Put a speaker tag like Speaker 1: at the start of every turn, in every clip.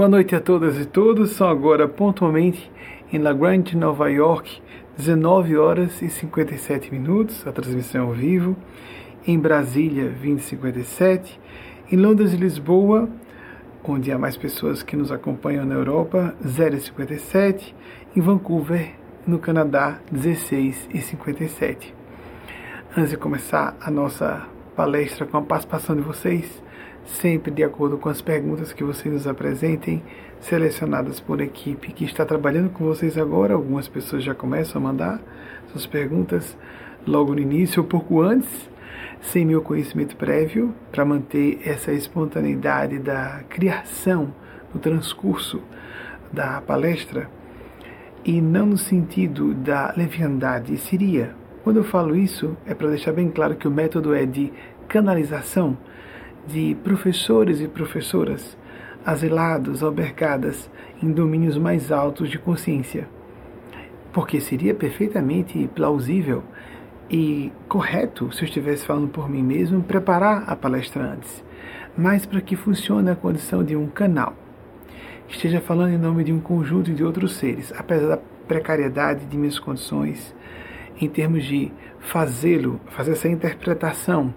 Speaker 1: Boa noite a todas e todos. São agora pontualmente em La Grande, Nova York, 19 horas e 57 minutos, a transmissão ao vivo. Em Brasília, 2057. Em Londres e Lisboa, onde há mais pessoas que nos acompanham na Europa, 0,57. Em Vancouver, no Canadá, 16 e 57. Antes de começar a nossa palestra com a participação de vocês, sempre de acordo com as perguntas que vocês nos apresentem, selecionadas por equipe que está trabalhando com vocês agora. Algumas pessoas já começam a mandar suas perguntas logo no início ou pouco antes, sem meu conhecimento prévio, para manter essa espontaneidade da criação no transcurso da palestra e não no sentido da leviandade. Seria, quando eu falo isso, é para deixar bem claro que o método é de canalização de professores e professoras asilados, albergadas em domínios mais altos de consciência. Porque seria perfeitamente plausível e correto, se eu estivesse falando por mim mesmo, preparar a palestra antes, mas para que funcione a condição de um canal. Esteja falando em nome de um conjunto de outros seres, apesar da precariedade de minhas condições, em termos de fazê-lo, fazer essa interpretação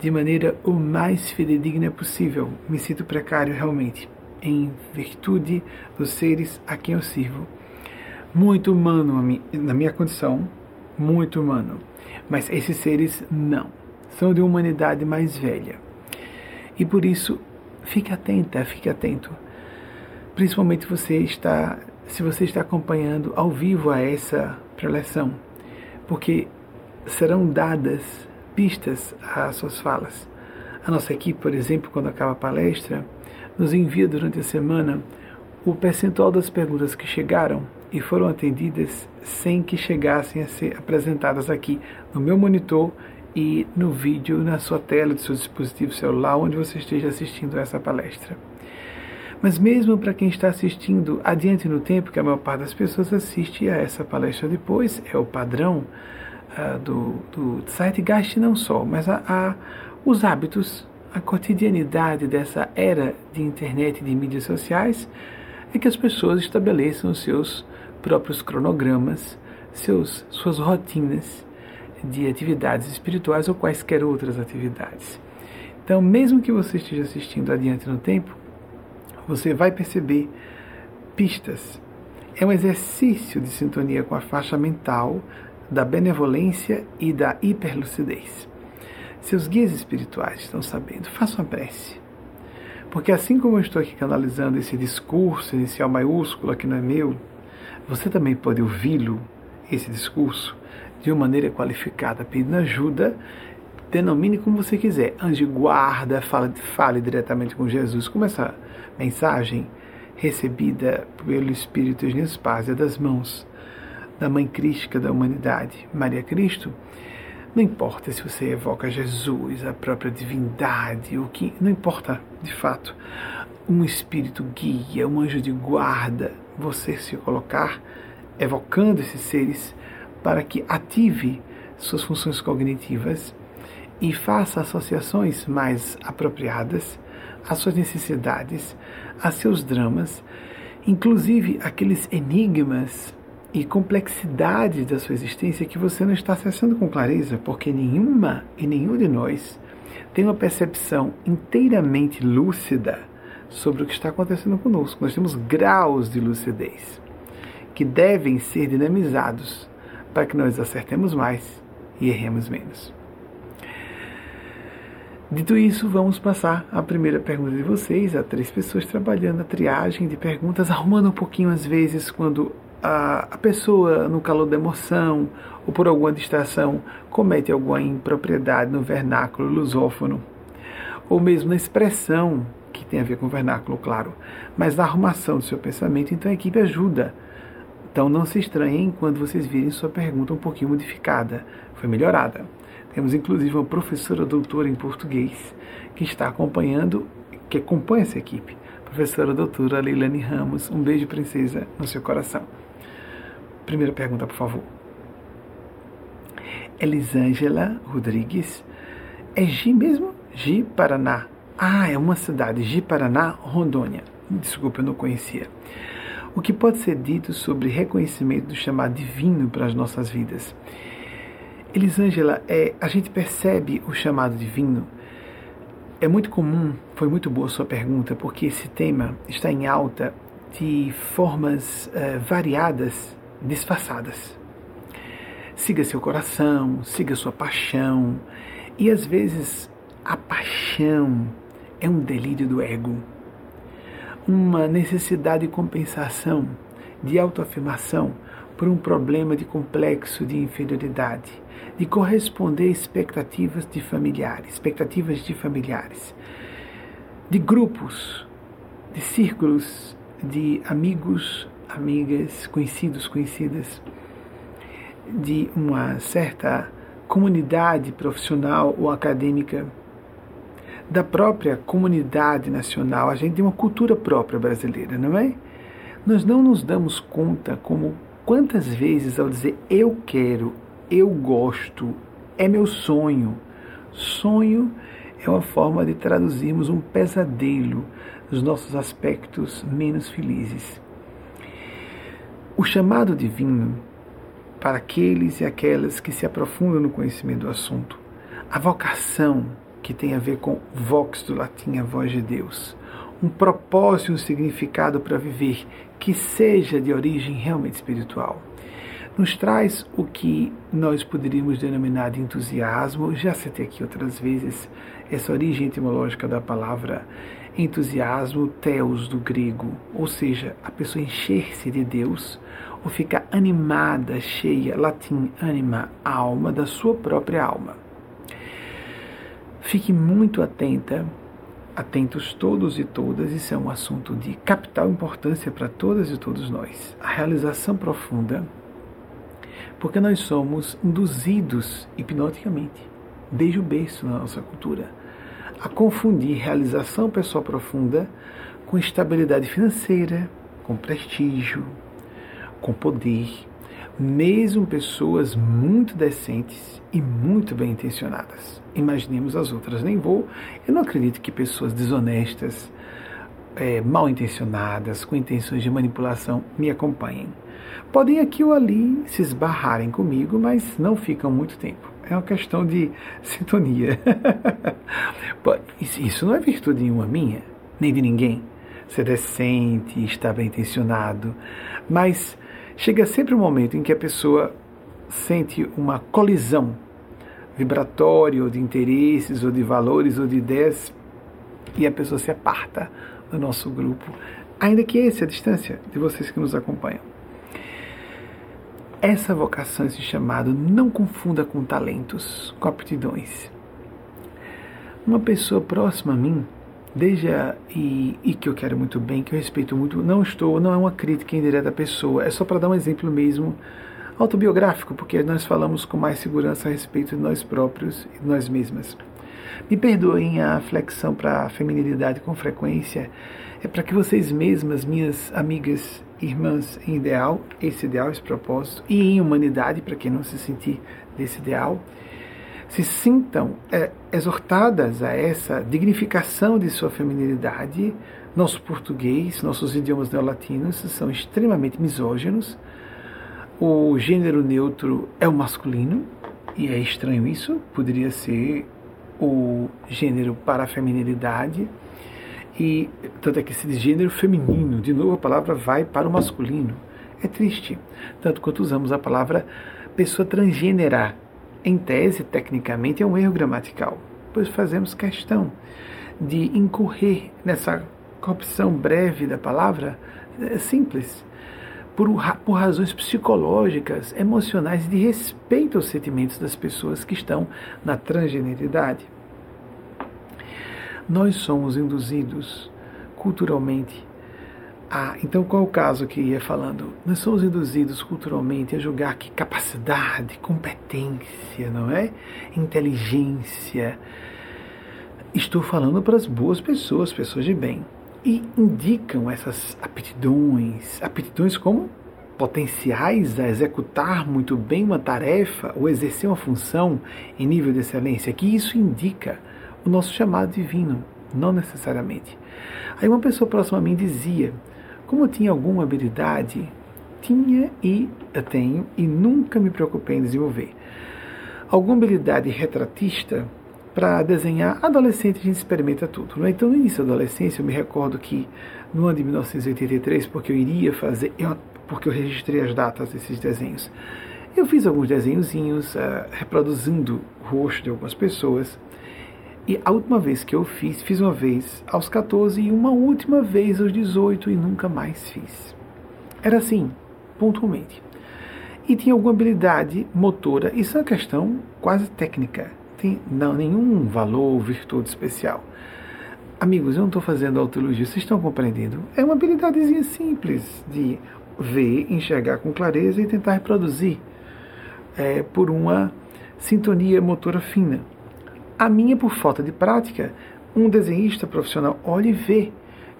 Speaker 1: de maneira o mais fidedigna possível. Me sinto precário realmente, em virtude dos seres a quem eu sirvo. Muito humano na minha condição, muito humano. Mas esses seres não. São de humanidade mais velha. E por isso, fique atenta, fique atento. Principalmente você está, se você está acompanhando ao vivo a essa preleção, porque serão dadas pistas às suas falas. A nossa equipe, por exemplo, quando acaba a palestra, nos envia durante a semana o percentual das perguntas que chegaram e foram atendidas sem que chegassem a ser apresentadas aqui no meu monitor e no vídeo na sua tela do seu dispositivo celular, onde você esteja assistindo essa palestra. Mas mesmo para quem está assistindo adiante no tempo, que a maior parte das pessoas assiste a essa palestra depois, é o padrão, uh, do, do Zeitgeist não só, mas a, a, os hábitos, a cotidianidade dessa era de internet e de mídias sociais é que as pessoas estabeleçam os seus próprios cronogramas, seus, suas rotinas de atividades espirituais ou quaisquer outras atividades. Então, mesmo que você esteja assistindo adiante no tempo, você vai perceber pistas. É um exercício de sintonia com a faixa mental da benevolência e da hiperlucidez. Seus guias espirituais estão sabendo, façam a prece. Porque assim como eu estou aqui canalizando esse discurso inicial maiúsculo, que não é meu, você também pode ouvi-lo, esse discurso, de uma maneira qualificada, pedindo ajuda, denomine como você quiser. Anjo guarda, fale, fale diretamente com Jesus, como essa mensagem recebida pelo Espírito de Nespásia das mãos da Mãe Crística da humanidade, Maria Cristo, não importa se você evoca Jesus, a própria divindade, o que não importa de fato, um espírito guia, um anjo de guarda, você se colocar evocando esses seres para que ative suas funções cognitivas e faça associações mais apropriadas às suas necessidades, a seus dramas, inclusive aqueles enigmas e complexidade da sua existência que você não está acessando com clareza, porque nenhuma e nenhum de nós tem uma percepção inteiramente lúcida sobre o que está acontecendo conosco. Nós temos graus de lucidez que devem ser dinamizados para que nós acertemos mais e erremos menos. Dito isso, vamos passar à primeira pergunta de vocês. Há três pessoas trabalhando a triagem de perguntas, arrumando um pouquinho às vezes quando a, a pessoa, no calor da emoção ou por alguma distração, comete alguma impropriedade no vernáculo lusófono, ou mesmo na expressão, que tem a ver com o vernáculo, claro, mas na arrumação do seu pensamento, então a equipe ajuda. Então não se estranhem quando vocês virem sua pergunta um pouquinho modificada, foi melhorada. Temos inclusive uma professora doutora em português que está acompanhando, que acompanha essa equipe. Professora doutora Leilane Ramos, um beijo princesa no seu coração. Primeira pergunta, por favor. Elisângela Rodrigues. É Gi mesmo? Gi Paraná. Ah, é uma cidade. Gi Paraná, Rondônia. desculpa, eu não conhecia. O que pode ser dito sobre reconhecimento do chamado divino para as nossas vidas? Elisângela, é, a gente percebe o chamado divino. É muito comum, foi muito boa a sua pergunta, porque esse tema está em alta de formas uh, variadas, disfarçadas. Siga seu coração, siga sua paixão. E às vezes a paixão é um delírio do ego, uma necessidade de compensação, de autoafirmação por um problema de complexo de inferioridade, de corresponder a expectativas de familiares, expectativas de familiares, de grupos, de círculos de amigos, amigas, conhecidos, conhecidas, de uma certa comunidade profissional ou acadêmica, da própria comunidade nacional. A gente tem uma cultura própria brasileira, não é? Nós não nos damos conta como quantas vezes ao dizer eu quero, eu gosto, é meu sonho. Sonho é uma forma de traduzirmos um pesadelo os nossos aspectos menos felizes. O chamado divino para aqueles e aquelas que se aprofundam no conhecimento do assunto, a vocação que tem a ver com vox do latim, a voz de Deus, um propósito, um significado para viver que seja de origem realmente espiritual. Nos traz o que nós poderíamos denominar de entusiasmo, já citei aqui outras vezes essa origem etimológica da palavra entusiasmo, teos do grego, ou seja, a pessoa encher-se de Deus ou ficar animada, cheia, latim, anima, alma, da sua própria alma. Fique muito atenta, atentos todos e todas, isso é um assunto de capital importância para todas e todos nós. A realização profunda, porque nós somos induzidos hipnoticamente, desde o berço na nossa cultura a confundir realização pessoal profunda com estabilidade financeira, com prestígio, com poder, mesmo pessoas muito decentes e muito bem intencionadas. Imaginemos as outras. Nem vou, eu não acredito que pessoas desonestas, é, mal intencionadas, com intenções de manipulação, me acompanhem. Podem aqui ou ali se esbarrarem comigo, mas não ficam muito tempo. É uma questão de sintonia. Isso não é virtude nenhuma minha, nem de ninguém. Ser decente, estar bem intencionado. Mas chega sempre um momento em que a pessoa sente uma colisão vibratória, ou de interesses, ou de valores, ou de ideias, e a pessoa se aparta do nosso grupo, ainda que essa é a distância de vocês que nos acompanham. Essa vocação, esse chamado, não confunda com talentos, com aptidões. Uma pessoa próxima a mim, desde a, e, e, que eu quero muito bem, que eu respeito muito, não estou, não é uma crítica indireta à pessoa, é só para dar um exemplo mesmo autobiográfico, porque nós falamos com mais segurança a respeito de nós próprios e de nós mesmas. Me perdoem a flexão para a feminilidade com frequência, é para que vocês mesmas, minhas amigas irmãs em ideal, esse ideal, esse propósito, e em humanidade, para quem não se sentir desse ideal, se sintam é, exortadas a essa dignificação de sua feminilidade. Nosso português, nossos idiomas neolatinos são extremamente misóginos. O gênero neutro é o masculino, e é estranho isso, poderia ser o gênero para a feminilidade e tanto é que esse gênero feminino, de novo a palavra vai para o masculino. É triste. Tanto quanto usamos a palavra pessoa transgênera. Em tese, tecnicamente, é um erro gramatical, pois fazemos questão de incorrer nessa corrupção breve da palavra é simples, por, por razões psicológicas, emocionais, de respeito aos sentimentos das pessoas que estão na transgeneridade. Nós somos induzidos culturalmente a. Então, qual é o caso que ia falando? Nós somos induzidos culturalmente a julgar que capacidade, competência, não é? Inteligência. Estou falando para as boas pessoas, pessoas de bem. E indicam essas aptidões, aptidões como potenciais a executar muito bem uma tarefa ou exercer uma função em nível de excelência, que isso indica o nosso chamado divino. não necessariamente. Aí uma pessoa próxima a mim dizia, como eu tinha alguma habilidade, tinha e eu tenho e nunca me preocupei em desenvolver. Alguma habilidade retratista para desenhar, adolescente a gente experimenta tudo. Né? Então, no início da adolescência, eu me recordo que no ano de 1983, porque eu iria fazer, eu, porque eu registrei as datas desses desenhos, eu fiz alguns desenhozinhos uh, reproduzindo o rosto de algumas pessoas. E a última vez que eu fiz, fiz uma vez aos 14 e uma última vez aos 18 e nunca mais fiz. Era assim, pontualmente. E tinha alguma habilidade motora, isso é uma questão quase técnica, tem não, nenhum valor, virtude especial. Amigos, eu não estou fazendo autoelogia, vocês estão compreendendo? É uma habilidadezinha simples de ver, enxergar com clareza e tentar reproduzir é, por uma sintonia motora fina. A minha, por falta de prática, um desenhista profissional olha e vê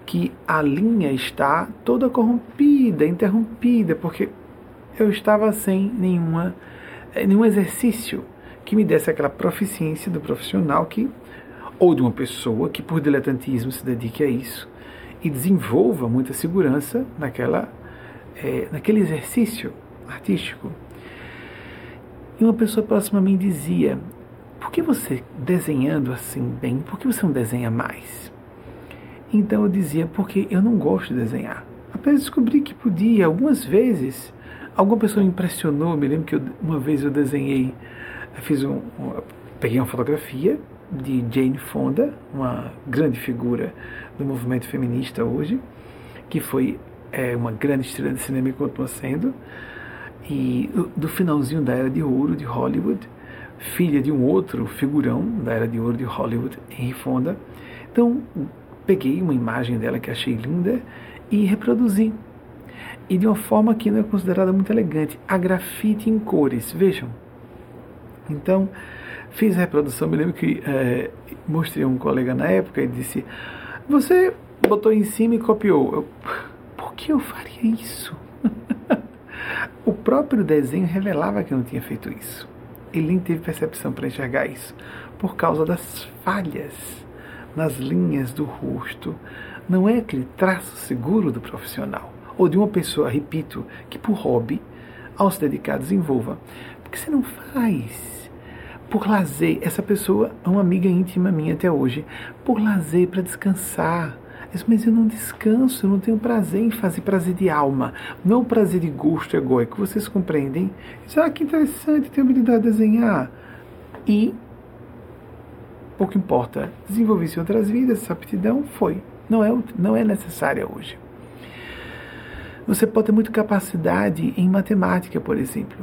Speaker 1: que a linha está toda corrompida, interrompida, porque eu estava sem nenhuma, eh, nenhum exercício que me desse aquela proficiência do profissional que ou de uma pessoa que por diletantismo se dedique a isso e desenvolva muita segurança naquela é, naquele exercício artístico. E uma pessoa próxima a mim dizia: por que você desenhando assim bem, por que você não desenha mais? Então eu dizia, porque eu não gosto de desenhar. Apenas descobri que podia, algumas vezes, alguma pessoa me impressionou, me lembro que eu, uma vez eu desenhei, eu fiz um, um, peguei uma fotografia de Jane Fonda, uma grande figura do movimento feminista hoje, que foi é, uma grande estrela de cinema e continua sendo, e do finalzinho da era de ouro de Hollywood, filha de um outro figurão da Era de Ouro de Hollywood, Henry Fonda. Então, peguei uma imagem dela que achei linda e reproduzi. E de uma forma que não é considerada muito elegante, a grafite em cores, vejam. Então, fiz a reprodução, me lembro que é, mostrei a um colega na época e disse, você botou em cima e copiou. Eu, Por que eu faria isso? o próprio desenho revelava que eu não tinha feito isso ele nem teve percepção para enxergar isso, por causa das falhas nas linhas do rosto. Não é aquele traço seguro do profissional, ou de uma pessoa, repito, que por hobby, ao se dedicar, desenvolva. Porque você não faz por lazer. Essa pessoa é uma amiga íntima minha até hoje, por lazer, para descansar mas eu não descanso, eu não tenho prazer em fazer prazer de alma, não prazer de gosto egóico. Vocês compreendem? Isso, ah, que interessante, tenho habilidade de desenhar. E, pouco importa, desenvolvi-se em outras vidas, essa aptidão foi. Não é, não é necessária hoje. Você pode ter muita capacidade em matemática, por exemplo.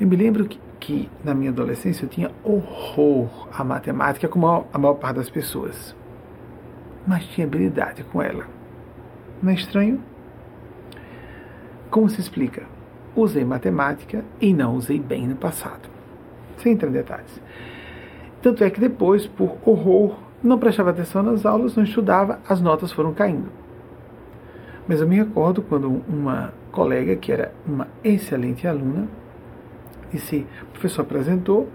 Speaker 1: Eu me lembro que, que na minha adolescência eu tinha horror à matemática, como a maior parte das pessoas mas tinha habilidade com ela. Não é estranho? Como se explica? Usei matemática e não usei bem no passado. Sem entrar em detalhes. Tanto é que depois, por horror, não prestava atenção nas aulas, não estudava, as notas foram caindo. Mas eu me recordo quando uma colega, que era uma excelente aluna, disse, o professor apresentou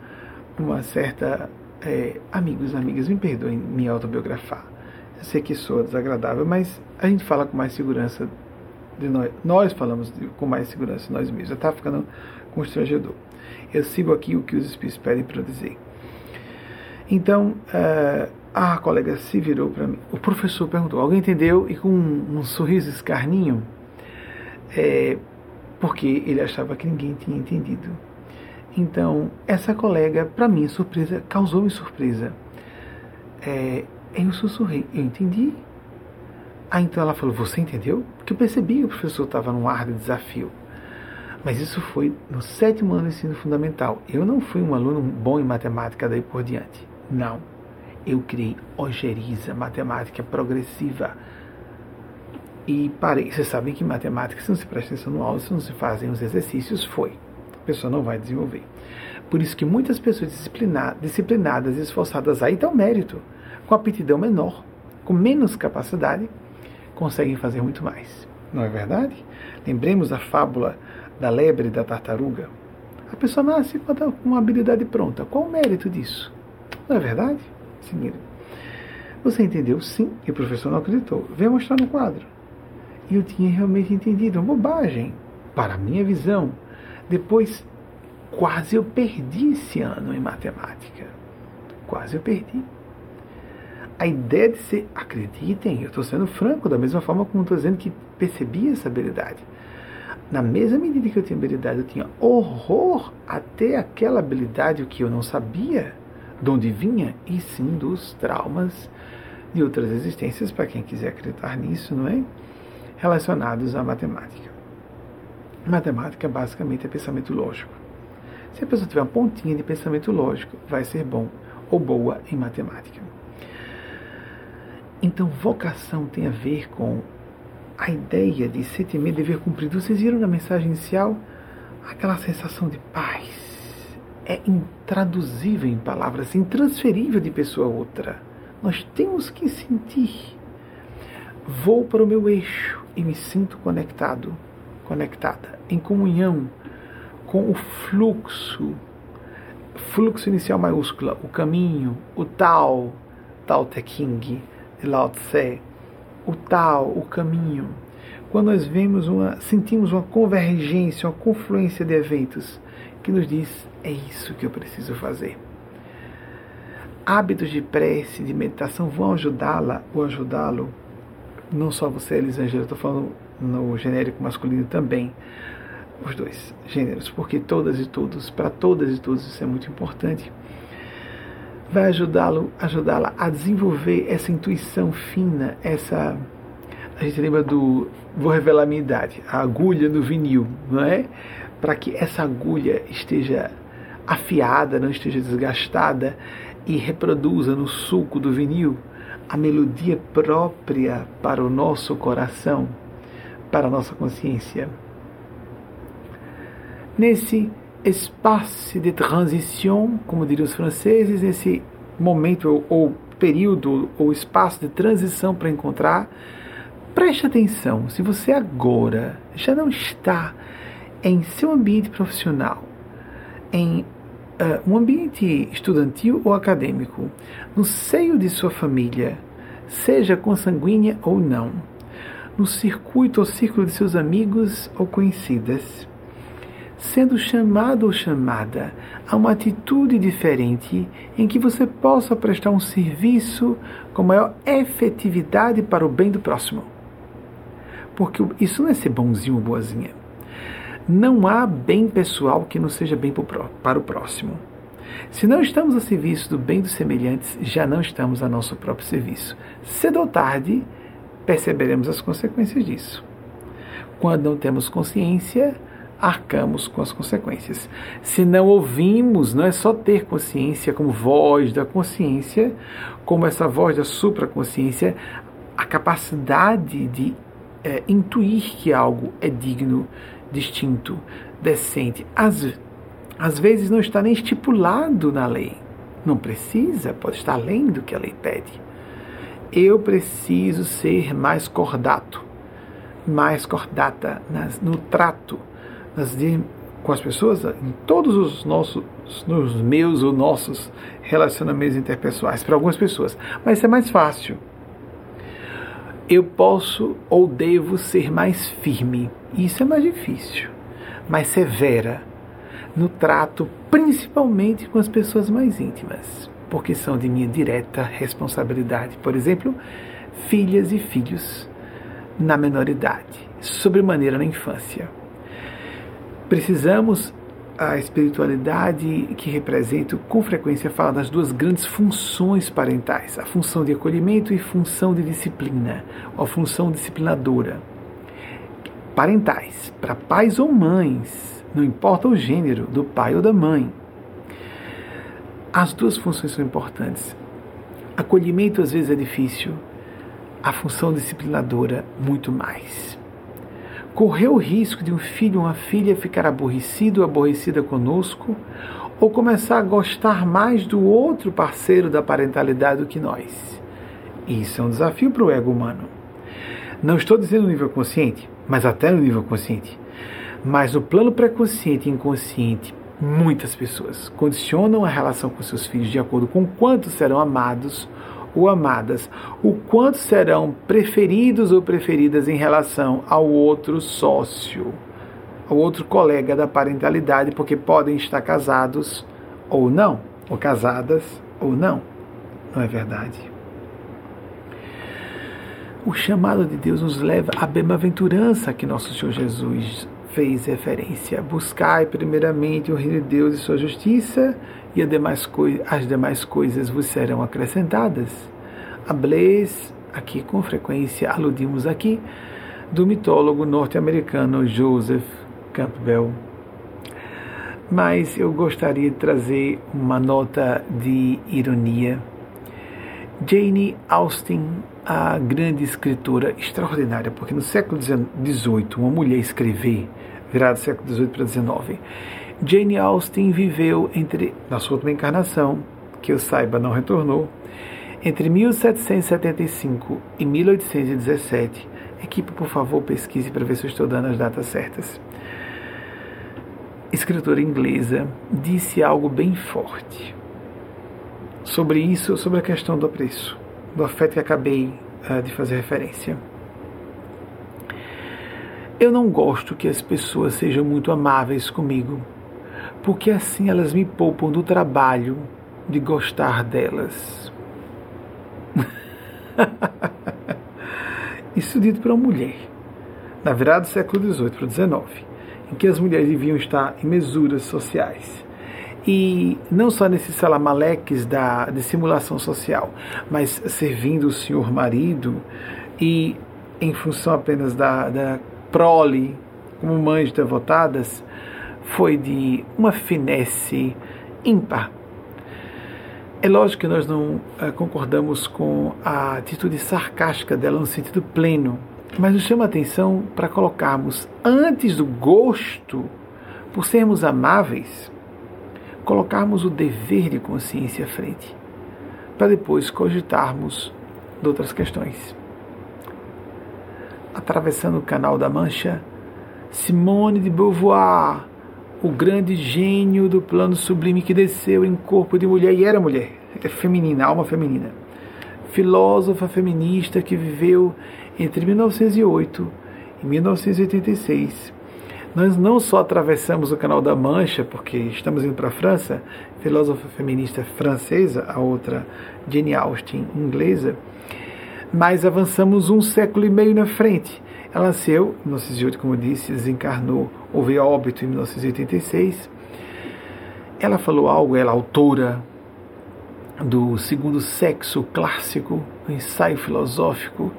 Speaker 1: uma certa. É, amigos, amigas, me perdoem me autobiografar. Sei que soa desagradável, mas a gente fala com mais segurança de nós. Nós falamos de, com mais segurança de nós mesmos. Já está ficando constrangedor. Eu sigo aqui o que os espíritos pedem para dizer. Então, uh, a colega se virou para mim. O professor perguntou: alguém entendeu? E com um, um sorriso escarninho, é, porque ele achava que ninguém tinha entendido. Então, essa colega, para mim, surpresa, causou-me surpresa. É, eu sussurrei, eu entendi. Aí então ela falou, você entendeu? Porque eu percebi que o professor estava num ar de desafio. Mas isso foi no sétimo ano do ensino fundamental. Eu não fui um aluno bom em matemática daí por diante. Não. Eu criei ojeriza, matemática progressiva. E parei. Vocês sabem que matemática, se não se presta atenção no aula, se não se fazem os exercícios, foi. A pessoa não vai desenvolver. Por isso que muitas pessoas disciplinadas e esforçadas aí dão mérito com aptidão menor, com menos capacidade, conseguem fazer muito mais. Não é verdade? Lembremos a fábula da lebre e da tartaruga. A pessoa nasce com uma habilidade pronta. Qual o mérito disso? Não é verdade? Seguindo. Você entendeu? Sim. E o professor não acreditou. Veio mostrar no quadro. E eu tinha realmente entendido. Uma bobagem. Para a minha visão. Depois, quase eu perdi esse ano em matemática. Quase eu perdi. A ideia de ser, acreditem, eu estou sendo franco, da mesma forma como estou dizendo que percebi essa habilidade. Na mesma medida que eu tinha habilidade, eu tinha horror até aquela habilidade, que eu não sabia de onde vinha, e sim dos traumas de outras existências, para quem quiser acreditar nisso, não é? Relacionados à matemática. Matemática basicamente é pensamento lógico. Se a pessoa tiver uma pontinha de pensamento lógico, vai ser bom ou boa em matemática. Então, vocação tem a ver com a ideia de sentimento, dever cumprido. Vocês viram na mensagem inicial aquela sensação de paz. É intraduzível em palavras, intransferível de pessoa a outra. Nós temos que sentir. Vou para o meu eixo e me sinto conectado, conectada, em comunhão com o fluxo, fluxo inicial maiúscula, o caminho, o tal, Tao Te King, de Lao Tse, o tal, o caminho. Quando nós vemos uma, sentimos uma convergência, uma confluência de eventos que nos diz é isso que eu preciso fazer. Hábitos de prece, de meditação vão ajudá-la ou ajudá-lo. Não só você, Elisângela, estou falando no genérico masculino também, os dois gêneros, porque todas e todos, para todas e todos isso é muito importante vai ajudá-lo, ajudá-la a desenvolver essa intuição fina, essa a gente lembra do vou revelar a minha idade, a agulha do vinil, não é? Para que essa agulha esteja afiada, não esteja desgastada e reproduza no sulco do vinil a melodia própria para o nosso coração, para a nossa consciência. Nesse espaço de transição, como diriam os franceses, esse momento ou, ou período ou espaço de transição para encontrar, preste atenção. Se você agora já não está em seu ambiente profissional, em uh, um ambiente estudantil ou acadêmico, no seio de sua família, seja consanguínea ou não, no circuito ou círculo de seus amigos ou conhecidas, sendo chamado ou chamada a uma atitude diferente em que você possa prestar um serviço com maior efetividade para o bem do próximo. Porque isso não é ser bonzinho ou boazinha. Não há bem pessoal que não seja bem para o próximo. Se não estamos a serviço do bem dos semelhantes, já não estamos a nosso próprio serviço. Cedo ou tarde, perceberemos as consequências disso. Quando não temos consciência, arcamos com as consequências. Se não ouvimos, não é só ter consciência como voz da consciência, como essa voz da supraconsciência, a capacidade de é, intuir que algo é digno, distinto, decente. Às, às vezes não está nem estipulado na lei. Não precisa, pode estar além do que a lei pede. Eu preciso ser mais cordato, mais cordata nas, no trato nas, com as pessoas em todos os nossos, nos meus ou nossos relacionamentos interpessoais, para algumas pessoas. Mas é mais fácil. Eu posso ou devo ser mais firme. Isso é mais difícil, mais severa no trato, principalmente com as pessoas mais íntimas, porque são de minha direta responsabilidade. Por exemplo, filhas e filhos na menoridade, sobremaneira na infância Precisamos a espiritualidade que represento com frequência fala das duas grandes funções parentais, a função de acolhimento e função de disciplina, ou função disciplinadora. Parentais, para pais ou mães, não importa o gênero do pai ou da mãe. As duas funções são importantes. Acolhimento às vezes é difícil, a função disciplinadora muito mais correu o risco de um filho ou uma filha ficar aborrecido ou aborrecida conosco, ou começar a gostar mais do outro parceiro da parentalidade do que nós. Isso é um desafio para o ego humano. Não estou dizendo no nível consciente, mas até no nível consciente. Mas no plano pré-consciente e inconsciente, muitas pessoas condicionam a relação com seus filhos de acordo com quanto serão amados ou amadas, o quanto serão preferidos ou preferidas em relação ao outro sócio, ao outro colega da parentalidade, porque podem estar casados ou não, ou casadas ou não. Não é verdade? O chamado de Deus nos leva à bem-aventurança que nosso Senhor Jesus fez referência. Buscai primeiramente o reino de Deus e sua justiça, e as demais, as demais coisas vos serão acrescentadas. A Blaise, aqui com frequência aludimos aqui, do mitólogo norte-americano Joseph Campbell. Mas eu gostaria de trazer uma nota de ironia. Jane Austen, a grande escritora extraordinária, porque no século XVIII uma mulher escrever, virado século XVIII para XIX, Jane Austen viveu entre, na sua última encarnação, que eu saiba não retornou, entre 1775 e 1817. Equipe, por favor, pesquise para ver se eu estou dando as datas certas. Escritora inglesa disse algo bem forte sobre isso, sobre a questão do apreço, do afeto que acabei uh, de fazer referência. Eu não gosto que as pessoas sejam muito amáveis comigo porque assim elas me poupam do trabalho de gostar delas. Isso dito para uma mulher, na virada do século XVIII para o XIX, em que as mulheres deviam estar em mesuras sociais. E não só nesses salamaleques da dissimulação social, mas servindo o senhor marido e em função apenas da, da prole, como mães devotadas, foi de uma finesse ímpar. É lógico que nós não uh, concordamos com a atitude sarcástica dela no sentido pleno, mas nos chama a atenção para colocarmos antes do gosto, por sermos amáveis, colocarmos o dever de consciência à frente, para depois cogitarmos de outras questões. Atravessando o canal da Mancha, Simone de Beauvoir o grande gênio do plano sublime que desceu em corpo de mulher e era mulher, é feminina, alma feminina. Filósofa feminista que viveu entre 1908 e 1986. Nós não só atravessamos o Canal da Mancha, porque estamos indo para a França, filósofa feminista francesa, a outra Jane Austen inglesa, mas avançamos um século e meio na frente ela nasceu em 1908, como eu disse, desencarnou, houve óbito em 1986. Ela falou algo, ela autora do segundo sexo clássico, um ensaio filosófico,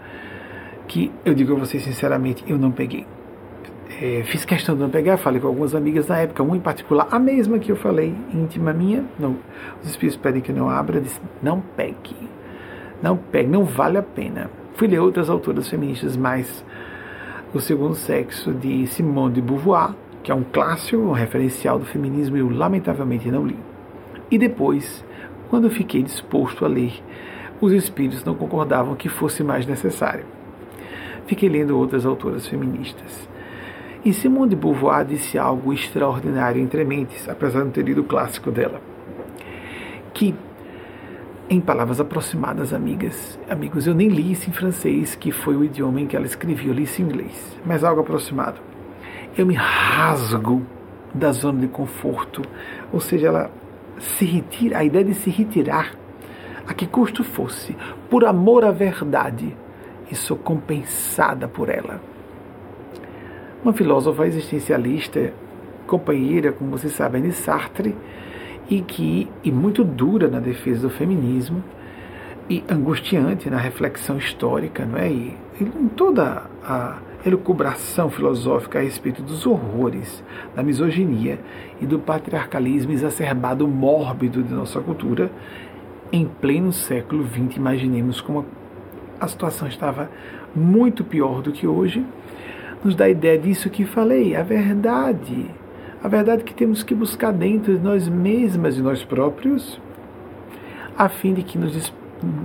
Speaker 1: que eu digo a vocês sinceramente, eu não peguei. É, fiz questão de não pegar, falei com algumas amigas na época, uma em particular, a mesma que eu falei, íntima minha, não, os espíritos pedem que eu não abra, disse, não pegue, não pegue, não vale a pena. Fui ler outras autoras feministas mais o Segundo Sexo, de Simone de Beauvoir, que é um clássico, um referencial do feminismo, eu lamentavelmente não li. E depois, quando fiquei disposto a ler, os espíritos não concordavam que fosse mais necessário. Fiquei lendo outras autoras feministas. E Simone de Beauvoir disse algo extraordinário entre mentes, apesar de não ter lido o clássico dela. Que em palavras aproximadas, amigas. Amigos, eu nem li isso em francês, que foi o idioma em que ela escrevia, eu li isso em inglês, mas algo aproximado. Eu me rasgo da zona de conforto, ou seja, ela se retira, a ideia de se retirar, a que custo fosse, por amor à verdade, e sou compensada por ela. Uma filósofa existencialista, companheira, como vocês sabem, de Sartre, e que e muito dura na defesa do feminismo e angustiante na reflexão histórica, não é? E, e em toda a elucubração filosófica a respeito dos horrores da misoginia e do patriarcalismo exacerbado mórbido de nossa cultura em pleno século XX. Imaginemos como a situação estava muito pior do que hoje. Nos dá a ideia disso que falei, a verdade a verdade é que temos que buscar dentro de nós mesmas e nós próprios, a fim de que nos,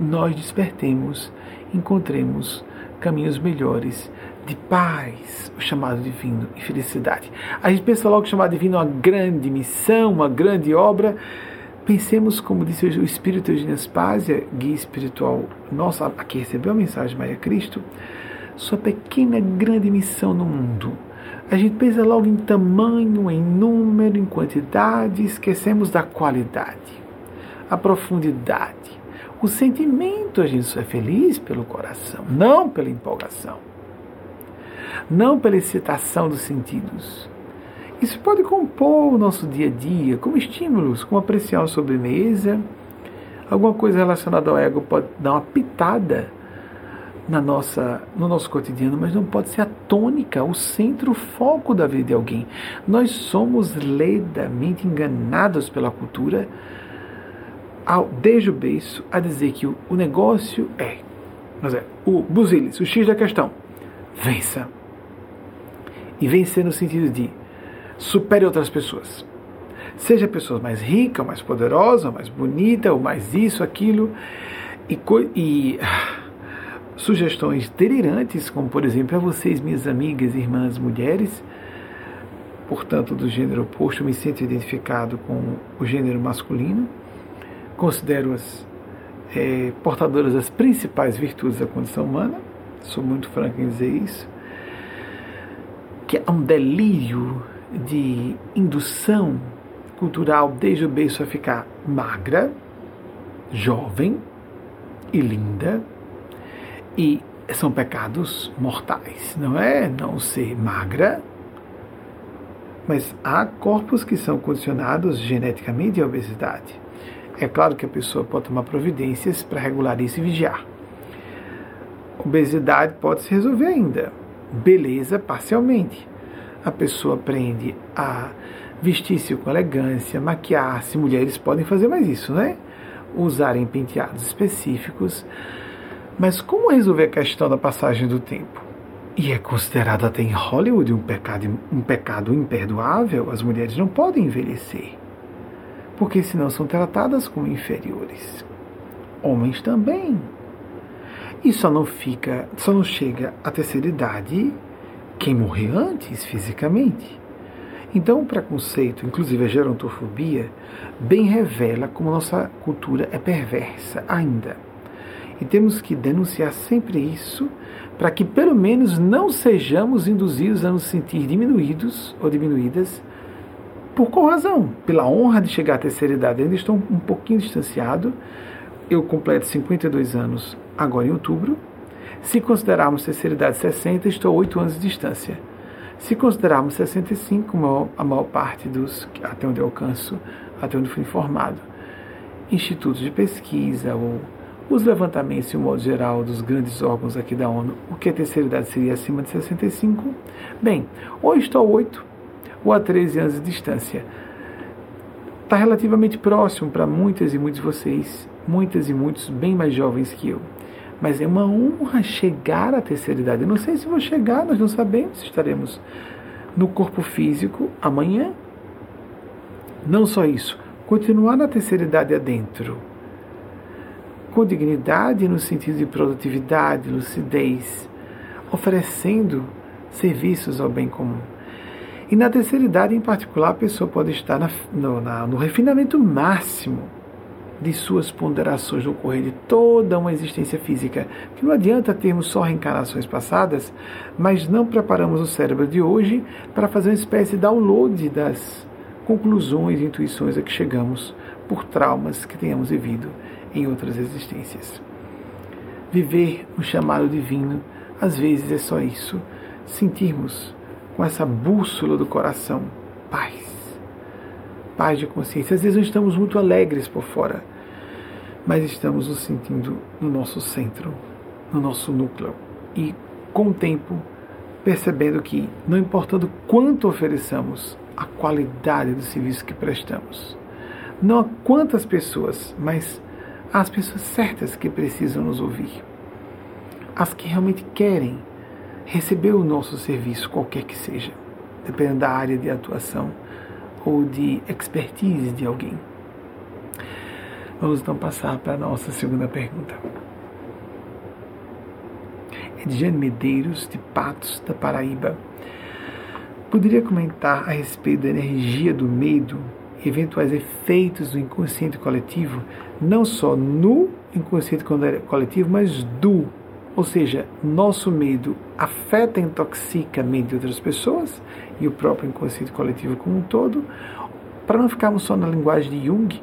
Speaker 1: nós despertemos, encontremos caminhos melhores de paz, o chamado divino e felicidade. A gente pensa logo que o chamado divino é uma grande missão, uma grande obra. Pensemos, como disse o Espírito Eugênio Spásia, guia espiritual nosso, aqui recebeu a mensagem de Maria Cristo, sua pequena, grande missão no mundo. A gente pensa logo em tamanho, em número, em quantidade, esquecemos da qualidade, a profundidade, o sentimento. A gente só é feliz pelo coração, não pela empolgação, não pela excitação dos sentidos. Isso pode compor o nosso dia a dia como estímulos, como apreciar uma sobremesa, alguma coisa relacionada ao ego pode dar uma pitada na nossa, no nosso cotidiano, mas não pode ser a tônica, o centro, o foco da vida de alguém. Nós somos ledamente enganados pela cultura, ao, desde o berço, a dizer que o, o negócio é, mas é o buzilis, o X da questão, vença. E vencer no sentido de supere outras pessoas. Seja pessoas mais ricas, mais poderosas, mais bonita, ou mais isso, aquilo. E, e ah, sugestões delirantes, como por exemplo, a vocês, minhas amigas, irmãs, mulheres, portanto, do gênero oposto, me sinto identificado com o gênero masculino, considero-as é, portadoras das principais virtudes da condição humana, sou muito franco em dizer isso, que é um delírio de indução cultural desde o berço a ficar magra, jovem e linda. E são pecados mortais, não é não ser magra, mas há corpos que são condicionados geneticamente à obesidade. É claro que a pessoa pode tomar providências para regular isso e vigiar. Obesidade pode se resolver ainda. Beleza, parcialmente a pessoa aprende a vestir-se com elegância, maquiar-se. Mulheres podem fazer mais isso, né? Usarem penteados específicos. Mas como resolver a questão da passagem do tempo? E é considerado até em Hollywood um pecado, um pecado imperdoável, as mulheres não podem envelhecer, porque senão são tratadas como inferiores. Homens também. E só não fica, só não chega à terceira idade quem morrer antes fisicamente. Então, o preconceito, inclusive a gerontofobia, bem revela como nossa cultura é perversa ainda. E temos que denunciar sempre isso para que, pelo menos, não sejamos induzidos a nos sentir diminuídos ou diminuídas. Por qual razão? Pela honra de chegar à terceira idade. Ainda estou um pouquinho distanciado. Eu completo 52 anos agora em outubro se considerarmos terceira idade 60, estou 8 anos de distância. Se considerarmos 65, a maior parte dos, até onde eu alcanço, até onde fui informado, institutos de pesquisa ou os levantamentos, de um modo geral, dos grandes órgãos aqui da ONU, o que a terceira idade seria acima de 65? Bem, ou estou a 8 ou a 13 anos de distância. Está relativamente próximo para muitas e muitos de vocês, muitas e muitos bem mais jovens que eu. Mas é uma honra chegar à terceira idade. Eu não sei se vou chegar, nós não sabemos se estaremos no corpo físico amanhã. Não só isso, continuar na terceira idade adentro, com dignidade no sentido de produtividade, lucidez, oferecendo serviços ao bem comum. E na terceira idade, em particular, a pessoa pode estar na, no, na, no refinamento máximo de suas ponderações no correr de toda uma existência física. Que não adianta termos só reencarnações passadas, mas não preparamos o cérebro de hoje para fazer uma espécie de download das conclusões e intuições a que chegamos por traumas que tenhamos vivido em outras existências. Viver o chamado divino, às vezes é só isso, sentirmos com essa bússola do coração paz paz de consciência. Às vezes não estamos muito alegres por fora, mas estamos nos sentindo no nosso centro, no nosso núcleo. E com o tempo, percebendo que, não importando quanto ofereçamos, a qualidade do serviço que prestamos. Não a quantas pessoas, mas às pessoas certas que precisam nos ouvir. As que realmente querem receber o nosso serviço, qualquer que seja, dependendo da área de atuação ou de expertise de alguém. Vamos então passar para a nossa segunda pergunta. Edjane Medeiros, de Patos, da Paraíba. Poderia comentar a respeito da energia do medo eventuais efeitos do inconsciente coletivo, não só no inconsciente coletivo, mas do. Ou seja, nosso medo afeta e intoxica a mente de outras pessoas e o próprio inconsciente coletivo como um todo. Para não ficarmos só na linguagem de Jung,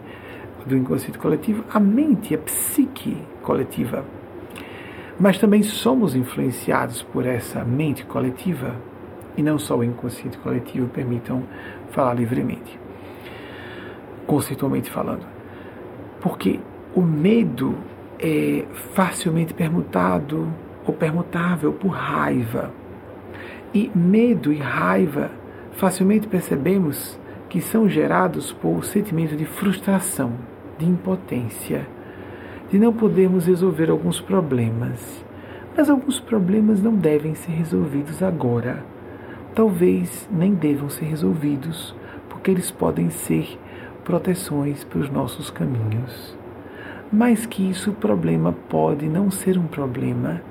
Speaker 1: do inconsciente coletivo, a mente, a psique coletiva. Mas também somos influenciados por essa mente coletiva e não só o inconsciente coletivo, permitam falar livremente, conceitualmente falando. Porque o medo é facilmente permutado ou permutável por raiva. E medo e raiva facilmente percebemos que são gerados por sentimento de frustração, de impotência, de não podermos resolver alguns problemas. Mas alguns problemas não devem ser resolvidos agora. Talvez nem devam ser resolvidos, porque eles podem ser proteções para os nossos caminhos. Mais que isso, o problema pode não ser um problema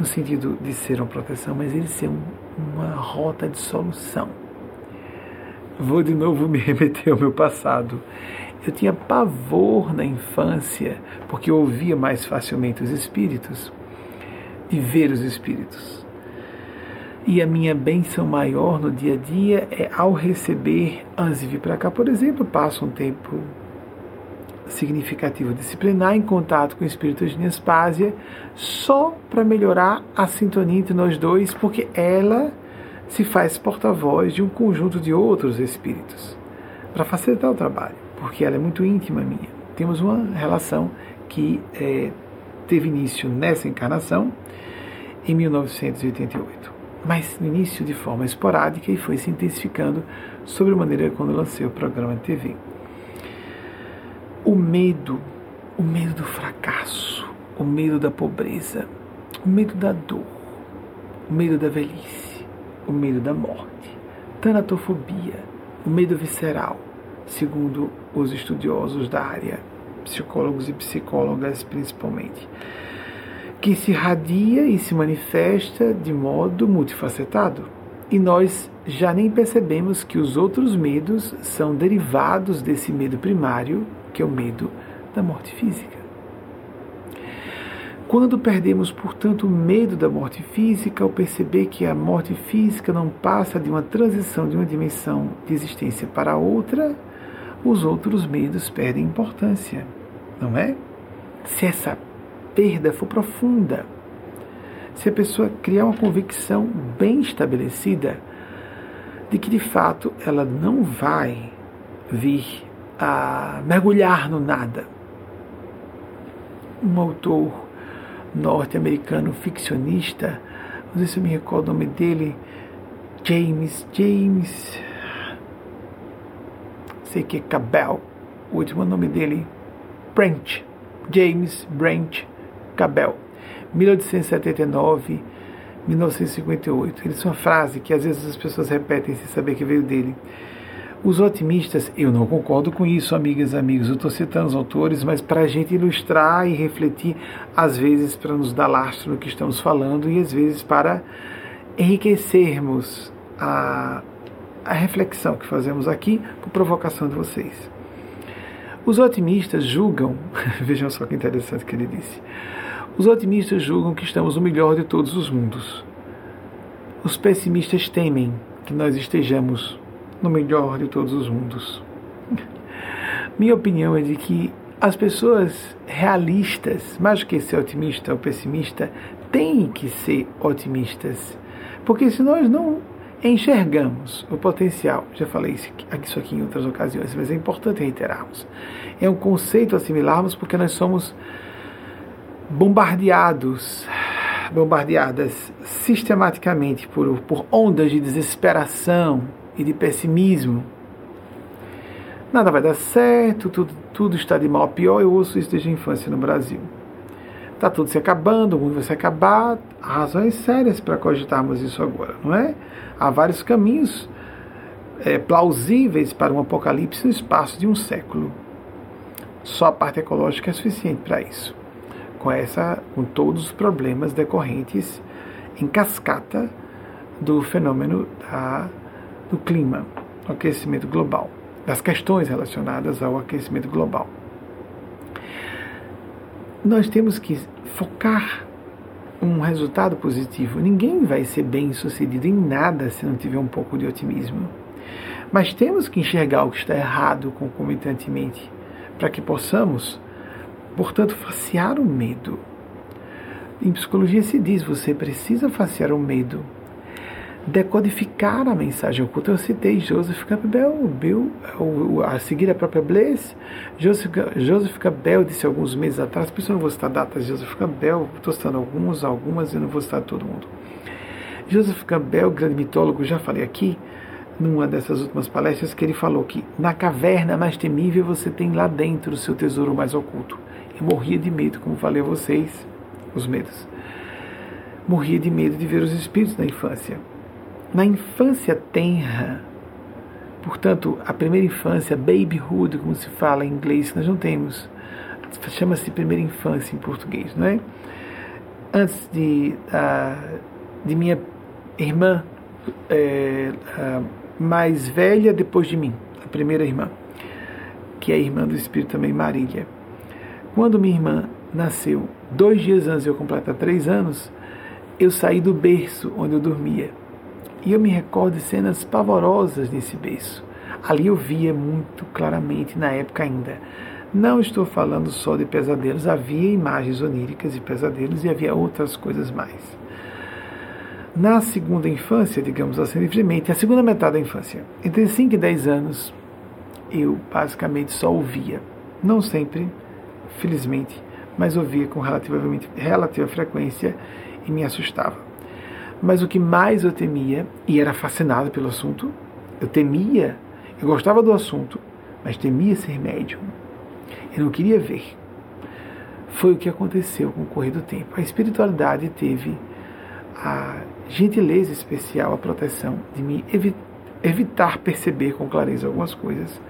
Speaker 1: no sentido de ser uma proteção, mas ele ser um, uma rota de solução. Vou de novo me remeter ao meu passado. Eu tinha pavor na infância, porque eu ouvia mais facilmente os espíritos, de ver os espíritos. E a minha bênção maior no dia a dia é ao receber, antes de vir para cá, por exemplo, passo um tempo significativo disciplinar em contato com o espírito de Nespásia, só para melhorar a sintonia entre nós dois, porque ela se faz porta-voz de um conjunto de outros espíritos, para facilitar o trabalho porque ela é muito íntima minha. Temos uma relação que é, teve início nessa encarnação, em 1988, mas no início de forma esporádica e foi se intensificando sobre a maneira quando lancei o programa de TV. O medo, o medo do fracasso, o medo da pobreza, o medo da dor, o medo da velhice, o medo da morte, tanatofobia, o medo visceral, segundo os estudiosos da área, psicólogos e psicólogas principalmente, que se radia e se manifesta de modo multifacetado. E nós já nem percebemos que os outros medos são derivados desse medo primário, que é o medo da morte física. Quando perdemos, portanto, o medo da morte física, ao perceber que a morte física não passa de uma transição de uma dimensão de existência para outra, os outros medos perdem importância, não é? Se essa perda for profunda, se a pessoa criar uma convicção bem estabelecida de que de fato ela não vai vir a mergulhar no nada. Um autor norte-americano ficcionista, não sei se eu me recordo o nome dele, James, James, sei que é Cabell, o último nome dele, Brent, James Brent Cabell, 1879, 1958. Ele é uma frase que às vezes as pessoas repetem sem saber que veio dele. Os otimistas, eu não concordo com isso, amigas e amigos, eu estou citando os autores, mas para a gente ilustrar e refletir, às vezes para nos dar lastro no que estamos falando e às vezes para enriquecermos a, a reflexão que fazemos aqui por provocação de vocês. Os otimistas julgam, vejam só que interessante que ele disse. Os otimistas julgam que estamos no melhor de todos os mundos. Os pessimistas temem que nós estejamos no melhor de todos os mundos. Minha opinião é de que as pessoas realistas, mais do que ser otimista ou pessimista, têm que ser otimistas. Porque se nós não enxergamos o potencial. Já falei isso aqui em outras ocasiões, mas é importante reiterarmos. É um conceito assimilarmos porque nós somos bombardeados, bombardeadas sistematicamente por, por ondas de desesperação e de pessimismo. Nada vai dar certo, tudo, tudo está de mal a pior. Eu ouço isso desde a infância no Brasil. Está tudo se acabando, o mundo vai se acabar. Há razões sérias para cogitarmos isso agora, não é? Há vários caminhos é, plausíveis para um apocalipse no espaço de um século. Só a parte ecológica é suficiente para isso. Com essa, com todos os problemas decorrentes em cascata do fenômeno da, do clima, do aquecimento global. das questões relacionadas ao aquecimento global. Nós temos que focar um resultado positivo. Ninguém vai ser bem sucedido em nada se não tiver um pouco de otimismo. Mas temos que enxergar o que está errado concomitantemente para que possamos, portanto, facear o medo. Em psicologia se diz: você precisa facear o medo decodificar a mensagem oculta. Eu citei Joseph Campbell, Bill, a seguir a própria Blaise. Joseph, Joseph Campbell disse alguns meses atrás, por isso eu não vou citar datas de Joseph Campbell, estou citando alguns, algumas, e não vou citar todo mundo. Joseph Campbell, grande mitólogo, já falei aqui, numa dessas últimas palestras, que ele falou que na caverna mais temível você tem lá dentro o seu tesouro mais oculto. Eu morria de medo, como falei a vocês, os medos. Morria de medo de ver os espíritos na infância na infância tenra, portanto, a primeira infância, babyhood, como se fala em inglês, nós não temos, chama-se primeira infância em português, não é? Antes de, uh, de minha irmã é, mais velha, depois de mim, a primeira irmã, que é a irmã do Espírito também, Marília. Quando minha irmã nasceu, dois dias antes de eu completar três anos, eu saí do berço onde eu dormia e eu me recordo de cenas pavorosas nesse berço. Ali eu via muito claramente, na época ainda. Não estou falando só de pesadelos, havia imagens oníricas de pesadelos e havia outras coisas mais. Na segunda infância, digamos assim, livremente, a segunda metade da infância, entre 5 e 10 anos, eu basicamente só ouvia. Não sempre, felizmente, mas ouvia com relativamente, relativa frequência e me assustava. Mas o que mais eu temia, e era fascinado pelo assunto, eu temia, eu gostava do assunto, mas temia ser médium. Eu não queria ver. Foi o que aconteceu com o correr do tempo. A espiritualidade teve a gentileza especial, a proteção de me evi evitar perceber com clareza algumas coisas.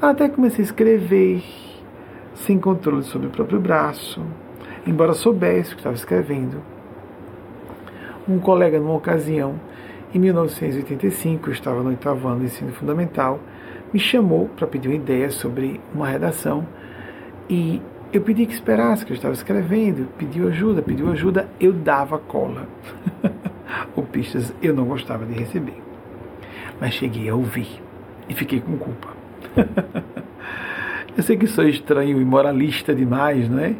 Speaker 1: Até comecei a escrever sem controle sobre o próprio braço, embora soubesse o que estava escrevendo um colega, numa ocasião, em 1985, eu estava no oitavo ano do ensino fundamental, me chamou para pedir uma ideia sobre uma redação e eu pedi que esperasse, que eu estava escrevendo, pediu ajuda, pediu ajuda, eu dava cola. Ou pistas eu não gostava de receber. Mas cheguei a ouvir e fiquei com culpa. eu sei que sou estranho e moralista demais, não é?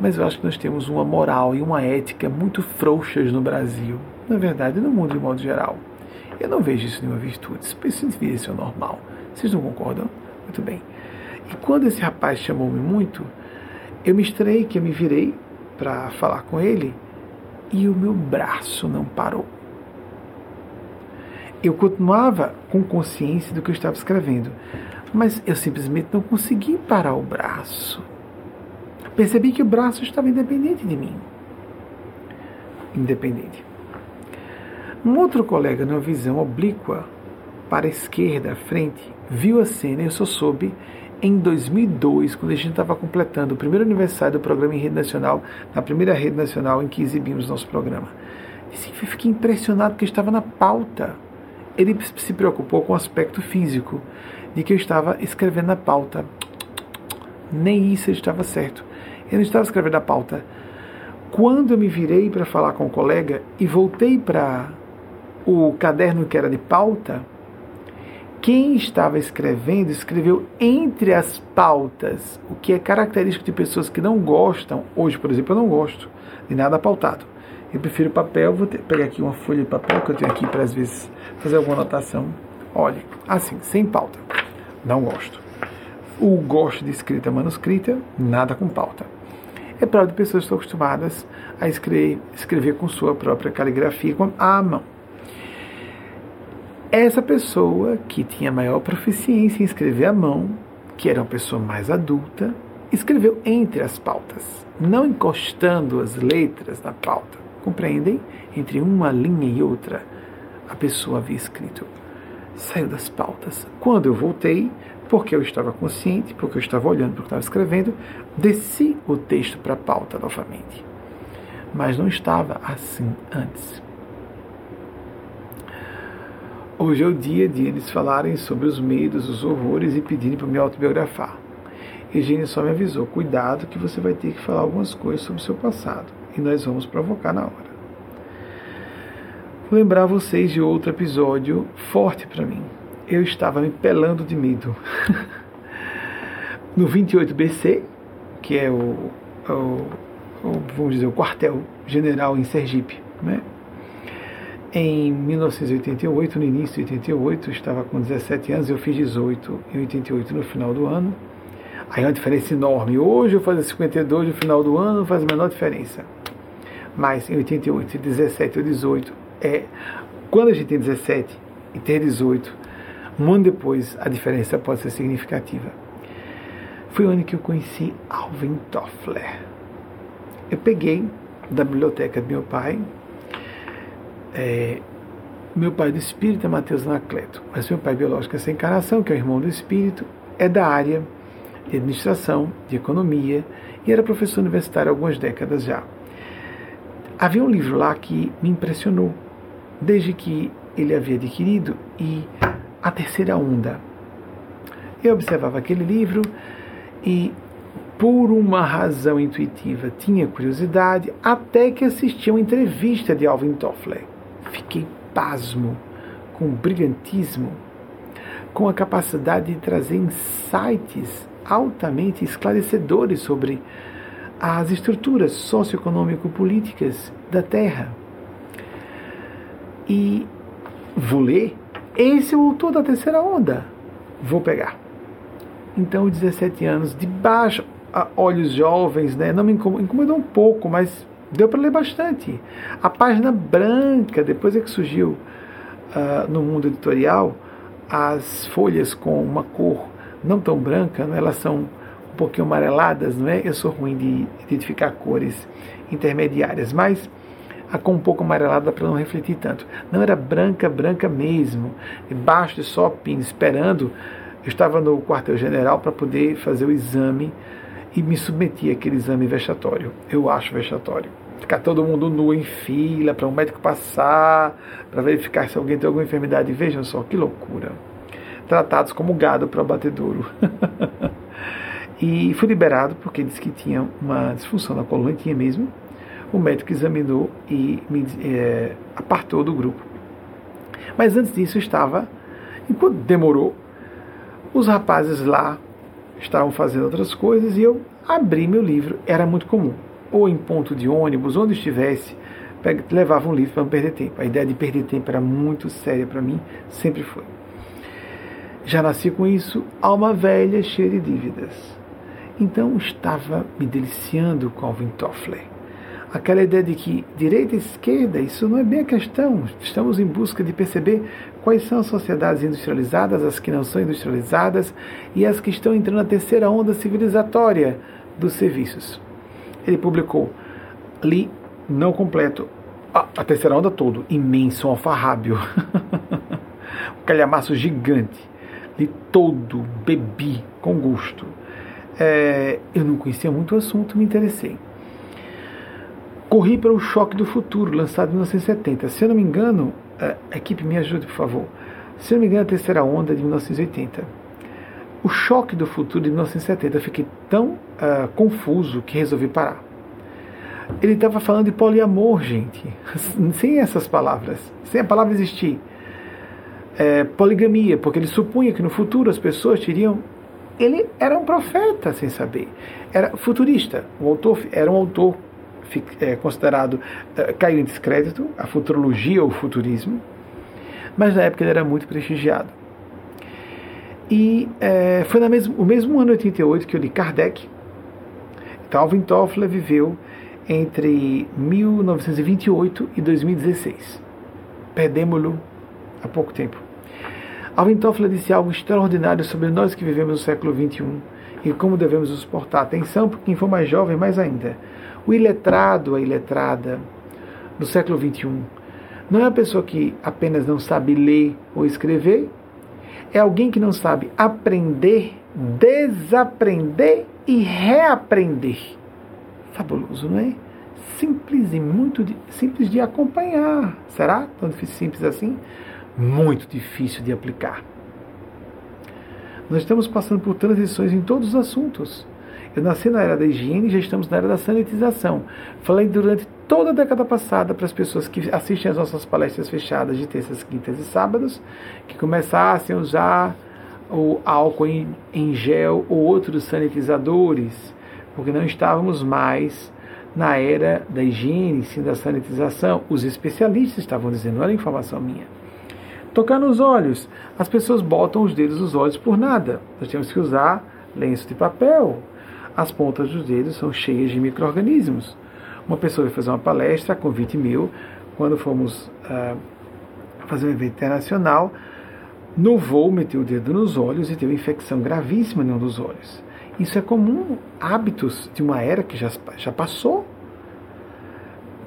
Speaker 1: mas eu acho que nós temos uma moral e uma ética muito frouxas no Brasil, na verdade, no mundo de modo geral. Eu não vejo isso nenhuma virtude, isso deveria ser normal. Vocês não concordam? Muito bem. E quando esse rapaz chamou-me muito, eu me estranhei que eu me virei para falar com ele e o meu braço não parou. Eu continuava com consciência do que eu estava escrevendo, mas eu simplesmente não consegui parar o braço. Percebi que o braço estava independente de mim. Independente. Um outro colega, numa visão oblíqua, para a esquerda, à frente, viu a cena e eu só soube em 2002, quando a gente estava completando o primeiro aniversário do programa em rede nacional, na primeira rede nacional em que exibimos nosso programa. Disse que fiquei impressionado que estava na pauta. Ele se preocupou com o aspecto físico, de que eu estava escrevendo na pauta. Nem isso estava certo. Eu não estava escrevendo a pauta. Quando eu me virei para falar com o colega e voltei para o caderno que era de pauta, quem estava escrevendo escreveu entre as pautas, o que é característico de pessoas que não gostam. Hoje, por exemplo, eu não gosto de nada pautado. Eu prefiro papel, vou ter, pegar aqui uma folha de papel que eu tenho aqui para às vezes fazer alguma anotação. Olha, assim, sem pauta. Não gosto. O gosto de escrita manuscrita, nada com pauta é prova de pessoas que estão acostumadas a escrever, escrever com sua própria caligrafia com a mão. Essa pessoa que tinha maior proficiência em escrever à mão, que era uma pessoa mais adulta, escreveu entre as pautas, não encostando as letras na pauta. Compreendem? Entre uma linha e outra, a pessoa havia escrito. Saiu das pautas. Quando eu voltei, porque eu estava consciente, porque eu estava olhando para o que estava escrevendo, desci o texto para a pauta novamente. Mas não estava assim antes. hoje é o dia de eles falarem sobre os medos, os horrores e pedirem para me autobiografar. Eugênia só me avisou: cuidado, que você vai ter que falar algumas coisas sobre o seu passado. E nós vamos provocar na hora. Lembrar vocês de outro episódio forte para mim. Eu estava me pelando de medo. no 28 BC, que é o, o, o vamos dizer, o quartel-general em Sergipe, né? Em 1988, no início de 88, eu estava com 17 anos, eu fiz 18 em 88 no final do ano. Aí é uma diferença enorme. Hoje eu faço 52 no final do ano, não faz a menor diferença. Mas em 88, 17 ou 18, é quando a gente tem 17 e tem 18, um ano depois a diferença pode ser significativa. Foi o ano que eu conheci Alvin Toffler. Eu peguei da biblioteca do meu pai, é, meu pai do espírito é Mateus Anacleto, mas meu pai biológico é sem encarnação, que é o irmão do espírito, é da área de administração, de economia, e era professor universitário há algumas décadas já. Havia um livro lá que me impressionou, desde que ele havia adquirido, e A Terceira Onda. Eu observava aquele livro e, por uma razão intuitiva, tinha curiosidade, até que assisti a uma entrevista de Alvin Toffler. Fiquei pasmo com o brilhantismo, com a capacidade de trazer insights altamente esclarecedores sobre as estruturas socioeconômico-políticas da Terra. E vou ler. Esse é o autor da terceira onda. Vou pegar. Então, 17 anos, de baixo, olhos jovens, né? Não me incomodou um pouco, mas deu para ler bastante. A página branca, depois é que surgiu uh, no mundo editorial, as folhas com uma cor não tão branca, né? elas são um pouquinho amareladas, não é? Eu sou ruim de identificar cores intermediárias, mas a cor um pouco amarelada para não refletir tanto. Não era branca, branca mesmo, debaixo de só esperando. Eu estava no quartel-general para poder fazer o exame e me submeti àquele exame vexatório. Eu acho vexatório. Ficar todo mundo nu em fila para um médico passar, para verificar se alguém tem alguma enfermidade. Vejam só que loucura tratados como gado para o abatedouro. e fui liberado porque disse que tinha uma disfunção na coluna, tinha mesmo. O médico examinou e me é, apartou do grupo. Mas antes disso estava, enquanto demorou, os rapazes lá estavam fazendo outras coisas e eu abri meu livro. Era muito comum. Ou em ponto de ônibus, onde estivesse, levava um livro para não perder tempo. A ideia de perder tempo era muito séria para mim, sempre foi. Já nasci com isso, alma velha, cheia de dívidas. Então estava me deliciando com Alvin Toffler. Aquela ideia de que direita e esquerda, isso não é bem a questão. Estamos em busca de perceber quais são as sociedades industrializadas, as que não são industrializadas e as que estão entrando na terceira onda civilizatória dos serviços. Ele publicou, li, não completo, a, terceira onda todo, imenso, um alfarrábio, um calhamaço gigante li todo, bebi com gosto. É, eu não conhecia muito o assunto, me interessei. Corri para o Choque do Futuro, lançado em 1970. Se eu não me engano, é, a equipe me ajude, por favor. Se eu não me engano, a terceira onda de 1980. O Choque do Futuro de 1970, eu fiquei tão uh, confuso que resolvi parar. Ele estava falando de poliamor, gente, sem essas palavras, sem a palavra existir é, poligamia, porque ele supunha que no futuro as pessoas teriam. Ele era um profeta sem saber, era futurista. O autor era um autor é, considerado é, caiu em descrédito, a futurologia ou o futurismo, mas na época ele era muito prestigiado. E é, foi no mesmo, mesmo ano 88 que eu li Kardec. Então, Alvin Toffler viveu entre 1928 e 2016. Perdemos-lo há pouco tempo. Alvin Toffler disse algo extraordinário sobre nós que vivemos no século XXI e como devemos nos portar. Atenção para quem for mais jovem, mais ainda. O iletrado, a iletrada do século XXI não é a pessoa que apenas não sabe ler ou escrever, é alguém que não sabe aprender, desaprender e reaprender. Fabuloso, não é? Simples e muito de, simples de acompanhar. Será tão difícil simples assim? muito difícil de aplicar. Nós estamos passando por transições em todos os assuntos. Eu nasci na era da higiene e já estamos na era da sanitização. Falei durante toda a década passada para as pessoas que assistem às nossas palestras fechadas de terças, quintas e sábados, que começassem a usar o álcool em, em gel ou outros sanitizadores, porque não estávamos mais na era da higiene, sim da sanitização. Os especialistas estavam dizendo, não era informação minha. Tocar nos olhos. As pessoas botam os dedos nos olhos por nada. Nós temos que usar lenço de papel. As pontas dos dedos são cheias de micro-organismos. Uma pessoa vai fazer uma palestra, convite meu, quando fomos uh, fazer um evento internacional, no voo meteu o dedo nos olhos e teve infecção gravíssima em um dos olhos. Isso é comum, hábitos de uma era que já, já passou.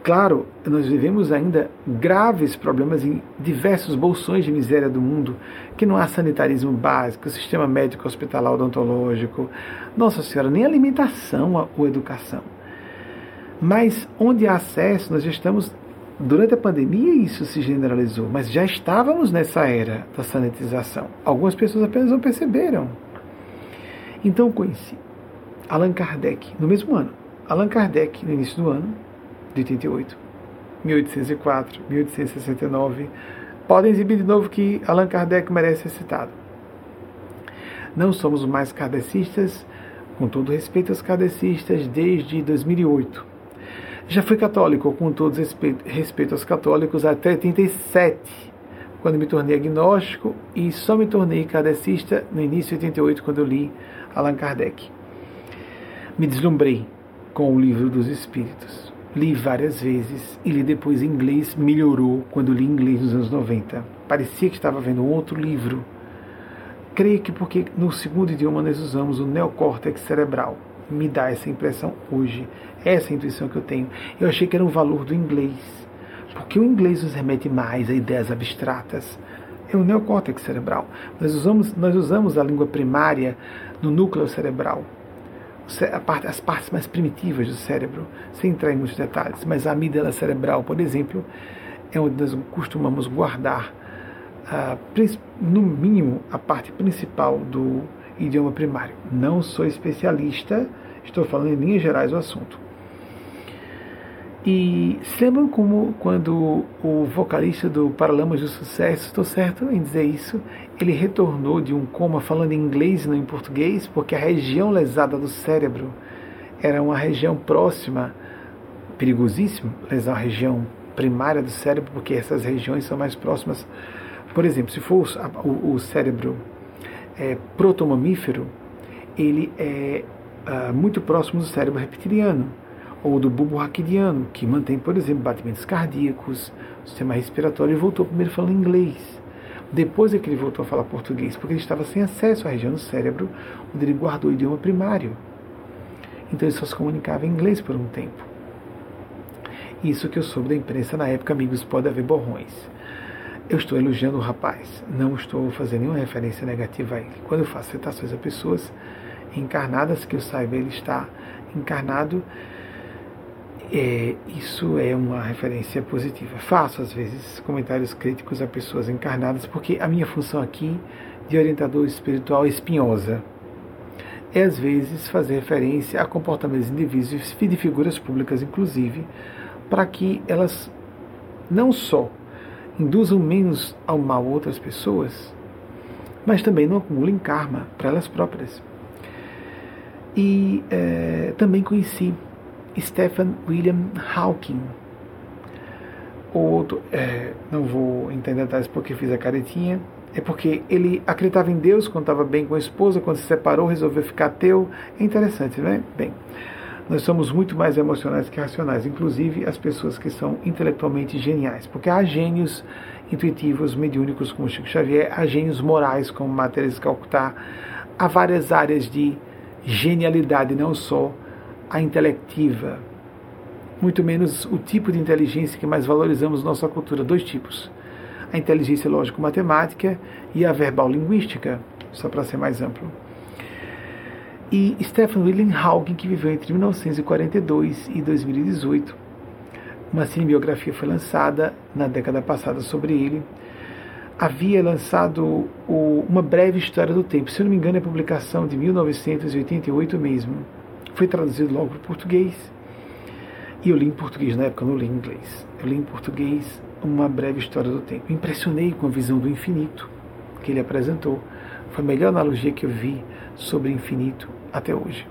Speaker 1: Claro, nós vivemos ainda graves problemas em diversos bolsões de miséria do mundo, que não há sanitarismo básico, sistema médico hospitalar odontológico, Nossa Senhora, nem alimentação ou educação. Mas onde há acesso, nós já estamos. Durante a pandemia isso se generalizou, mas já estávamos nessa era da sanitização. Algumas pessoas apenas não perceberam. Então conheci Allan Kardec no mesmo ano. Allan Kardec, no início do ano, de 88, 1804, 1869. Podem exibir de novo que Allan Kardec merece ser citado. Não somos mais kardecistas, com todo respeito aos kardecistas, desde 2008. Já fui católico, com todo respeito aos católicos, até 87 quando me tornei agnóstico e só me tornei kardecista no início de 88, quando eu li Allan Kardec. Me deslumbrei com o livro dos Espíritos. Li várias vezes e li depois em inglês, melhorou quando li inglês nos anos 90. Parecia que estava vendo outro livro. Creio que porque no segundo idioma nós usamos o neocórtex cerebral. Me dá essa impressão hoje, essa é intuição que eu tenho. Eu achei que era um valor do inglês porque o inglês nos remete mais a ideias abstratas. É o neocórtex cerebral. Nós usamos, nós usamos a língua primária no núcleo cerebral, as partes mais primitivas do cérebro, sem entrar em muitos detalhes. Mas a amígdala cerebral, por exemplo, é onde nós costumamos guardar, no mínimo, a parte principal do idioma primário. Não sou especialista, estou falando em linhas gerais do assunto. E se lembram como quando o vocalista do Paralamas do Sucesso, estou certo em dizer isso, ele retornou de um coma falando em inglês e não em português, porque a região lesada do cérebro era uma região próxima, perigosíssimo, lesar a região primária do cérebro, porque essas regiões são mais próximas. Por exemplo, se for o, cérebro é, protomamífero, ele é uh, muito próximo do cérebro reptiliano ou do bulbo raquidiano, que mantém, por exemplo, batimentos cardíacos, sistema respiratório, e voltou primeiro falando inglês. Depois é que ele voltou a falar português, porque ele estava sem acesso à região do cérebro onde ele guardou o idioma primário. Então ele só se comunicava em inglês por um tempo. Isso que eu soube da imprensa na época, amigos, pode haver borrões. Eu estou elogiando o rapaz, não estou fazendo nenhuma referência negativa a ele. Quando eu faço citações a pessoas encarnadas, que eu saiba, ele está encarnado é, isso é uma referência positiva. Faço, às vezes, comentários críticos a pessoas encarnadas, porque a minha função aqui de orientador espiritual espinhosa. É, às vezes, fazer referência a comportamentos indivíduos e de figuras públicas, inclusive, para que elas não só induzam menos ao mal outras pessoas, mas também não acumulem karma para elas próprias. E é, também conheci Stephen William Hawking. Outro, é, não vou entender detalhes porque fiz a caretinha. É porque ele acreditava em Deus quando estava bem com a esposa, quando se separou, resolveu ficar ateu. É interessante, né? Bem, nós somos muito mais emocionais que racionais, inclusive as pessoas que são intelectualmente geniais, porque há gênios intuitivos, mediúnicos como Chico Xavier, há gênios morais como Matéria de Calcutá, há várias áreas de genialidade, não só a intelectiva, muito menos o tipo de inteligência que mais valorizamos na nossa cultura. Dois tipos: a inteligência lógico-matemática e a verbal-linguística, só para ser mais amplo. E Stephen William Hawking, que viveu entre 1942 e 2018. Uma cinebiografia foi lançada na década passada sobre ele. havia lançado o, uma breve história do tempo. Se eu não me engano, é publicação de 1988 mesmo. Foi traduzido logo para o português. E eu li em português na época, eu não li em inglês. Eu li em português uma breve história do tempo. Me impressionei com a visão do infinito que ele apresentou. Foi a melhor analogia que eu vi sobre infinito até hoje.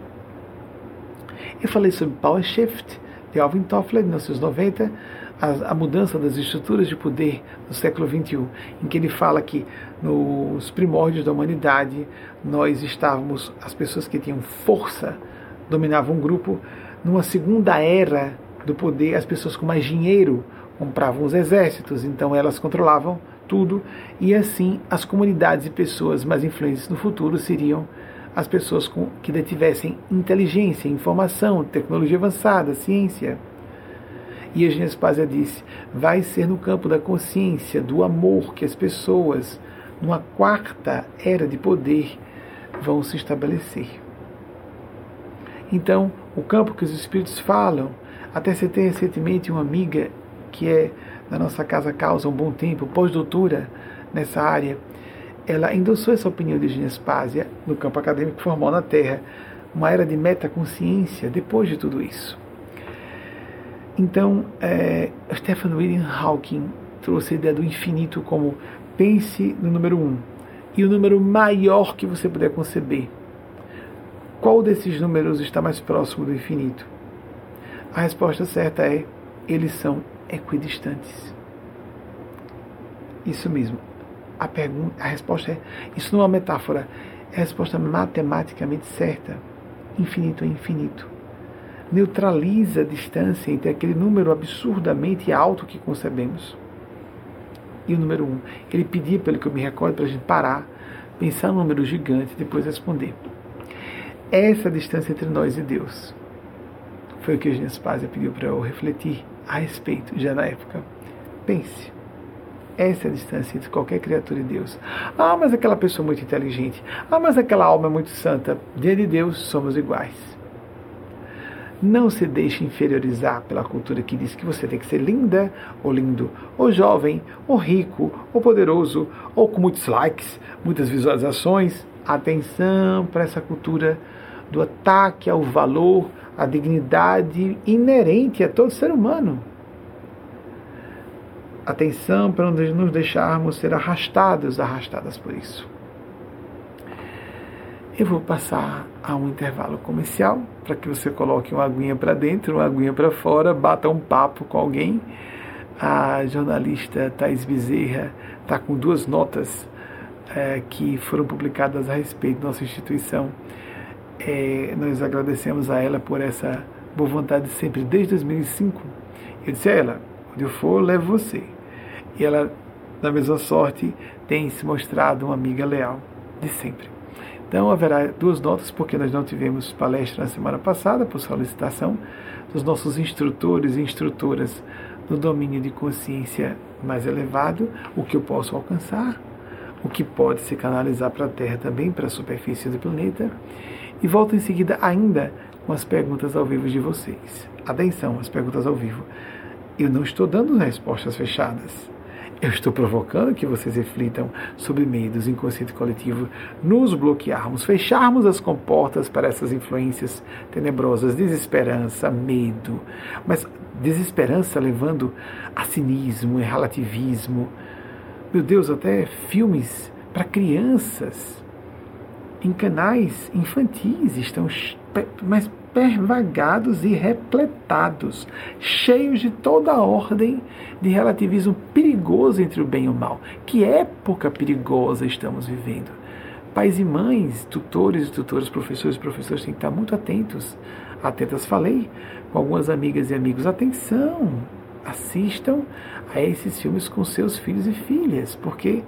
Speaker 1: Eu falei sobre Power Shift, de Alvin Toffler, nos anos 90, a, a, mudança das estruturas de poder no século XXI, em que ele fala que nos primórdios da humanidade nós estávamos, as pessoas que tinham força dominavam um grupo, numa segunda era do poder, as pessoas com mais dinheiro compravam os exércitos, então elas controlavam tudo, e assim as comunidades e pessoas mais influentes no futuro seriam as pessoas com, que detivessem inteligência, informação, tecnologia avançada, ciência. E Eugênia Spazia disse: vai ser no campo da consciência, do amor, que as pessoas, numa quarta era de poder, vão se estabelecer. Então, o campo que os espíritos falam, até você tem recentemente uma amiga que é da nossa casa causa um bom tempo, pós-doutora nessa área, ela endossou essa opinião de Ginespásia no campo acadêmico formal na Terra, uma era de metaconsciência depois de tudo isso. Então, é, Stephen William Hawking trouxe a ideia do infinito como pense no número um e o número maior que você puder conceber. Qual desses números está mais próximo do infinito? A resposta certa é: eles são equidistantes. Isso mesmo. A, pergunta, a resposta é: isso não é uma metáfora, é a resposta matematicamente certa. Infinito é infinito. Neutraliza a distância entre aquele número absurdamente alto que concebemos e o número um. Ele pedia, pelo que eu me recordo, para a gente parar, pensar no número gigante e depois responder. Essa distância entre nós e Deus foi o que Eugênio Spazia pediu para eu refletir a respeito, já na época. Pense. Essa é a distância entre qualquer criatura e Deus. Ah, mas aquela pessoa é muito inteligente. Ah, mas aquela alma é muito santa. Diante de Deus somos iguais. Não se deixe inferiorizar pela cultura que diz que você tem que ser linda ou lindo, ou jovem, ou rico, ou poderoso, ou com muitos likes, muitas visualizações. Atenção para essa cultura do ataque ao valor, à dignidade inerente a todo ser humano atenção para não nos deixarmos ser arrastados, arrastadas por isso. Eu vou passar a um intervalo comercial para que você coloque uma aguinha para dentro, uma aguinha para fora, bata um papo com alguém. A jornalista Thais Bezerra está com duas notas é, que foram publicadas a respeito da nossa instituição. É, nós agradecemos a ela por essa boa vontade sempre, desde 2005. Eu disse a ela, onde eu for, levo você. E ela, na mesma sorte, tem se mostrado uma amiga leal de sempre. Então haverá duas notas, porque nós não tivemos palestra na semana passada, por solicitação dos nossos instrutores e instrutoras no domínio de consciência mais elevado, o que eu posso alcançar, o que pode se canalizar para a Terra também, para a superfície do planeta. E volto em seguida ainda com as perguntas ao vivo de vocês. Atenção, as perguntas ao vivo. Eu não estou dando respostas fechadas. Eu estou provocando que vocês reflitam sobre medos inconsciente coletivo, nos bloquearmos, fecharmos as comportas para essas influências tenebrosas, desesperança, medo. Mas desesperança levando a cinismo e relativismo. Meu Deus, até filmes para crianças em canais infantis estão mas pervagados e repletados, cheios de toda a ordem de relativismo perigoso entre o bem e o mal. Que época perigosa estamos vivendo? Pais e mães, tutores e tutoras, professores e professores têm que estar muito atentos. Atentas, falei com algumas amigas e amigos. Atenção! Assistam a esses filmes com seus filhos e filhas, porque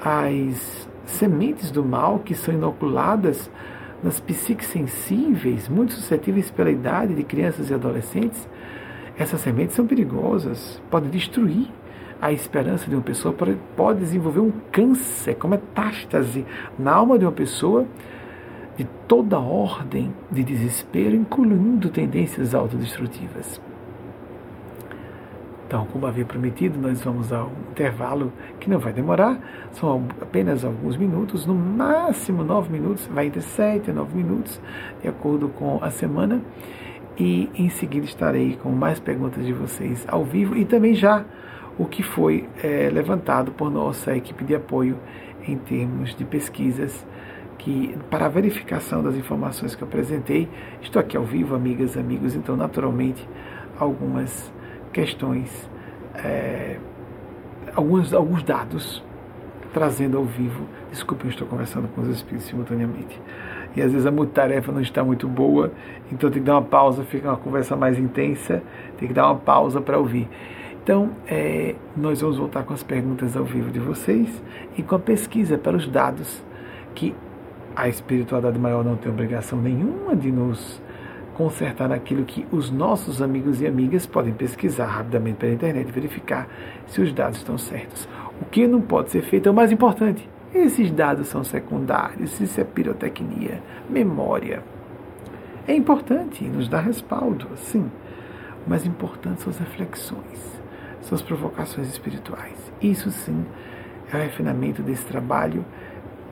Speaker 1: as sementes do mal que são inoculadas nas psiques sensíveis, muito suscetíveis pela idade de crianças e adolescentes, essas sementes são perigosas, podem destruir a esperança de uma pessoa, pode desenvolver um câncer com metástase na alma de uma pessoa de toda ordem de desespero, incluindo tendências autodestrutivas. Então, como havia prometido, nós vamos ao intervalo que não vai demorar, são apenas alguns minutos, no máximo nove minutos, vai entre sete e nove minutos, de acordo com a semana. E em seguida estarei com mais perguntas de vocês ao vivo e também já o que foi é, levantado por nossa equipe de apoio em termos de pesquisas que para a verificação das informações que eu apresentei, estou aqui ao vivo, amigas, amigos, então naturalmente algumas questões, é, alguns, alguns dados trazendo ao vivo. Desculpe, eu estou conversando com os espíritos simultaneamente. E às vezes a multitarefa não está muito boa, então tem que dar uma pausa, fica uma conversa mais intensa, tem que dar uma pausa para ouvir. Então, é, nós vamos voltar com as perguntas ao vivo de vocês e com a pesquisa pelos dados que a espiritualidade maior não tem obrigação nenhuma de nos consertar naquilo que os nossos amigos e amigas podem pesquisar rapidamente pela internet e verificar se os dados estão certos. O que não pode ser feito é o mais importante. Esses dados são secundários, isso é pirotecnia, memória. É importante, nos dá respaldo, sim. O mais importante são as reflexões, são as provocações espirituais. Isso sim é o refinamento desse trabalho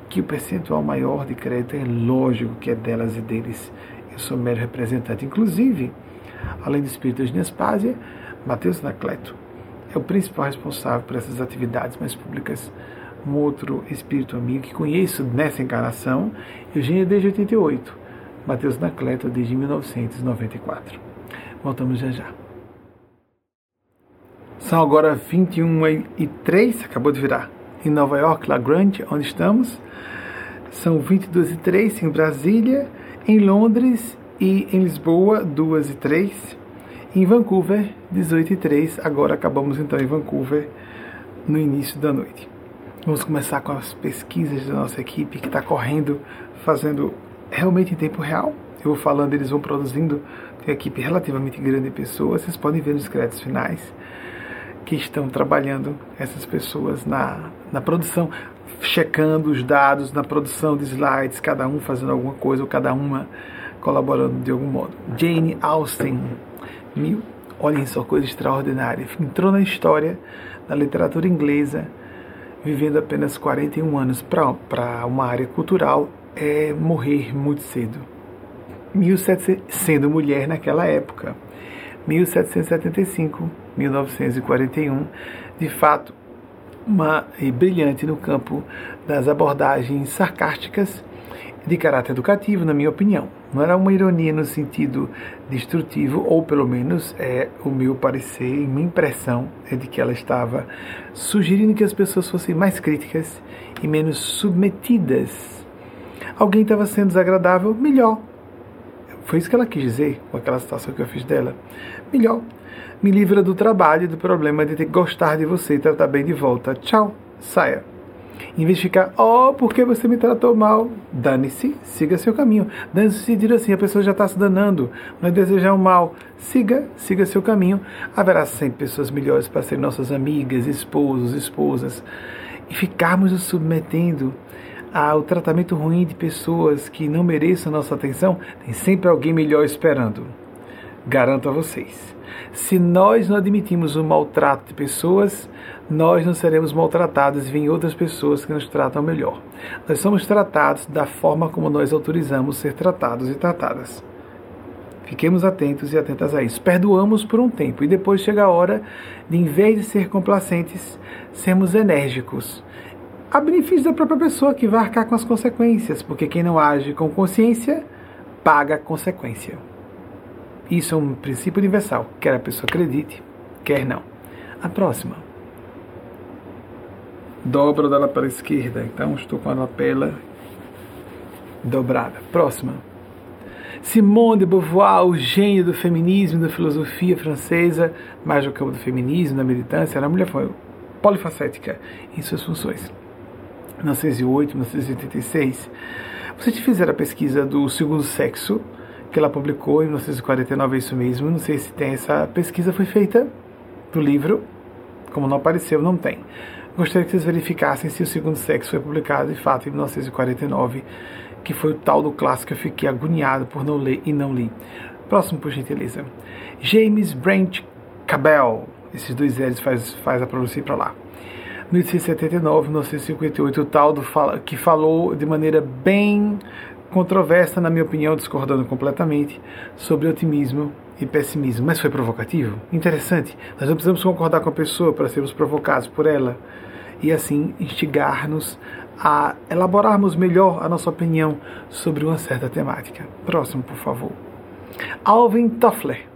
Speaker 1: que o percentual maior de crédito é lógico que é delas e deles eu sou mero representante. Inclusive, além do espírito de Nespásia, Mateus Anacleto é o principal responsável por essas atividades mais públicas. Um outro espírito amigo que conheço nessa encarnação, Eugênio desde 88, Mateus Anacleto desde 1994. Voltamos já já. São agora 21 e 3, acabou de virar, em Nova York, La Grande, onde estamos. São 22 e 3 em Brasília em Londres e em Lisboa, 2 e 3. Em Vancouver, 18 e 3. Agora acabamos então em Vancouver no início da noite. Vamos começar com as pesquisas da nossa equipe que está correndo, fazendo realmente em tempo real. Eu vou falando, eles vão produzindo. Tem uma equipe relativamente grande de pessoas. Vocês podem ver nos créditos finais que estão trabalhando essas pessoas na, na produção checando os dados na produção de slides, cada um fazendo alguma coisa ou cada uma colaborando de algum modo. Jane Austen, mil, olhem só coisa extraordinária, entrou na história da literatura inglesa, vivendo apenas 41 anos para uma área cultural, é morrer muito cedo. 1700, sendo mulher naquela época. 1775, 1941, de fato, uma, e brilhante no campo das abordagens sarcásticas de caráter educativo, na minha opinião. Não era uma ironia no sentido destrutivo, ou pelo menos é o meu parecer e minha impressão é de que ela estava sugerindo que as pessoas fossem mais críticas e menos submetidas. Alguém estava sendo desagradável, melhor. Foi isso que ela quis dizer com aquela situação que eu fiz dela. Melhor me livra do trabalho e do problema de ter que gostar de você e tratar bem de volta. Tchau, saia. Em vez de ficar, oh, porque você me tratou mal? Dane-se, siga seu caminho. Dane-se sentido assim, a pessoa já está se danando, não é desejar o mal. Siga, siga seu caminho. Haverá sempre pessoas melhores para serem nossas amigas, esposos, esposas. E ficarmos nos submetendo ao tratamento ruim de pessoas que não mereçam nossa atenção, tem sempre alguém melhor esperando. Garanto a vocês. Se nós não admitimos o maltrato de pessoas, nós não seremos maltratados e vêm outras pessoas que nos tratam melhor. Nós somos tratados da forma como nós autorizamos ser tratados e tratadas. Fiquemos atentos e atentas a isso. Perdoamos por um tempo e depois chega a hora de, em vez de ser complacentes, sermos enérgicos. A benefício da própria pessoa que vai arcar com as consequências, porque quem não age com consciência paga a consequência. Isso é um princípio universal, quer a pessoa acredite, quer não. A próxima. Dobro dela para a esquerda, então estou com a lapela dobrada. Próxima. Simone de Beauvoir, o gênio do feminismo, da filosofia francesa, mais do campo do feminismo, da militância, era uma mulher polifacética em suas funções. 1908, 1986. Vocês fizeram a pesquisa do segundo sexo, que ela publicou em 1949, é isso mesmo. Não sei se tem essa pesquisa, foi feita do livro. Como não apareceu, não tem. Gostaria que vocês verificassem se o segundo sexo foi publicado de fato em 1949, que foi o tal do clássico que eu fiquei agoniado por não ler e não li. Próximo, por gentileza. James Brent Cabell. Esses dois L's faz, faz a pronúncia para lá. 1879, 1958, o Taldo fala, que falou de maneira bem controversa, na minha opinião, discordando completamente, sobre otimismo e pessimismo. Mas foi provocativo? Interessante. Nós não precisamos concordar com a pessoa para sermos provocados por ela e assim instigar-nos a elaborarmos melhor a nossa opinião sobre uma certa temática. Próximo, por favor. Alvin Toffler.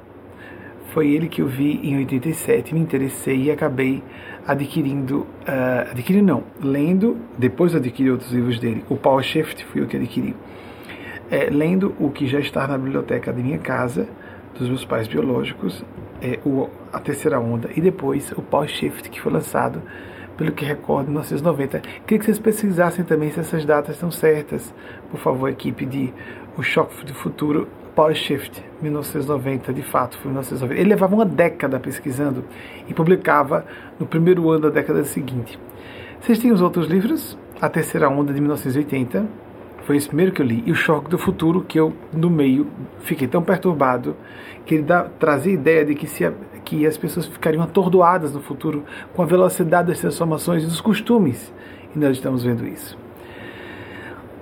Speaker 1: Foi ele que eu vi em 87, me interessei e acabei adquirindo, uh, adquirindo não, lendo, depois adquiri outros livros dele. O Power Shift fui eu que adquiri. É, lendo o que já está na biblioteca da minha casa, dos meus pais biológicos, é, o, a terceira onda, e depois o Power Shift, que foi lançado pelo que recordo, em 1990. Queria que vocês pesquisassem também se essas datas estão certas. Por favor, equipe de O Choque do Futuro, Power Shift, 1990, de fato, foi 1990. Ele levava uma década pesquisando e publicava no primeiro ano da década seguinte. Vocês têm os outros livros? A Terceira Onda, de 1980, foi esse primeiro que eu li. E O Choque do Futuro, que eu, no meio, fiquei tão perturbado que ele dá, trazia a ideia de que se que as pessoas ficariam atordoadas no futuro com a velocidade das transformações e dos costumes. E nós estamos vendo isso.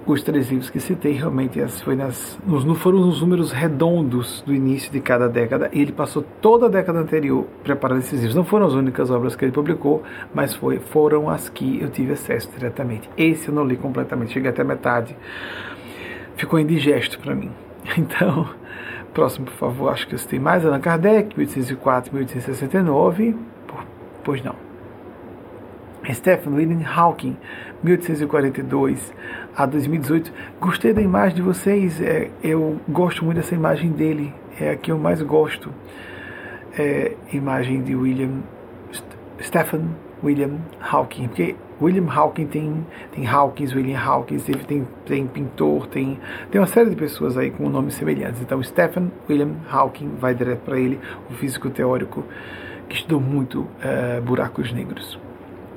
Speaker 1: Os três livros que citei realmente foi nas, nos, foram os números redondos do início de cada década. E ele passou toda a década anterior preparando esses livros. Não foram as únicas obras que ele publicou, mas foi, foram as que eu tive acesso diretamente. Esse eu não li completamente, cheguei até metade. Ficou indigesto para mim. Então, Próximo, por favor, acho que eu citei mais. Allan Kardec, 1804 1869. Pois não. Stephen William Hawking, 1842 a 2018. Gostei da imagem de vocês. É, eu gosto muito dessa imagem dele. É a que eu mais gosto. É, imagem de William Stephen William Hawking. Porque William Hawking tem, tem Hawkins, William Hawkins, tem, tem pintor, tem, tem uma série de pessoas aí com nomes semelhantes. Então, Stephen William Hawking vai direto para ele, o físico teórico que estudou muito uh, buracos negros.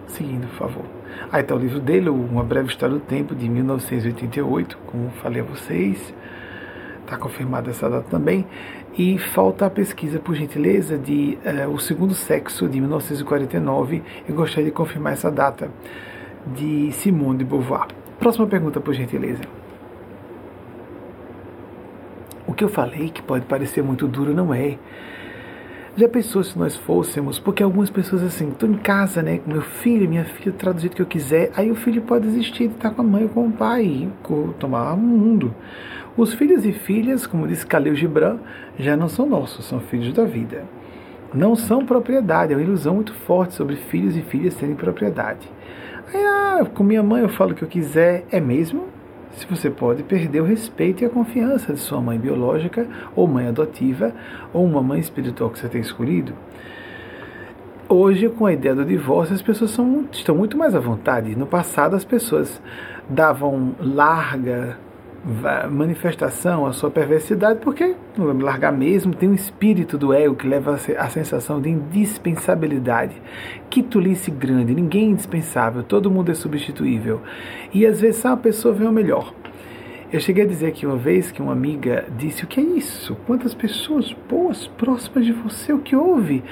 Speaker 1: Seguindo, por favor. Aí está o livro dele, Uma Breve História do Tempo, de 1988, como falei a vocês. Está confirmada essa data também. E falta a pesquisa, por gentileza, de uh, O Segundo Sexo, de 1949. Eu gostaria de confirmar essa data, de Simone de Beauvoir. Próxima pergunta, por gentileza. O que eu falei, que pode parecer muito duro, não é. Já pensou se nós fôssemos? Porque algumas pessoas assim, estou em casa, né, com meu filho, minha filha, traduzir o que eu quiser, aí o filho pode desistir de estar com a mãe ou com o pai, tomar o mundo. Os filhos e filhas, como disse Khalil Gibran, já não são nossos, são filhos da vida. Não são propriedade, é uma ilusão muito forte sobre filhos e filhas terem propriedade. Aí, ah, com minha mãe eu falo o que eu quiser, é mesmo? Se você pode perder o respeito e a confiança de sua mãe biológica, ou mãe adotiva, ou uma mãe espiritual que você tem escolhido. Hoje, com a ideia do divórcio, as pessoas são, estão muito mais à vontade. No passado, as pessoas davam larga manifestação a sua perversidade, porque não largar mesmo, tem um espírito do ego que leva a sensação de indispensabilidade. Que tolice grande, ninguém é indispensável, todo mundo é substituível. E às vezes só uma pessoa vê o melhor. Eu cheguei a dizer aqui uma vez que uma amiga disse: O que é isso? Quantas pessoas boas, próximas de você, o que houve?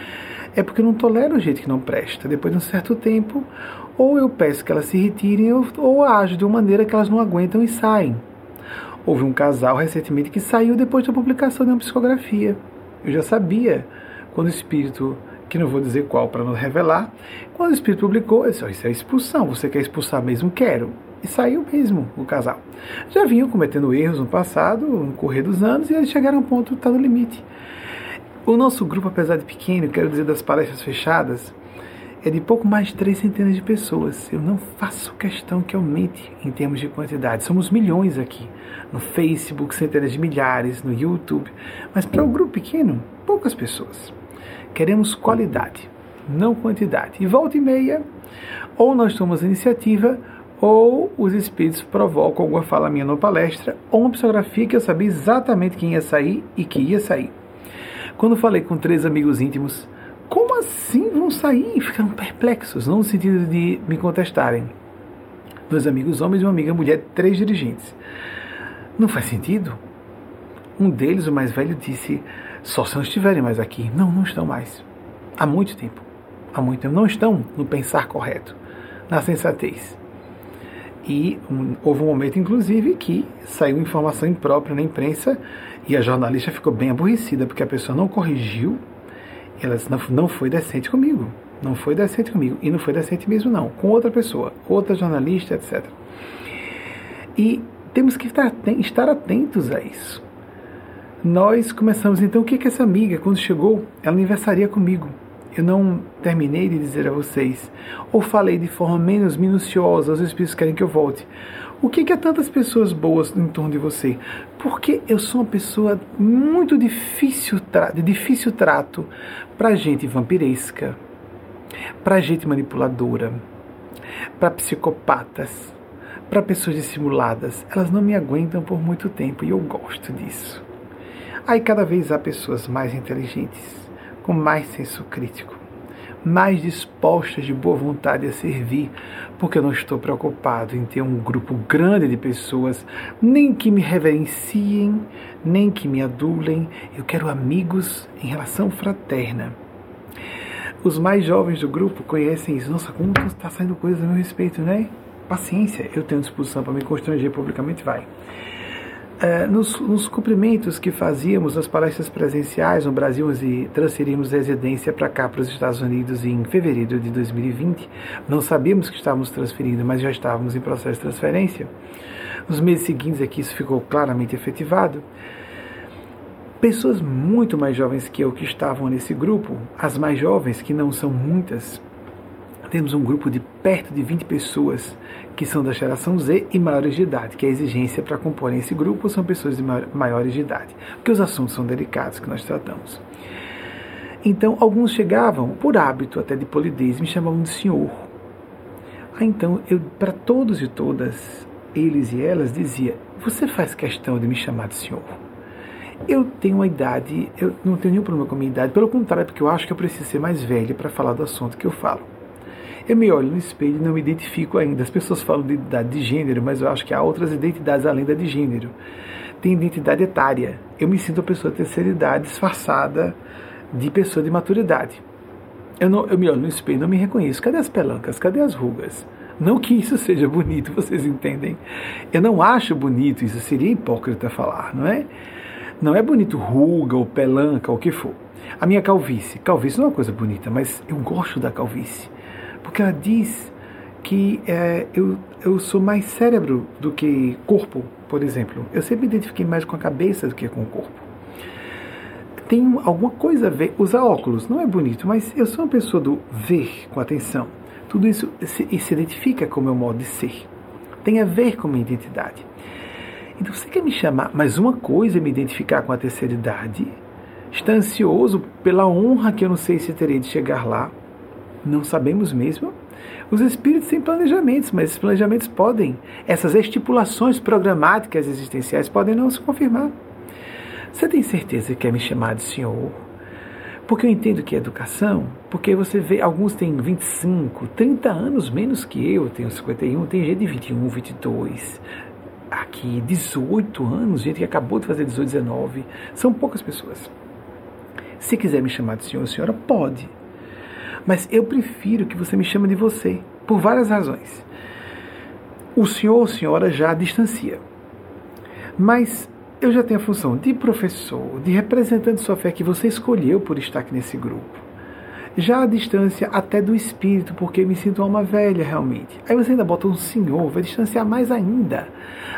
Speaker 1: É porque eu não tolero o jeito que não presta. Depois de um certo tempo, ou eu peço que elas se retirem, ou, ou ajo de uma maneira que elas não aguentam e saem. Houve um casal recentemente que saiu depois da publicação de uma psicografia. Eu já sabia quando o espírito, que não vou dizer qual para não revelar, quando o espírito publicou, eu disse, oh, isso é expulsão, você quer expulsar mesmo? Quero. E saiu mesmo o casal. Já vinham cometendo erros no passado, no correr dos anos, e eles chegaram a um ponto de estar no limite. O nosso grupo, apesar de pequeno, quero dizer das palestras fechadas, é de pouco mais de três centenas de pessoas. Eu não faço questão que aumente em termos de quantidade. Somos milhões aqui. No Facebook, centenas de milhares, no YouTube. Mas para o um grupo pequeno, poucas pessoas. Queremos qualidade, não quantidade. E volta e meia, ou nós tomamos iniciativa, ou os espíritos provocam alguma fala minha na palestra, ou uma psicografia que eu sabia exatamente quem ia sair e que ia sair. Quando falei com três amigos íntimos, como assim vão sair? Ficaram perplexos, não no sentido de me contestarem. Dois amigos homens e uma amiga mulher, três dirigentes. Não faz sentido? Um deles, o mais velho, disse: só se não estiverem mais aqui. Não, não estão mais. Há muito tempo. Há muito tempo. Não estão no pensar correto, na sensatez. E um, houve um momento, inclusive, que saiu informação imprópria na imprensa e a jornalista ficou bem aborrecida, porque a pessoa não corrigiu, ela não, não foi decente comigo. Não foi decente comigo. E não foi decente mesmo, não. Com outra pessoa, outra jornalista, etc. E temos que estar, atentos a isso. Nós começamos, então, o que, que essa amiga, quando chegou, ela aniversaria comigo eu não terminei de dizer a vocês, ou falei de forma menos minuciosa, os Espíritos querem que eu volte. O que, que há tantas pessoas boas em torno de você? Porque eu sou uma pessoa muito difícil, de difícil trato para gente vampiresca, para gente manipuladora, para psicopatas, para pessoas dissimuladas. Elas não me aguentam por muito tempo e eu gosto disso. Aí cada vez há pessoas mais inteligentes com mais senso crítico, mais dispostas de boa vontade a servir, porque eu não estou preocupado em ter um grupo grande de pessoas, nem que me reverenciem, nem que me adulem. Eu quero amigos em relação fraterna. Os mais jovens do grupo conhecem isso. Nossa, como está saindo coisa a meu respeito, né? Paciência, eu tenho disposição para me constranger publicamente, vai. É, nos, nos, cumprimentos que fazíamos nas palestras presenciais no Brasil e transferimos residência para cá, para os Estados Unidos, em fevereiro de 2020, não sabíamos que estávamos transferindo, mas já estávamos em processo de transferência. Nos meses seguintes é que isso ficou claramente efetivado. Pessoas muito mais jovens que eu que estavam nesse grupo, as mais jovens, que não são muitas, temos um grupo de perto de 20 pessoas que são da geração Z e maiores de idade, que a exigência para compor esse grupo são pessoas de maiores de idade, porque os assuntos são delicados que nós tratamos. Então, alguns chegavam, por hábito até de polidez, me chamavam de senhor. Ah, então, eu, para todos e todas, eles e elas, dizia: Você faz questão de me chamar de senhor? Eu tenho uma idade, eu não tenho nenhum problema com a minha idade, pelo contrário, porque eu acho que eu preciso ser mais velho para falar do assunto que eu falo. Eu me olho no espelho e não me identifico ainda. As pessoas falam de identidade de gênero, mas eu acho que há outras identidades além da de gênero. Tem identidade etária. Eu me sinto uma pessoa de terceira idade disfarçada de pessoa de maturidade. Eu, não, eu me olho no espelho e não me reconheço. Cadê as pelancas? Cadê as rugas? Não que isso seja bonito, vocês entendem? Eu não acho bonito, isso seria hipócrita falar, não é? Não é bonito ruga ou pelanca ou o que for. A minha calvície. Calvície não é uma coisa bonita, mas eu gosto da calvície diz que é, eu, eu sou mais cérebro do que corpo, por exemplo. Eu sempre me identifiquei mais com a cabeça do que com o corpo. Tem alguma coisa a ver. Usar óculos não é bonito, mas eu sou uma pessoa do ver com atenção. Tudo isso se, se identifica com o meu modo de ser. Tem a ver com a minha identidade. Então você quer me chamar, mas uma coisa é me identificar com a terceira idade. Está ansioso pela honra que eu não sei se terei de chegar lá não sabemos mesmo. Os espíritos têm planejamentos, mas esses planejamentos podem, essas estipulações programáticas existenciais podem não se confirmar. Você tem certeza que quer me chamar de senhor? Porque eu entendo que é educação, porque você vê, alguns têm 25, 30 anos menos que eu, tenho 51, tem gente de 21, 22, aqui 18 anos, gente que acabou de fazer 18, 19, são poucas pessoas. Se quiser me chamar de senhor ou senhora, pode. Mas eu prefiro que você me chame de você, por várias razões. O senhor ou senhora já distancia. Mas eu já tenho a função de professor, de representante de sua fé que você escolheu por estar aqui nesse grupo. Já a distância até do espírito, porque me sinto uma velha realmente. Aí você ainda bota um senhor, vai distanciar mais ainda.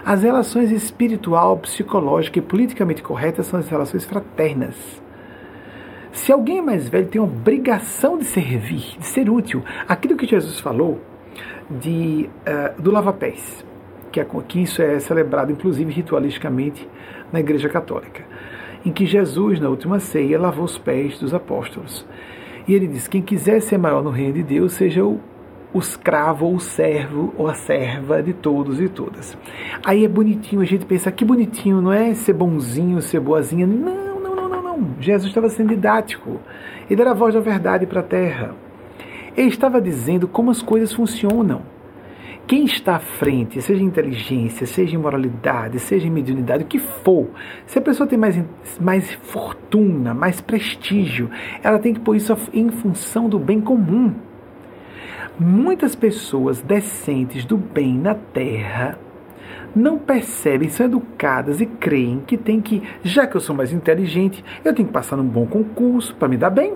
Speaker 1: As relações espiritual, psicológica e politicamente corretas são as relações fraternas. Se alguém mais velho, tem obrigação de servir, de ser útil. Aquilo que Jesus falou de, uh, do lava-pés, que, é, que isso é celebrado inclusive ritualisticamente na Igreja Católica, em que Jesus, na última ceia, lavou os pés dos apóstolos. E ele diz: quem quiser ser maior no reino de Deus, seja o, o escravo ou o servo ou a serva de todos e todas. Aí é bonitinho a gente pensar que bonitinho, não é ser bonzinho, ser boazinha. Não Jesus estava sendo didático. Ele era a voz da verdade para a terra. Ele estava dizendo como as coisas funcionam. quem está à frente, seja inteligência, seja moralidade, seja mediunidade, o que for, se a pessoa tem mais, mais fortuna, mais prestígio, ela tem que pôr isso em função do bem comum. Muitas pessoas decentes do bem na Terra não percebem, são educadas e creem que tem que, já que eu sou mais inteligente, eu tenho que passar num bom concurso para me dar bem.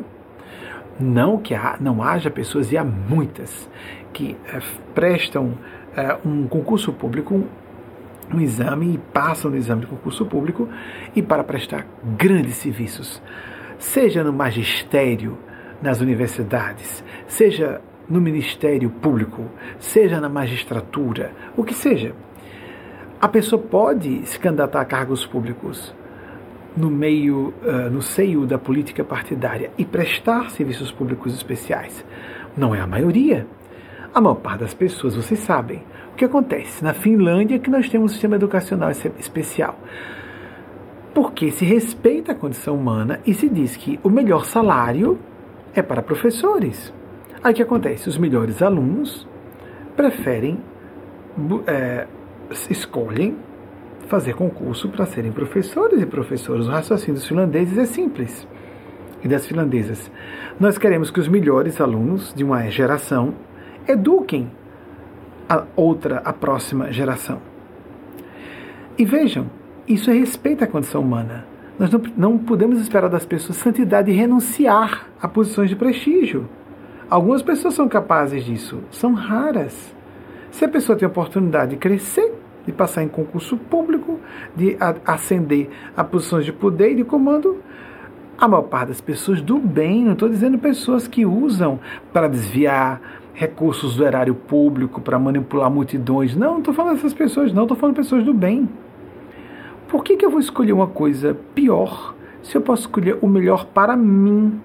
Speaker 1: Não que há, não haja pessoas, e há muitas, que é, prestam é, um concurso público, um, um exame e passam no exame de concurso público e para prestar grandes serviços, seja no magistério, nas universidades, seja no Ministério Público, seja na magistratura, o que seja. A pessoa pode se candidatar a cargos públicos no meio, uh, no seio da política partidária e prestar serviços públicos especiais. Não é a maioria. A maior parte das pessoas, vocês sabem. O que acontece? Na Finlândia que nós temos um sistema educacional especial. Porque se respeita a condição humana e se diz que o melhor salário é para professores. Aí o que acontece? Os melhores alunos preferem, é, escolhem fazer concurso para serem professores e professoras. O raciocínio dos finlandeses é simples e das finlandesas. Nós queremos que os melhores alunos de uma geração eduquem a outra, a próxima geração. E vejam, isso é respeito à condição humana. Nós não, não podemos esperar das pessoas santidade e renunciar a posições de prestígio. Algumas pessoas são capazes disso, são raras. Se a pessoa tem a oportunidade de crescer, de passar em concurso público, de ascender a posições de poder e de comando, a maior parte das pessoas do bem, não estou dizendo pessoas que usam para desviar recursos do erário público, para manipular multidões. Não, não estou falando dessas pessoas, não, estou falando pessoas do bem. Por que, que eu vou escolher uma coisa pior se eu posso escolher o melhor para mim?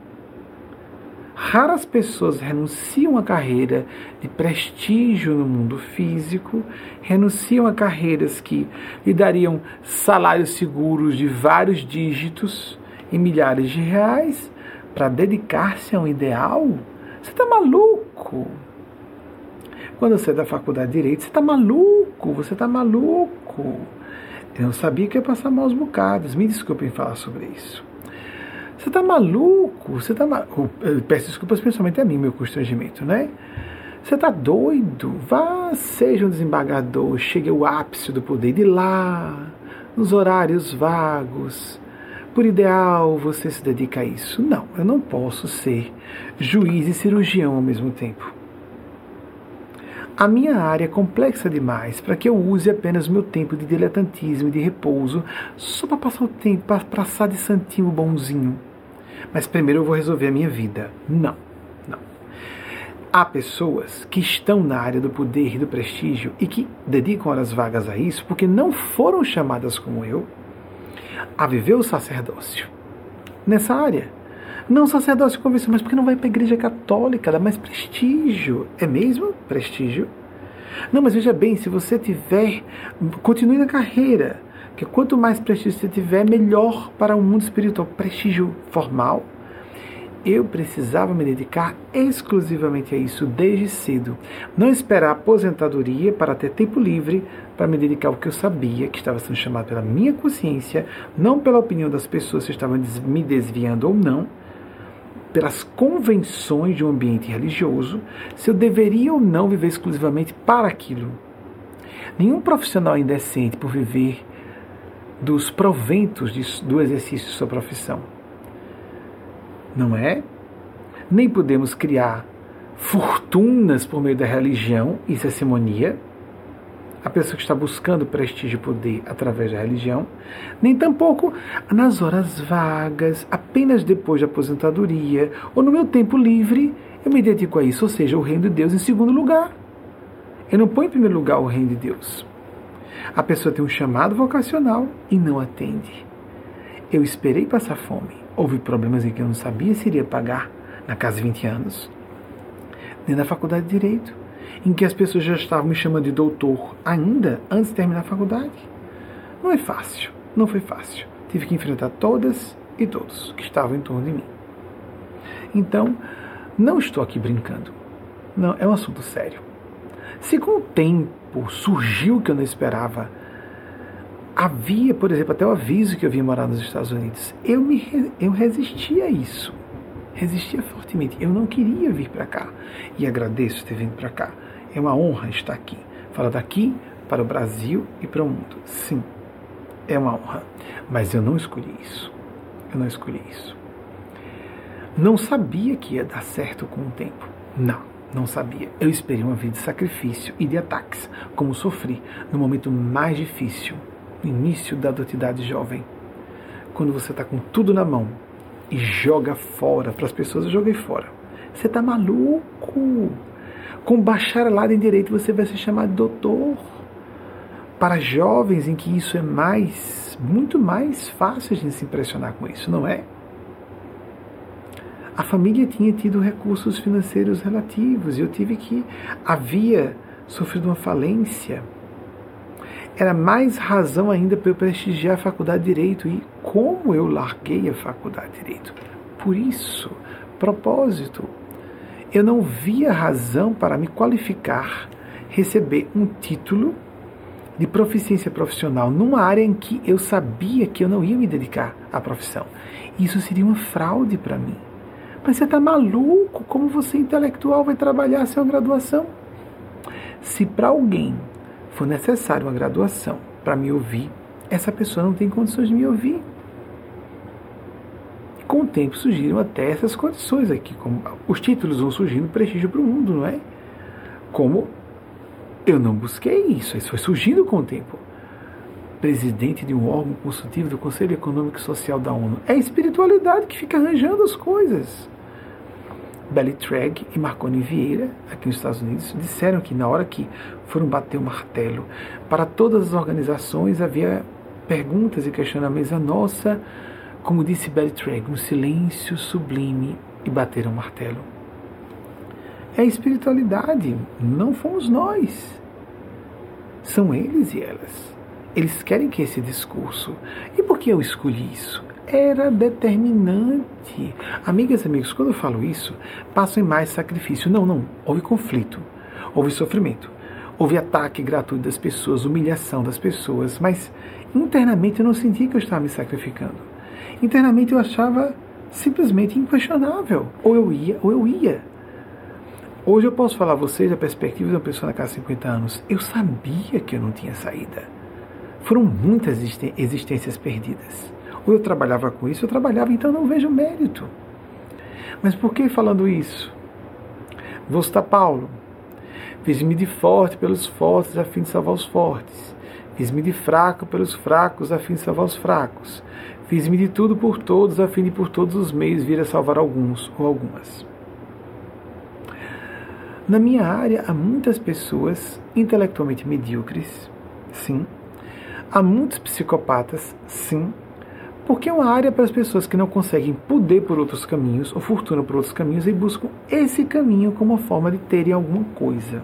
Speaker 1: Raras pessoas renunciam à carreira de prestígio no mundo físico, renunciam a carreiras que lhe dariam salários seguros de vários dígitos e milhares de reais para dedicar-se a um ideal? Você está maluco? Quando você é da faculdade de Direito, você está maluco, você está maluco. Eu não sabia que ia passar maus bocados. Me desculpem falar sobre isso. Você está maluco? Você está maluco? Peço desculpas principalmente a mim, meu constrangimento, né? Você está doido? Vá, seja um desembargador, chegue ao ápice do poder de lá, nos horários vagos. Por ideal, você se dedica a isso. Não, eu não posso ser juiz e cirurgião ao mesmo tempo. A minha área é complexa demais para que eu use apenas meu tempo de diletantismo e de repouso só para passar o tempo, para passar de santinho bonzinho mas primeiro eu vou resolver a minha vida. Não, não. Há pessoas que estão na área do poder e do prestígio e que dedicam horas vagas a isso porque não foram chamadas como eu a viver o sacerdócio nessa área. Não sacerdócio convencional, mas porque não vai para a igreja católica, dá mais prestígio. É mesmo prestígio? Não, mas veja bem, se você tiver, continue na carreira, que quanto mais prestígio você tiver, melhor para o mundo espiritual. Prestígio formal. Eu precisava me dedicar exclusivamente a isso desde cedo. Não esperar a aposentadoria para ter tempo livre para me dedicar ao que eu sabia que estava sendo chamado pela minha consciência, não pela opinião das pessoas se estavam me desviando ou não, pelas convenções de um ambiente religioso, se eu deveria ou não viver exclusivamente para aquilo. Nenhum profissional indecente por viver dos proventos de, do exercício de sua profissão. Não é? Nem podemos criar fortunas por meio da religião, isso é simonia. A pessoa que está buscando prestígio e poder através da religião, nem tampouco nas horas vagas, apenas depois da aposentadoria ou no meu tempo livre, eu me dedico a isso, ou seja, o reino de Deus em segundo lugar. Eu não ponho em primeiro lugar o reino de Deus. A pessoa tem um chamado vocacional e não atende. Eu esperei passar fome. Houve problemas em que eu não sabia se iria pagar na casa de 20 anos. Nem na faculdade de Direito, em que as pessoas já estavam me chamando de doutor ainda antes de terminar a faculdade. Não é fácil, não foi fácil. Tive que enfrentar todas e todos que estavam em torno de mim. Então, não estou aqui brincando. Não, é um assunto sério. Se com o tempo surgiu o que eu não esperava, havia, por exemplo, até o aviso que eu vim morar nos Estados Unidos, eu, me, eu resistia a isso. Resistia fortemente. Eu não queria vir para cá. E agradeço ter vindo para cá. É uma honra estar aqui. Fala daqui para o Brasil e para o mundo. Sim, é uma honra. Mas eu não escolhi isso. Eu não escolhi isso. Não sabia que ia dar certo com o tempo. Não, não sabia. Eu esperei uma vida de sacrifício e de ataques, como sofri no momento mais difícil, no início da adultidade jovem. Quando você está com tudo na mão e joga fora, para as pessoas eu joguei fora. Você está maluco? Com bacharelado em direito você vai ser chamado doutor. Para jovens em que isso é mais, muito mais fácil de se impressionar com isso, não é? A família tinha tido recursos financeiros relativos e eu tive que havia sofrido uma falência. Era mais razão ainda para eu prestigiar a faculdade de direito e como eu larguei a faculdade de direito. Por isso, propósito, eu não via razão para me qualificar, receber um título de proficiência profissional numa área em que eu sabia que eu não ia me dedicar à profissão. Isso seria uma fraude para mim. Mas você está maluco? Como você intelectual vai trabalhar sem uma graduação? Se para alguém for necessário uma graduação para me ouvir, essa pessoa não tem condições de me ouvir. Com o tempo surgiram até essas condições aqui. Como os títulos vão surgindo, prestígio para o mundo, não é? Como eu não busquei isso, isso foi surgindo com o tempo. Presidente de um órgão consultivo do Conselho Econômico e Social da ONU. É a espiritualidade que fica arranjando as coisas. Belly e Marconi Vieira, aqui nos Estados Unidos, disseram que na hora que foram bater o martelo, para todas as organizações havia perguntas e questionamentos. A nossa, como disse Belly um silêncio sublime e bateram o martelo. É a espiritualidade, não fomos nós. São eles e elas. Eles querem que esse discurso. E por que eu escolhi isso? Era determinante. Amigas e amigos, quando eu falo isso, passo em mais sacrifício. Não, não. Houve conflito, houve sofrimento, houve ataque gratuito das pessoas, humilhação das pessoas, mas internamente eu não sentia que eu estava me sacrificando. Internamente eu achava simplesmente inquestionável. Ou eu ia, ou eu ia. Hoje eu posso falar a vocês a perspectiva de uma pessoa na casa de 50 anos. Eu sabia que eu não tinha saída. Foram muitas existências perdidas. Ou eu trabalhava com isso, eu trabalhava, então não vejo mérito. Mas por que falando isso? Vou citar Paulo. Fiz-me de forte pelos fortes a fim de salvar os fortes. Fiz-me de fraco pelos fracos a fim de salvar os fracos. Fiz-me de tudo por todos a fim de por todos os meios vir a salvar alguns ou algumas. Na minha área há muitas pessoas intelectualmente medíocres, sim. Há muitos psicopatas, sim porque é uma área para as pessoas que não conseguem poder por outros caminhos ou fortuna por outros caminhos e buscam esse caminho como uma forma de terem alguma coisa.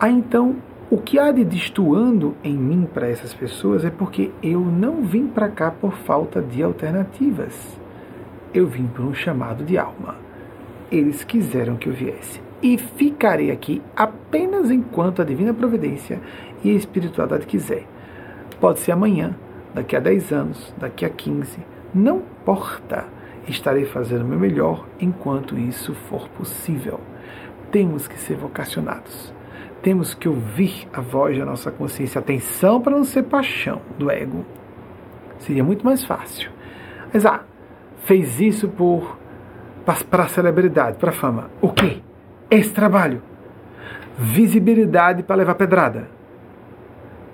Speaker 1: Aí então, o que há de destoando em mim para essas pessoas é porque eu não vim para cá por falta de alternativas. Eu vim por um chamado de alma. Eles quiseram que eu viesse. E ficarei aqui apenas enquanto a divina providência e a espiritualidade quiser. Pode ser amanhã, daqui a 10 anos, daqui a 15, não importa. Estarei fazendo o meu melhor enquanto isso for possível. Temos que ser vocacionados. Temos que ouvir a voz da nossa consciência. Atenção para não ser paixão do ego. Seria muito mais fácil. Mas ah, fez isso por para a celebridade, para a fama. O quê? Esse trabalho. Visibilidade para levar pedrada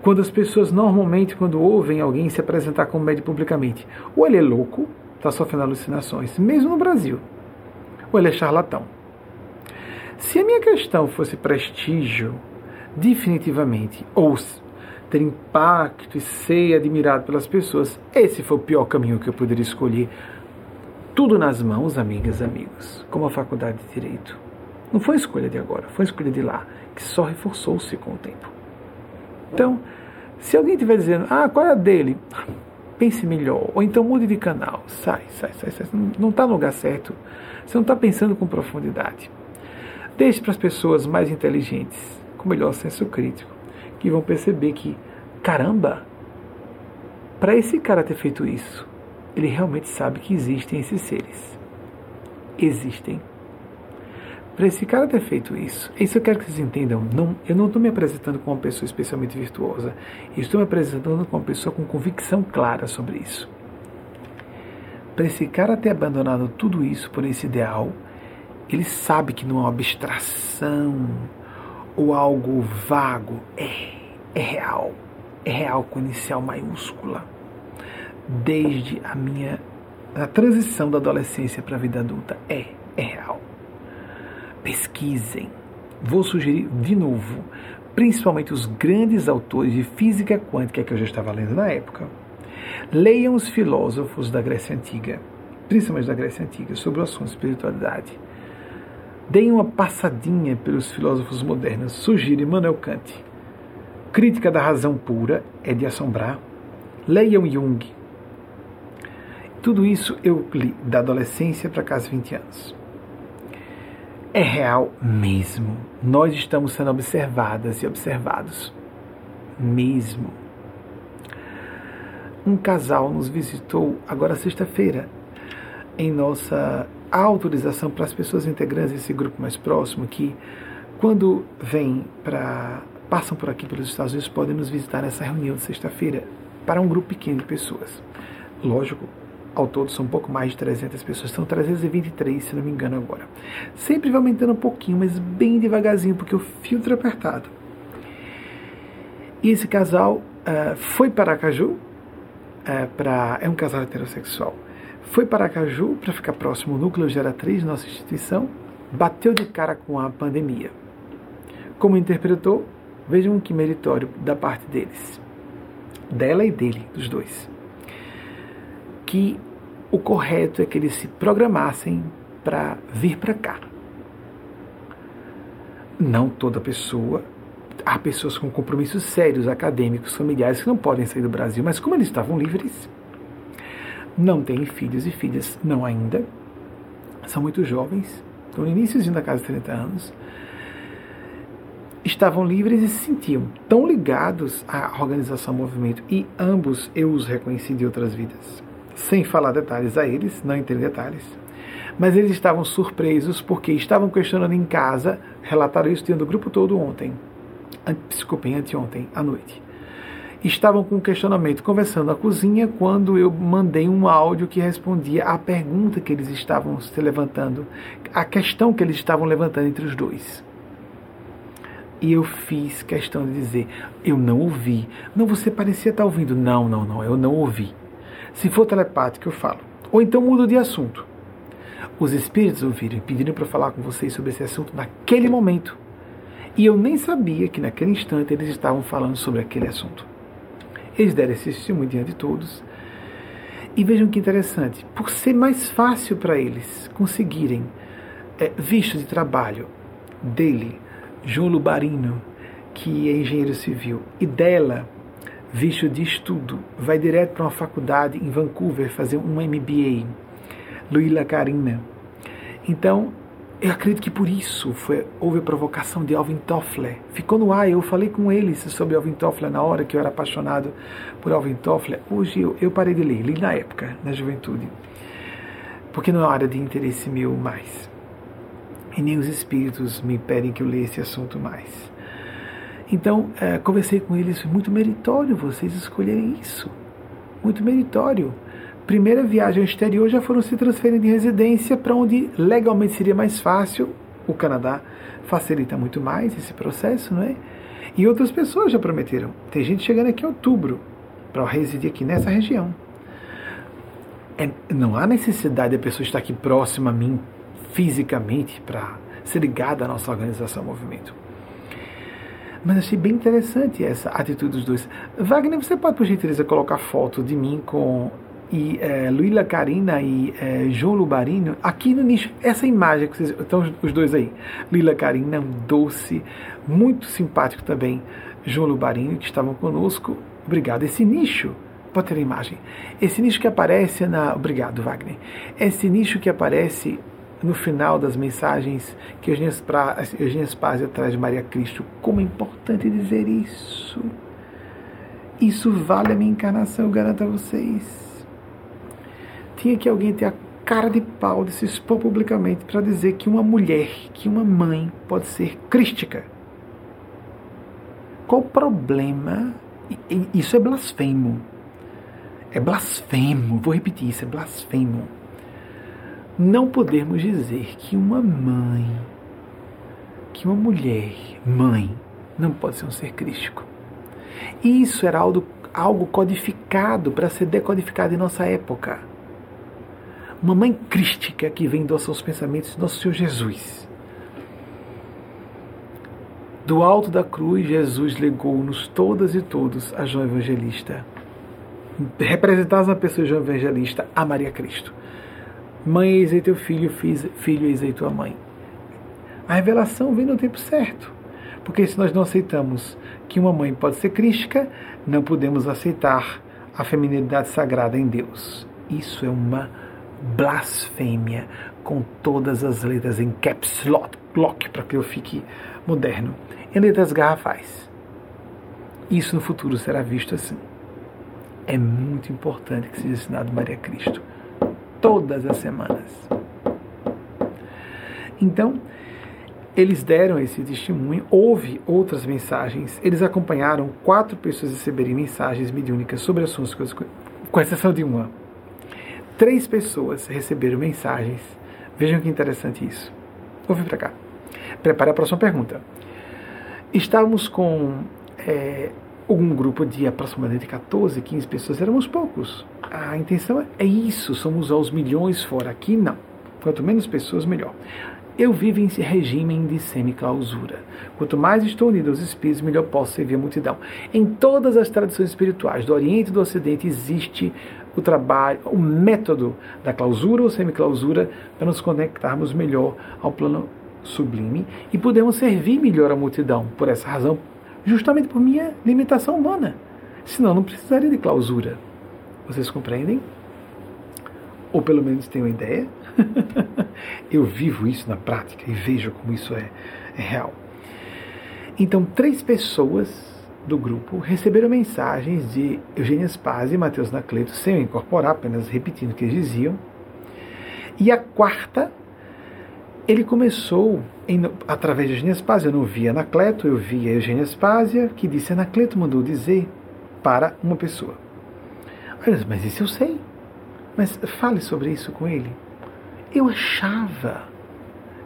Speaker 1: quando as pessoas normalmente, quando ouvem alguém se apresentar como médico publicamente, ou ele é louco, está sofrendo alucinações, mesmo no Brasil, ou ele é charlatão. Se a minha questão fosse prestígio, definitivamente, ou ter impacto e ser admirado pelas pessoas, esse foi o pior caminho que eu poderia escolher. Tudo nas mãos, amigas, amigos, como a faculdade de Direito. Não foi escolha de agora, foi escolha de lá, que só reforçou-se com o tempo. Então, se alguém estiver dizendo, ah, qual é a dele? Pense melhor. Ou então mude de canal. Sai, sai, sai, sai. Não está no lugar certo. Você não está pensando com profundidade. Deixe para as pessoas mais inteligentes, com melhor senso crítico, que vão perceber que, caramba, para esse cara ter feito isso, ele realmente sabe que existem esses seres. Existem. Para esse cara ter feito isso, isso eu quero que vocês entendam. Não, eu não estou me apresentando como uma pessoa especialmente virtuosa. Estou me apresentando como uma pessoa com convicção clara sobre isso. Para esse cara ter abandonado tudo isso por esse ideal, ele sabe que não é uma abstração ou algo vago. É, é real. É real com inicial maiúscula. Desde a minha a transição da adolescência para a vida adulta. É, é real pesquisem. Vou sugerir de novo, principalmente os grandes autores de física quântica que eu já estava lendo na época. Leiam os filósofos da Grécia Antiga, principalmente da Grécia Antiga, sobre o assunto espiritualidade. Deem uma passadinha pelos filósofos modernos. Sugiro Immanuel Kant. Crítica da Razão Pura é de assombrar. Leiam Jung. Tudo isso eu li da adolescência para cá 20 anos é real mesmo. Nós estamos sendo observadas e observados mesmo. Um casal nos visitou agora sexta-feira em nossa autorização para as pessoas integrantes desse grupo mais próximo que quando vêm para passam por aqui pelos Estados Unidos podem nos visitar nessa reunião de sexta-feira para um grupo pequeno de pessoas. Lógico, ao todo são um pouco mais de 300 pessoas, são 323, se não me engano agora. Sempre vai aumentando um pouquinho, mas bem devagarzinho, porque o filtro é apertado. E esse casal uh, foi para Aracaju, uh, pra, é um casal heterossexual, foi para Aracaju para ficar próximo ao núcleo geratriz, nossa instituição, bateu de cara com a pandemia. Como interpretou? Vejam que meritório da parte deles, dela e dele, dos dois que o correto é que eles se programassem para vir para cá. Não toda pessoa. Há pessoas com compromissos sérios, acadêmicos, familiares, que não podem sair do Brasil, mas como eles estavam livres, não têm filhos e filhas, não ainda, são muito jovens, estão no início da casa de 30 anos, estavam livres e se sentiam tão ligados à organização movimento, e ambos eu os reconheci de outras vidas sem falar detalhes a eles, não entendo detalhes. Mas eles estavam surpresos porque estavam questionando em casa, relataram isso diante do grupo todo ontem, desculpem, anteontem, à noite. Estavam com um questionamento, conversando na cozinha, quando eu mandei um áudio que respondia à pergunta que eles estavam se levantando, a questão que eles estavam levantando entre os dois. E eu fiz questão de dizer, eu não ouvi. Não, você parecia estar ouvindo. Não, não, não, eu não ouvi. Se for telepático, eu falo. Ou então mudo de assunto. Os espíritos ouviram e pediram para falar com vocês sobre esse assunto naquele momento. E eu nem sabia que naquele instante eles estavam falando sobre aquele assunto. Eles deram esse testemunho diante de todos. E vejam que interessante, por ser mais fácil para eles conseguirem é, visto de trabalho dele, João Lubarino, que é engenheiro civil, e dela, visto de estudo, vai direto para uma faculdade em Vancouver fazer um MBA, Luíla Karina. Então, eu acredito que por isso foi, houve a provocação de Alvin Toffler. Ficou no ar, eu falei com eles sobre Alvin Toffler na hora que eu era apaixonado por Alvin Toffler. Hoje eu, eu parei de ler, li na época, na juventude. Porque não é hora de interesse meu mais. E nem os espíritos me pedem que eu leia esse assunto mais. Então, é, conversei com eles, muito meritório vocês escolherem isso. Muito meritório. Primeira viagem ao exterior já foram se transferindo de residência para onde legalmente seria mais fácil. O Canadá facilita muito mais esse processo, não é? E outras pessoas já prometeram. Tem gente chegando aqui em outubro para residir aqui nessa região. É, não há necessidade da pessoa estar aqui próxima a mim fisicamente para ser ligada à nossa organização, movimento. Mas achei bem interessante essa atitude dos dois. Wagner, você pode, por gentileza, colocar foto de mim com e é, Luíla Carina e é, João Lubarino, aqui no nicho, essa imagem que vocês estão os dois aí. Lila Carina, um doce, muito simpático também. João Lubarino, que estavam conosco. Obrigado. Esse nicho, pode ter a imagem. Esse nicho que aparece na. Obrigado, Wagner. Esse nicho que aparece no final das mensagens que Eugênia Spazia traz de Maria Cristo. Como é importante dizer isso. Isso vale a minha encarnação, eu garanto a vocês. Tinha que alguém ter a cara de pau de se expor publicamente para dizer que uma mulher, que uma mãe pode ser crística. Qual o problema? Isso é blasfemo. É blasfemo, vou repetir isso, é blasfemo. Não podemos dizer que uma mãe, que uma mulher, mãe, não pode ser um ser crístico. Isso era algo, algo codificado para ser decodificado em nossa época. Uma mãe crística que vem dos seus pensamentos, nosso Senhor Jesus. Do alto da cruz, Jesus legou-nos todas e todos a João Evangelista. Representados na pessoa de João Evangelista, a Maria Cristo. Mãe, eis aí teu filho, filho, eis aí tua mãe. A revelação vem no tempo certo. Porque se nós não aceitamos que uma mãe pode ser crística, não podemos aceitar a feminilidade sagrada em Deus. Isso é uma blasfêmia com todas as letras em caps lock, para que eu fique moderno, em letras garrafais. Isso no futuro será visto assim. É muito importante que seja ensinado Maria Cristo todas as semanas. Então, eles deram esse testemunho, houve outras mensagens, eles acompanharam quatro pessoas receberem mensagens mediúnicas sobre assuntos, com exceção de uma. Três pessoas receberam mensagens. Vejam que interessante isso. Ouve para cá. Prepare a próxima pergunta. Estávamos com é, um grupo de aproximadamente 14, 15 pessoas, éramos poucos. A intenção é isso, somos aos milhões fora. Aqui não. Quanto menos pessoas, melhor. Eu vivo em regime de semiclausura. Quanto mais estou unido aos espíritos, melhor posso servir a multidão. Em todas as tradições espirituais, do Oriente e do Ocidente, existe o trabalho, o método da clausura ou semiclausura para nos conectarmos melhor ao plano sublime e podemos servir melhor a multidão. Por essa razão, justamente por minha limitação humana. Senão, não precisaria de clausura. Vocês compreendem? Ou pelo menos têm uma ideia? eu vivo isso na prática e vejo como isso é, é real. Então, três pessoas do grupo receberam mensagens de Eugênia Spaz e Mateus Nacleto, sem eu incorporar, apenas repetindo o que eles diziam. E a quarta, ele começou, em, através de Eugênia Spazia, eu não via Anacleto, eu via Eugênia Spazia, que disse, Anacleto mandou dizer para uma pessoa. Mas isso eu sei. Mas fale sobre isso com ele. Eu achava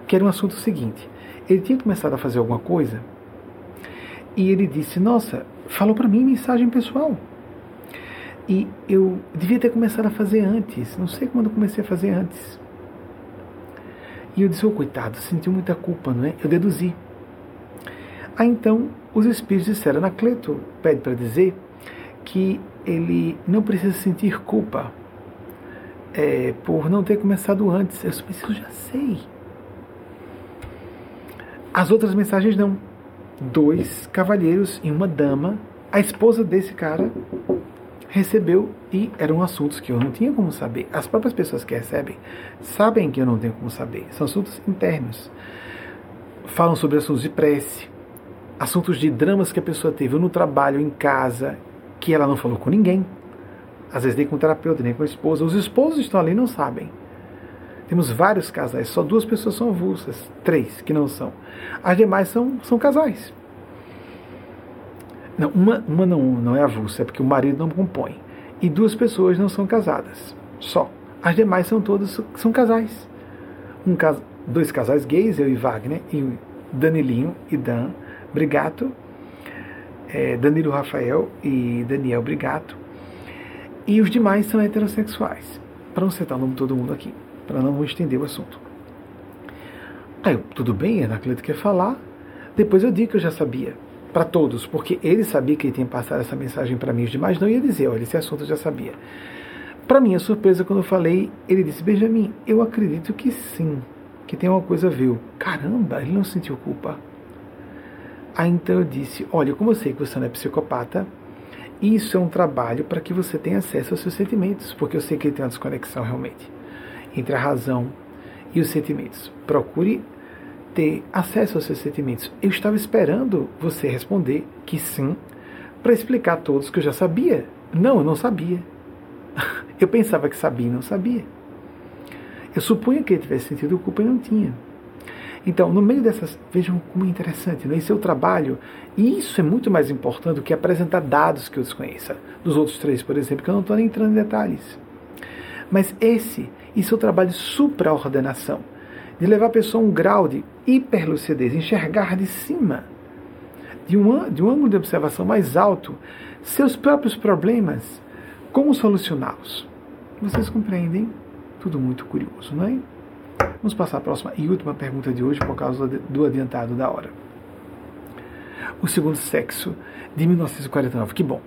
Speaker 1: que era um assunto seguinte. Ele tinha começado a fazer alguma coisa e ele disse: Nossa, falou para mim mensagem pessoal. E eu devia ter começado a fazer antes. Não sei quando comecei a fazer antes. E eu disse: oh, coitado, sentiu muita culpa, não é? Eu deduzi. Aí então os espíritos disseram: Anacleto pede para dizer que ele não precisa sentir culpa é, por não ter começado antes. Eu já sei. As outras mensagens não. Dois cavalheiros e uma dama, a esposa desse cara, recebeu e eram assuntos que eu não tinha como saber. As próprias pessoas que recebem sabem que eu não tenho como saber. São assuntos internos. Falam sobre assuntos de prece, assuntos de dramas que a pessoa teve no trabalho, em casa, que ela não falou com ninguém. Às vezes nem com o terapeuta, nem com a esposa. Os esposos estão ali e não sabem. Temos vários casais, só duas pessoas são avulsas, três que não são. As demais são, são casais. Não, uma, uma não, não é avulsa, é porque o marido não compõe. E duas pessoas não são casadas, só. As demais são todas são casais. Um, dois casais gays, eu e Wagner, e Danilinho e Dan Brigato, é, Danilo Rafael e Daniel Brigato. E os demais são heterossexuais. Para não citar o nome de todo mundo aqui, para não estender o assunto. Aí, tudo bem, Anacleto quer falar. Depois eu digo que eu já sabia. Para todos, porque ele sabia que ele tinha passado essa mensagem para mim, os demais não ia dizer, olha, esse assunto eu já sabia. Para minha surpresa, quando eu falei, ele disse, Benjamin, eu acredito que sim, que tem uma coisa a ver. Caramba, ele não sentiu culpa. Aí então eu disse, olha, como eu sei que você não é psicopata, isso é um trabalho para que você tenha acesso aos seus sentimentos, porque eu sei que tem uma desconexão realmente entre a razão e os sentimentos. Procure ter acesso aos seus sentimentos. Eu estava esperando você responder que sim, para explicar a todos que eu já sabia. Não, eu não sabia. Eu pensava que sabia e não sabia. Eu supunha que ele tivesse sentido culpa e não tinha. Então, no meio dessas, vejam como é interessante, né? esse é o trabalho, e isso é muito mais importante do que apresentar dados que eu desconheça. Dos outros três, por exemplo, que eu não estou nem entrando em detalhes. Mas esse, isso é o trabalho de supraordenação, de levar a pessoa a um grau de hiperlucidez, enxergar de cima, de um, de um ângulo de observação mais alto, seus próprios problemas, como solucioná-los. Vocês compreendem? Tudo muito curioso, não é? Vamos passar a próxima e última pergunta de hoje por causa do adiantado da hora. O segundo sexo de 1949. Que bom.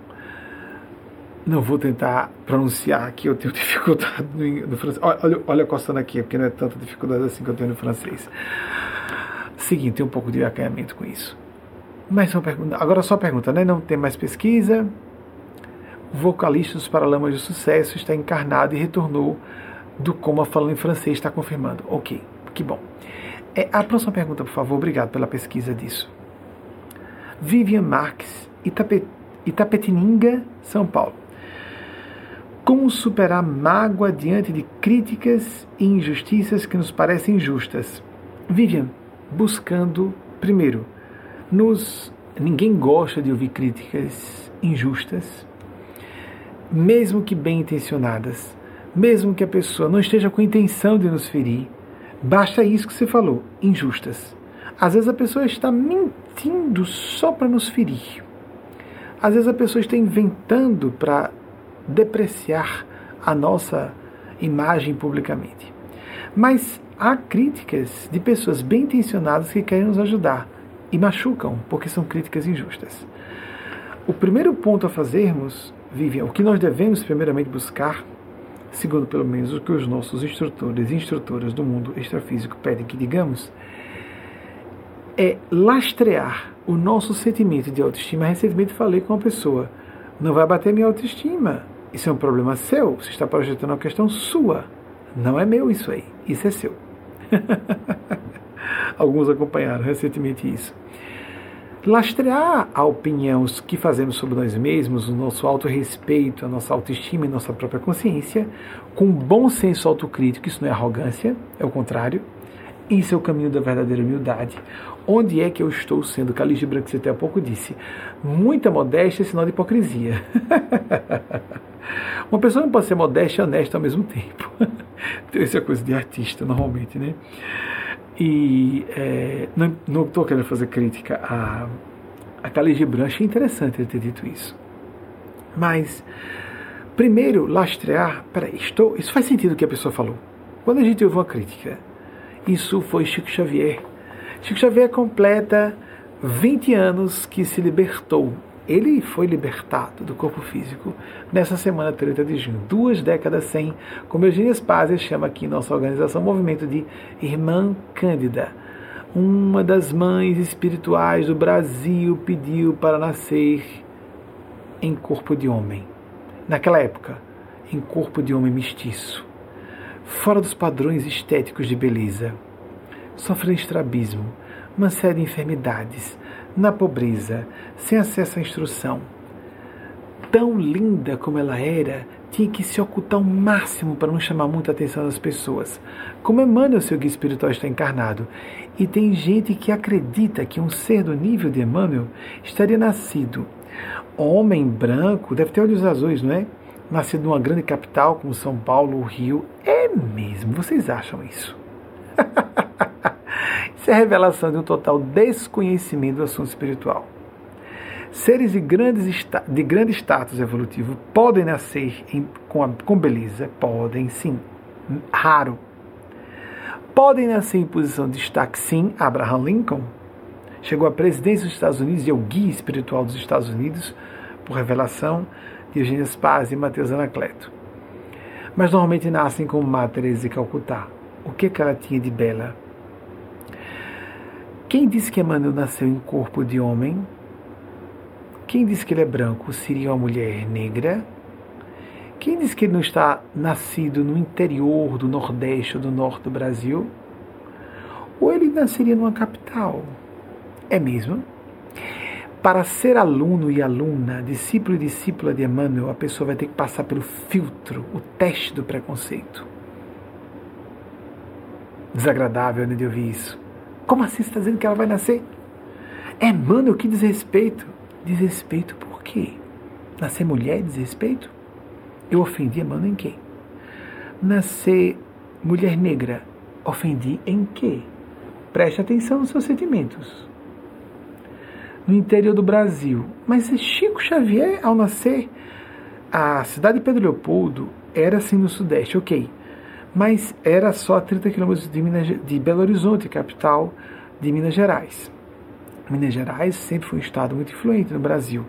Speaker 1: Não vou tentar pronunciar que eu tenho dificuldade no, no francês. Olha, olha coçando aqui, porque não é tanta dificuldade assim que eu tenho no francês. Seguinte, tem um pouco de acanhamento com isso. Mas só pergunta, agora só pergunta, né? Não tem mais pesquisa. O vocalista dos Paralamas de Sucesso está encarnado e retornou do coma falando em francês, está confirmando. Ok, que bom. É, a próxima pergunta, por favor. Obrigado pela pesquisa disso. Vivian Marques, Itape, Itapetininga, São Paulo. Como superar mágoa diante de críticas e injustiças que nos parecem injustas? Vivian, buscando, primeiro, nos. Ninguém gosta de ouvir críticas injustas, mesmo que bem intencionadas, mesmo que a pessoa não esteja com intenção de nos ferir. Basta isso que você falou, injustas. Às vezes a pessoa está mentindo só para nos ferir. Às vezes a pessoa está inventando para depreciar a nossa imagem publicamente. Mas há críticas de pessoas bem intencionadas que querem nos ajudar e machucam porque são críticas injustas. O primeiro ponto a fazermos, Vivian, o que nós devemos primeiramente buscar, segundo pelo menos o que os nossos instrutores e instrutoras do mundo extrafísico pedem que digamos, é lastrear o nosso sentimento de autoestima. Recentemente falei com uma pessoa, não vai bater minha autoestima. Isso é um problema seu, você está projetando uma questão sua. Não é meu isso aí, isso é seu. Alguns acompanharam recentemente isso. Lastrear a opinião que fazemos sobre nós mesmos, o nosso autorrespeito, a nossa autoestima e nossa própria consciência, com bom senso autocrítico, isso não é arrogância, é o contrário. Isso é o caminho da verdadeira humildade. Onde é que eu estou sendo? Calixto Branco, você até há pouco disse. Muita modéstia é sinal de hipocrisia. Uma pessoa não pode ser modesta e honesta ao mesmo tempo. Essa é coisa de artista, normalmente, né? E é, não estou querendo fazer crítica a, a Khalid Gibran, achei interessante ele ter dito isso. Mas, primeiro, lastrear. Peraí, estou, isso faz sentido o que a pessoa falou. Quando a gente ouve uma crítica, isso foi Chico Xavier. Chico Xavier completa 20 anos que se libertou ele foi libertado do corpo físico nessa semana 30 de junho, duas décadas sem, como Eugênia Spazia chama aqui em nossa organização, movimento de Irmã Cândida. Uma das mães espirituais do Brasil pediu para nascer em corpo de homem. Naquela época, em corpo de homem mestiço, fora dos padrões estéticos de beleza, sofrendo estrabismo, uma série de enfermidades, na pobreza, sem acesso à instrução. Tão linda como ela era, tinha que se ocultar ao máximo para não chamar muita atenção das pessoas. Como Emmanuel, seu guia espiritual, está encarnado. E tem gente que acredita que um ser do nível de Emmanuel estaria nascido homem branco, deve ter olhos azuis, não é? Nascido numa grande capital como São Paulo, o Rio. É mesmo? Vocês acham isso? Isso é revelação de um total desconhecimento do assunto espiritual. Seres de, grandes, de grande status evolutivo podem nascer em, com, a, com beleza? Podem, sim. Raro. Podem nascer em posição de destaque? Sim. Abraham Lincoln chegou à presidência dos Estados Unidos e é o guia espiritual dos Estados Unidos, por revelação de Eugênia Spaz e Mateus Anacleto. Mas normalmente nascem como Madre Teresa de Calcutá. O que, que ela tinha de bela? Quem disse que Emmanuel nasceu em corpo de homem? Quem disse que ele é branco seria uma mulher negra? Quem diz que ele não está nascido no interior do Nordeste ou do Norte do Brasil? Ou ele nasceria numa capital? É mesmo? Para ser aluno e aluna, discípulo e discípula de Emmanuel, a pessoa vai ter que passar pelo filtro, o teste do preconceito. Desagradável né, de ouvir isso. Como assim você está dizendo que ela vai nascer? Emmanuel, que desrespeito. Desrespeito por quê? Nascer mulher é desrespeito? Eu ofendi Emmanuel em quê? Nascer mulher negra, ofendi em quê? Preste atenção nos seus sentimentos no interior do Brasil. Mas Chico Xavier, ao nascer, a cidade de Pedro Leopoldo era assim no Sudeste, ok. Mas era só a 30 quilômetros de, de Belo Horizonte, capital de Minas Gerais. Minas Gerais sempre foi um estado muito influente no Brasil.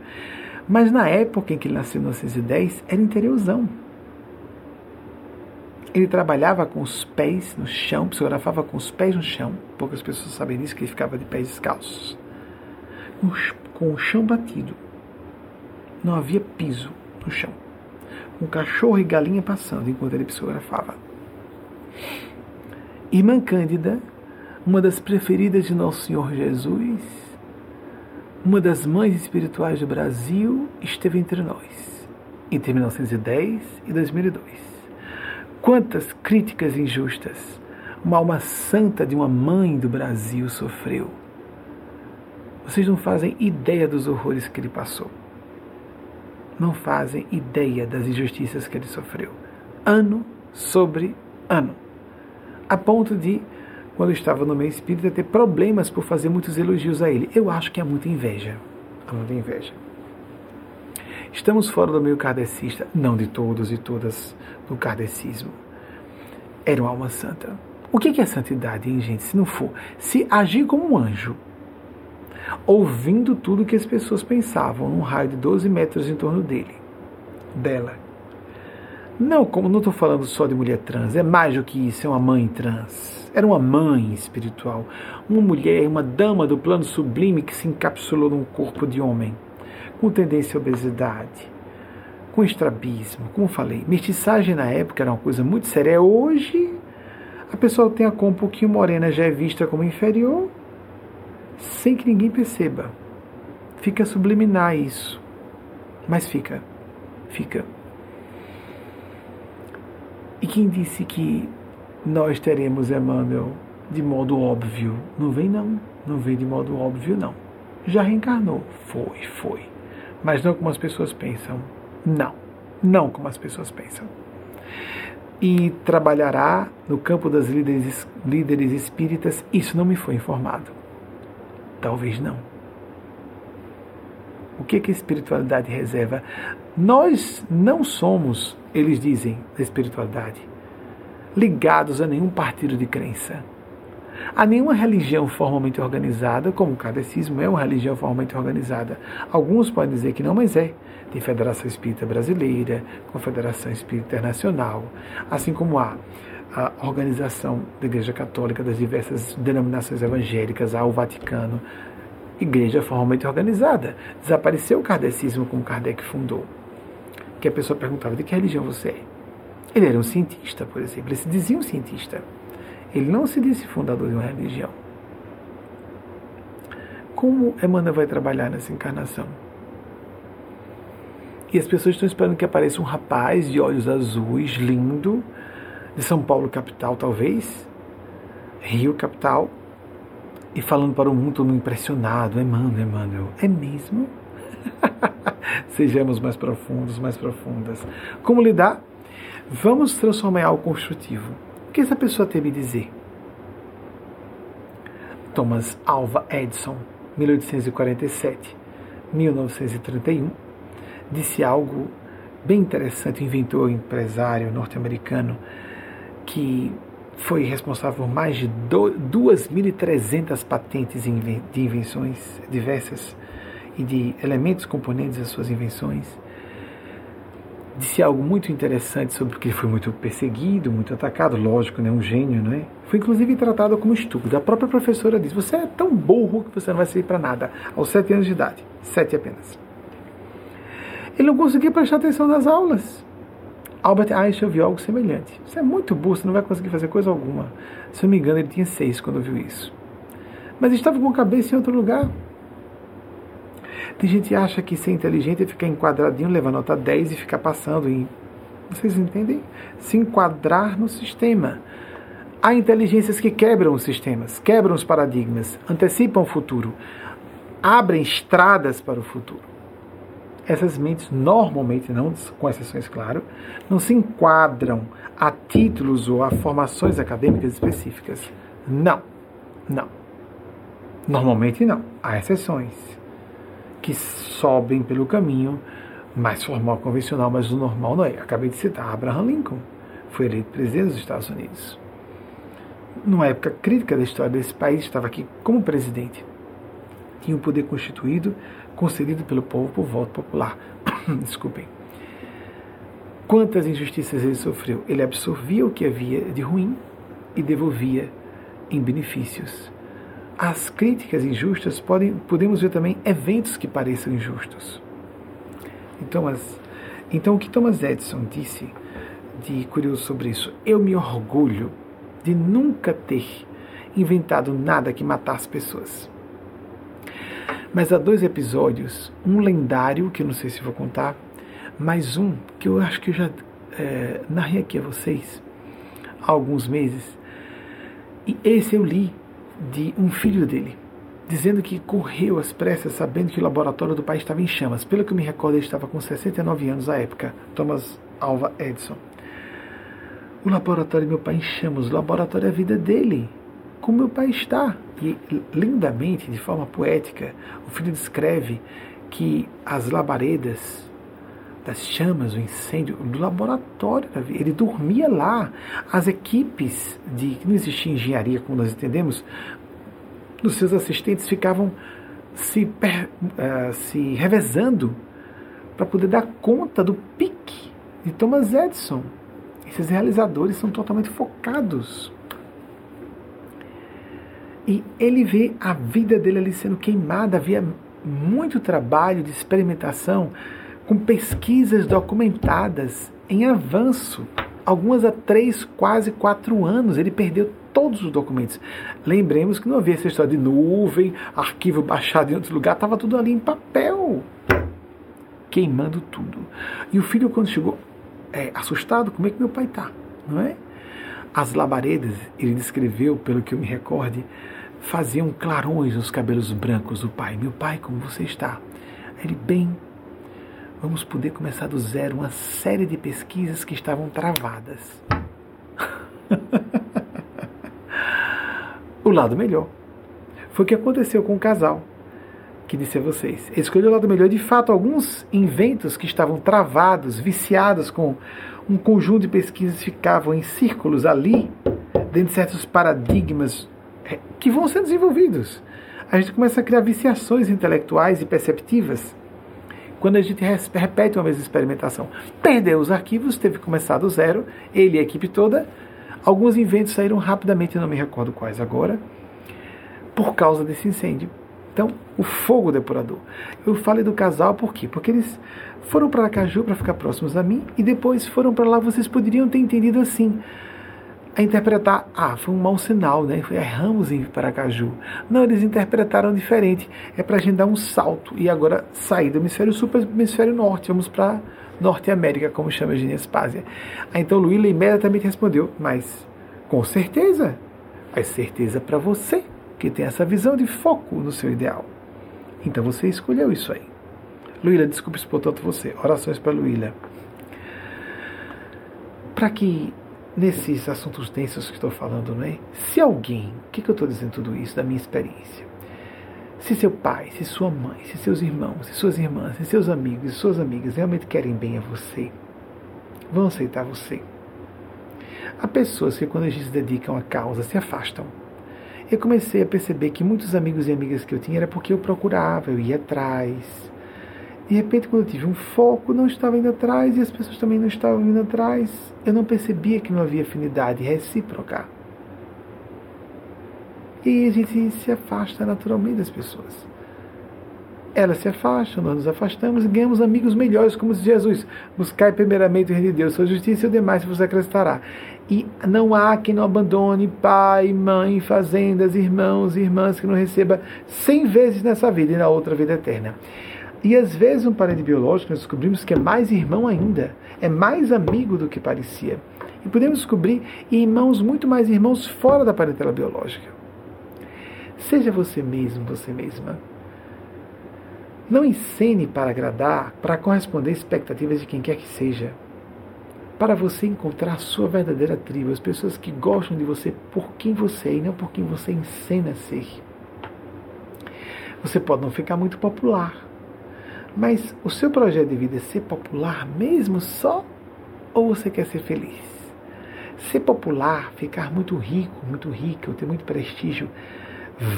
Speaker 1: Mas na época em que ele nasceu, em 1910, era interiorzão. Ele trabalhava com os pés no chão, psicografava com os pés no chão. Poucas pessoas sabem disso, que ele ficava de pés descalços com o chão batido. Não havia piso no chão. Com cachorro e galinha passando enquanto ele psicografava. Irmã Cândida, uma das preferidas de Nosso Senhor Jesus, uma das mães espirituais do Brasil, esteve entre nós entre 1910 e 2002. Quantas críticas injustas uma alma santa de uma mãe do Brasil sofreu vocês não fazem ideia dos horrores que ele passou. Não fazem ideia das injustiças que ele sofreu. Ano sobre ano. A ponto de, quando estava no meio espírita, ter problemas por fazer muitos elogios a ele. Eu acho que é muita inveja. É muita inveja. Estamos fora do meio kardecista, não de todos e todas do kardecismo. Era uma alma santa. O que é santidade, hein, gente? Se não for, se agir como um anjo, ouvindo tudo que as pessoas pensavam, num raio de 12 metros em torno dele, dela. Não, como não estou falando só de mulher trans, é mais do que isso, é uma mãe trans. Era uma mãe espiritual, uma mulher, uma dama do plano sublime que se encapsulou num corpo de homem, com tendência à obesidade, com estrabismo, como falei. Mestiçagem na época era uma coisa muito séria. Hoje, a pessoa tem a cor um pouquinho morena, já é vista como inferior, sem que ninguém perceba. Fica subliminar isso. Mas fica. Fica. E quem disse que nós teremos Emmanuel de modo óbvio? Não vem não. Não vem de modo óbvio não. Já reencarnou? Foi, foi. Mas não como as pessoas pensam. Não. Não como as pessoas pensam. E trabalhará no campo das líderes, líderes espíritas, isso não me foi informado. Talvez não. O que, que a espiritualidade reserva? Nós não somos, eles dizem, da espiritualidade, ligados a nenhum partido de crença, a nenhuma religião formalmente organizada, como o kardecismo é uma religião formalmente organizada. Alguns podem dizer que não, mas é. Tem Federação Espírita Brasileira, Confederação Espírita Internacional, assim como há a organização da Igreja Católica das diversas denominações evangélicas ao Vaticano, igreja formalmente organizada. Desapareceu o kardecismo como Kardec fundou. Que a pessoa perguntava de que religião você é. Ele era um cientista, por exemplo. Ele se dizia um cientista. Ele não se disse fundador de uma religião. Como Emmanuel vai trabalhar nessa encarnação? E as pessoas estão esperando que apareça um rapaz de olhos azuis, lindo, de São Paulo capital, talvez, Rio capital, e falando para o mundo todo impressionado, Emmanuel, Emmanuel, é mesmo? Sejamos mais profundos, mais profundas. Como lidar? Vamos transformar em algo construtivo. O que essa pessoa tem a dizer? Thomas Alva Edison, 1847, 1931, disse algo bem interessante, inventor empresário norte-americano que foi responsável por mais de 2.300 patentes de invenções diversas e de elementos componentes das suas invenções. Disse algo muito interessante sobre que ele foi muito perseguido, muito atacado, lógico, né? um gênio, não é? Foi inclusive tratado como estúpido. A própria professora disse: Você é tão burro que você não vai servir para nada. Aos sete anos de idade, sete apenas. Ele não conseguia prestar atenção nas aulas. Albert Einstein ouviu algo semelhante. Isso é muito burro, você não vai conseguir fazer coisa alguma. Se eu me engano, ele tinha seis quando ouviu isso. Mas estava com a cabeça em outro lugar. Tem gente que acha que ser inteligente é ficar enquadradinho, levar nota 10 e ficar passando em. Vocês entendem? Se enquadrar no sistema. Há inteligências que quebram os sistemas, quebram os paradigmas, antecipam o futuro, abrem estradas para o futuro. Essas mentes normalmente, não com exceções, claro, não se enquadram a títulos ou a formações acadêmicas específicas. Não, não. Normalmente não. Há exceções que sobem pelo caminho mais formal, convencional, mas o normal não é. Acabei de citar Abraham Lincoln, foi eleito presidente dos Estados Unidos numa época crítica da história desse país, estava aqui como presidente. Tinha o um poder constituído, concedido pelo povo por voto popular. Desculpem. Quantas injustiças ele sofreu? Ele absorvia o que havia de ruim e devolvia em benefícios. As críticas injustas podem, podemos ver também eventos que pareçam injustos. Então, as, então o que Thomas Edison disse de curioso sobre isso? Eu me orgulho de nunca ter inventado nada que matasse pessoas. Mas há dois episódios, um lendário, que eu não sei se vou contar, mais um que eu acho que eu já é, narrei aqui a vocês há alguns meses. E esse eu li de um filho dele, dizendo que correu às pressas sabendo que o laboratório do pai estava em chamas. Pelo que me recordo, ele estava com 69 anos à época, Thomas Alva Edison. O laboratório meu pai em chamas, o laboratório é a vida dele, como meu pai está. E lindamente, de forma poética, o filho descreve que as labaredas das chamas, o incêndio do laboratório, ele dormia lá. As equipes de não existia engenharia como nós entendemos, os seus assistentes ficavam se, uh, se revezando para poder dar conta do pique de Thomas Edison. Esses realizadores são totalmente focados. E ele vê a vida dele ali sendo queimada, havia muito trabalho de experimentação com pesquisas documentadas em avanço. Algumas há três, quase quatro anos. Ele perdeu todos os documentos. Lembremos que não havia essa história de nuvem, arquivo baixado em outro lugar, estava tudo ali em papel, queimando tudo. E o filho, quando chegou, é, assustado, como é que meu pai está? Não é? As labaredas, ele descreveu, pelo que eu me recorde, faziam clarões nos cabelos brancos do pai. Meu pai, como você está? Ele, bem, vamos poder começar do zero uma série de pesquisas que estavam travadas. o lado melhor foi o que aconteceu com o casal que disse a vocês. Escolheu o lado melhor. De fato, alguns inventos que estavam travados, viciados com um conjunto de pesquisas ficavam em círculos ali, dentro de certos paradigmas é, que vão sendo desenvolvidos. A gente começa a criar viciações intelectuais e perceptivas quando a gente repete uma mesma experimentação. Perdeu os arquivos, teve que começar do zero, ele e a equipe toda. Alguns inventos saíram rapidamente, não me recordo quais agora, por causa desse incêndio. Então, o fogo depurador. Eu falei do casal por quê? Porque eles foram para Caju para ficar próximos a mim e depois foram para lá. Vocês poderiam ter entendido assim, a interpretar, ah, foi um mau sinal, né? Erramos em Paracaju. Não, eles interpretaram diferente. É para a gente dar um salto e agora sair do hemisfério sul para o hemisfério norte. Vamos para Norte América, como chama a Geniespásia. Então Luíla imediatamente respondeu, mas com certeza, é certeza para você que tem essa visão de foco no seu ideal. Então você escolheu isso aí. Luíla, desculpe por tanto você. Orações para Luíla. Para que nesses assuntos densos que estou falando, não é? Se alguém, o que, que eu estou dizendo tudo isso da minha experiência? Se seu pai, se sua mãe, se seus irmãos, se suas irmãs, se seus amigos e suas amigas realmente querem bem a você, vão aceitar você. Há pessoas que, quando eles se dedicam à causa, se afastam eu comecei a perceber que muitos amigos e amigas que eu tinha era porque eu procurava, eu ia atrás. De repente, quando eu tive um foco, não estava indo atrás e as pessoas também não estavam indo atrás. Eu não percebia que não havia afinidade recíproca. E a gente se afasta naturalmente das pessoas. Elas se afastam, nós nos afastamos e ganhamos amigos melhores, como diz Jesus. Buscai primeiramente o reino de Deus, sua justiça e o demais você acrescentará. E não há quem não abandone pai, mãe, fazendas, irmãos e irmãs que não receba cem vezes nessa vida e na outra vida eterna. E às vezes um parente biológico nós descobrimos que é mais irmão ainda, é mais amigo do que parecia. E podemos descobrir irmãos, muito mais irmãos fora da parentela biológica. Seja você mesmo, você mesma. Não encene para agradar, para corresponder expectativas de quem quer que seja. Para você encontrar a sua verdadeira tribo, as pessoas que gostam de você por quem você é e não por quem você encena ser. Você pode não ficar muito popular, mas o seu projeto de vida é ser popular mesmo só ou você quer ser feliz? Ser popular, ficar muito rico, muito rica, ter muito prestígio,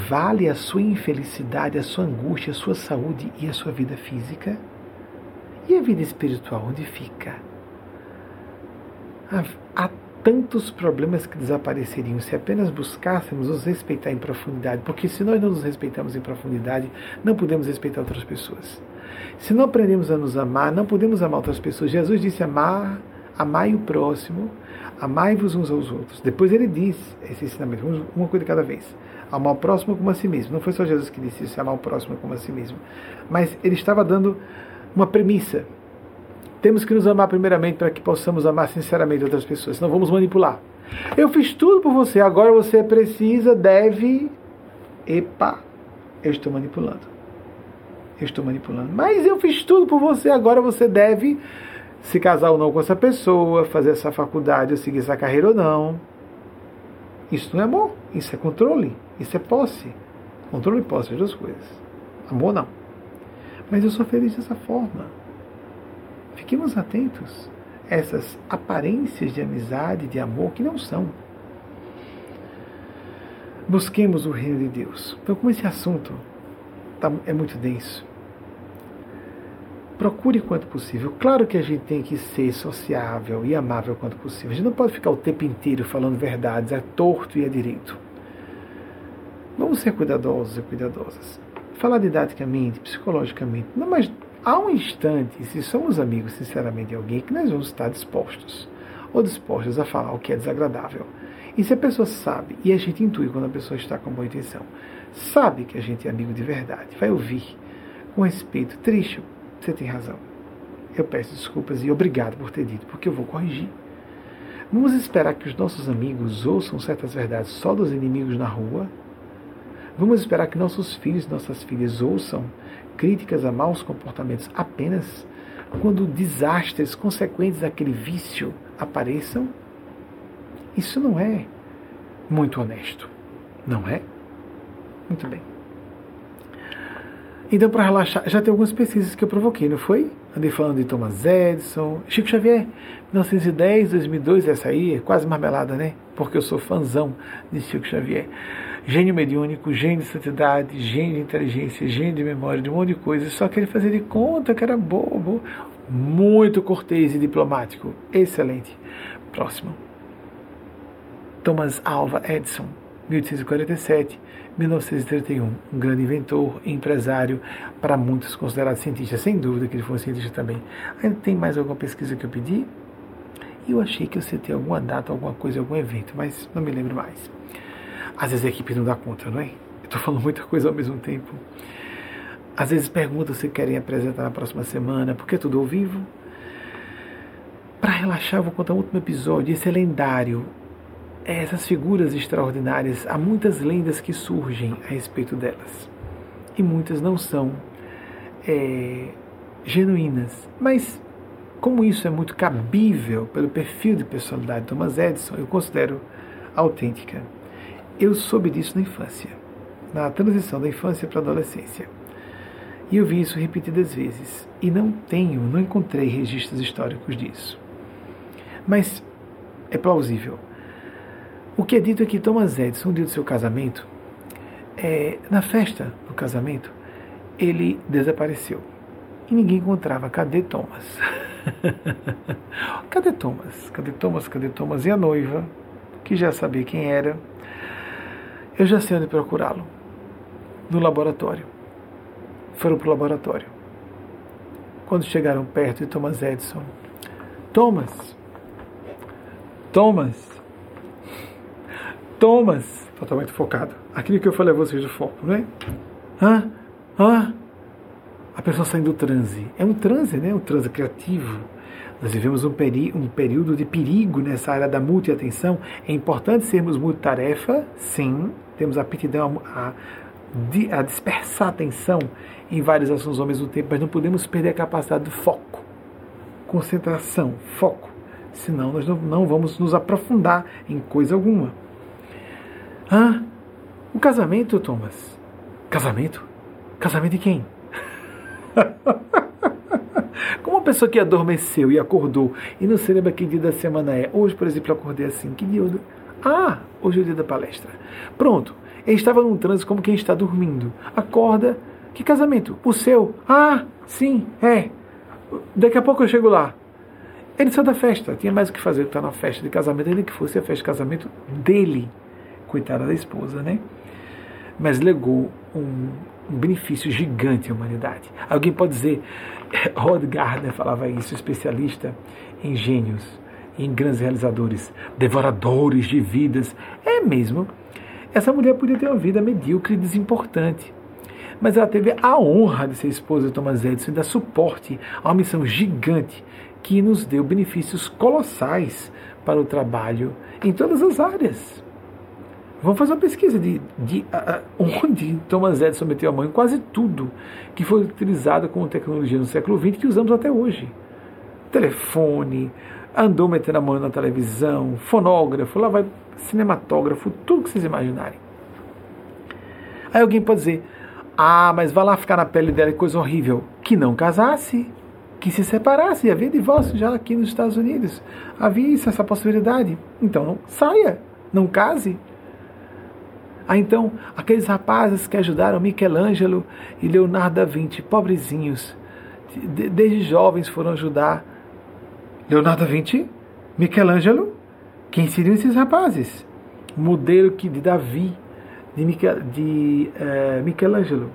Speaker 1: vale a sua infelicidade, a sua angústia, a sua saúde e a sua vida física? E a vida espiritual, onde fica? Há, há tantos problemas que desapareceriam se apenas buscássemos nos respeitar em profundidade, porque se nós não nos respeitamos em profundidade, não podemos respeitar outras pessoas. Se não aprendemos a nos amar, não podemos amar outras pessoas. Jesus disse amar amai o próximo, amai-vos uns aos outros. Depois ele diz esse ensinamento, uma coisa de cada vez. Amar o próximo como a si mesmo. Não foi só Jesus que disse isso, amar o próximo como a si mesmo. Mas ele estava dando uma premissa. Temos que nos amar primeiramente para que possamos amar sinceramente outras pessoas, senão vamos manipular. Eu fiz tudo por você, agora você precisa, deve. Epa, eu estou manipulando. Eu estou manipulando. Mas eu fiz tudo por você, agora você deve se casar ou não com essa pessoa, fazer essa faculdade ou seguir essa carreira ou não. Isso não é amor, isso é controle, isso é posse. Controle e posse, as duas coisas. Amor não. Mas eu sou feliz dessa forma. Fiquemos atentos a essas aparências de amizade, de amor que não são. Busquemos o reino de Deus. Então, como esse assunto tá, é muito denso, procure quanto possível. Claro que a gente tem que ser sociável e amável quanto possível. A gente não pode ficar o tempo inteiro falando verdades, é torto e é direito. Vamos ser cuidadosos e cuidadosas. Falar didaticamente, psicologicamente. Não, mas há um instante, se somos amigos sinceramente de alguém, que nós vamos estar dispostos ou dispostos a falar o que é desagradável. E se a pessoa sabe, e a gente intui quando a pessoa está com boa intenção, sabe que a gente é amigo de verdade, vai ouvir com respeito, triste você tem razão. Eu peço desculpas e obrigado por ter dito, porque eu vou corrigir. Vamos esperar que os nossos amigos ouçam certas verdades só dos inimigos na rua? Vamos esperar que nossos filhos e nossas filhas ouçam críticas a maus comportamentos apenas quando desastres consequentes daquele vício apareçam? Isso não é muito honesto, não é? Muito bem. Então, para relaxar, já tem algumas pesquisas que eu provoquei, não foi? Andei falando de Thomas Edison, Chico Xavier, 1910, 2002, essa aí é quase marmelada, né? Porque eu sou fãzão de Chico Xavier. Gênio mediúnico, gênio de santidade, gênio de inteligência, gênio de memória, de um monte de coisas. Só que ele fazia de conta que era bobo. Muito cortês e diplomático. Excelente. Próximo. Thomas Alva Edison, 1847 1931, um grande inventor, empresário, para muitos considerado cientista, sem dúvida que ele foi um cientista também. Ainda tem mais alguma pesquisa que eu pedi? Eu achei que eu citei alguma data, alguma coisa, algum evento, mas não me lembro mais. Às vezes a equipe não dá conta, não é? Eu estou falando muita coisa ao mesmo tempo. Às vezes perguntam se querem apresentar na próxima semana, porque é tudo ao vivo. Para relaxar, eu vou contar um último episódio. Esse é lendário essas figuras extraordinárias, há muitas lendas que surgem a respeito delas. E muitas não são é, genuínas. Mas, como isso é muito cabível pelo perfil de personalidade de Thomas Edison, eu considero autêntica. Eu soube disso na infância, na transição da infância para a adolescência. E eu vi isso repetidas vezes. E não tenho, não encontrei registros históricos disso. Mas é plausível. O que é dito é que Thomas Edison, no dia do seu casamento, é, na festa do casamento, ele desapareceu. E ninguém encontrava. Cadê Thomas? Cadê Thomas? Cadê Thomas? Cadê Thomas? E a noiva, que já sabia quem era, eu já sei onde procurá-lo. No laboratório. foram para o laboratório. Quando chegaram perto de Thomas Edison, Thomas, Thomas, Thomas, totalmente focado. Aquilo que eu falei a vocês do foco, não é? Hã? Hã? A pessoa saindo do transe. É um transe, né? Um transe criativo. Nós vivemos um, peri um período de perigo nessa área da multiatenção. É importante sermos multitarefa, sim. Temos aptidão a, a, a dispersar a atenção em vários assuntos ao mesmo tempo, mas não podemos perder a capacidade de foco, concentração, foco. Senão nós não, não vamos nos aprofundar em coisa alguma. Ah, o casamento, Thomas. Casamento? Casamento de quem? Como uma pessoa que adormeceu e acordou e não se lembra que dia da semana é. Hoje, por exemplo, eu acordei assim. Que dia? Eu... Ah, hoje é o dia da palestra. Pronto. Ele estava num trânsito como quem está dormindo. Acorda. Que casamento? O seu? Ah, sim, é. Daqui a pouco eu chego lá. Ele saiu da festa. Tinha mais o que fazer. Estar na festa de casamento. Ainda que fosse a festa de casamento dele. Coitada da esposa, né? Mas legou um, um benefício gigante à humanidade. Alguém pode dizer, Rod Gardner falava isso, especialista em gênios, em grandes realizadores, devoradores de vidas. É mesmo. Essa mulher podia ter uma vida medíocre e desimportante. Mas ela teve a honra de ser esposa de Thomas Edison e dar suporte a uma missão gigante que nos deu benefícios colossais para o trabalho em todas as áreas. Vamos fazer uma pesquisa de, de onde Thomas Edison meteu a mão em quase tudo que foi utilizado como tecnologia no século XX que usamos até hoje. Telefone, andou metendo a mão na televisão, fonógrafo, lá vai cinematógrafo, tudo que vocês imaginarem. Aí alguém pode dizer, ah, mas vai lá ficar na pele dela, que coisa horrível. Que não casasse, que se separasse. Havia divórcio já aqui nos Estados Unidos. Havia isso, essa possibilidade. Então, saia, não case. Ah, então, aqueles rapazes que ajudaram Michelangelo e Leonardo da Vinci, pobrezinhos, desde jovens foram ajudar Leonardo da Vinci, Michelangelo, quem seriam esses rapazes? Modelo que de Davi, de, Michel, de uh, Michelangelo.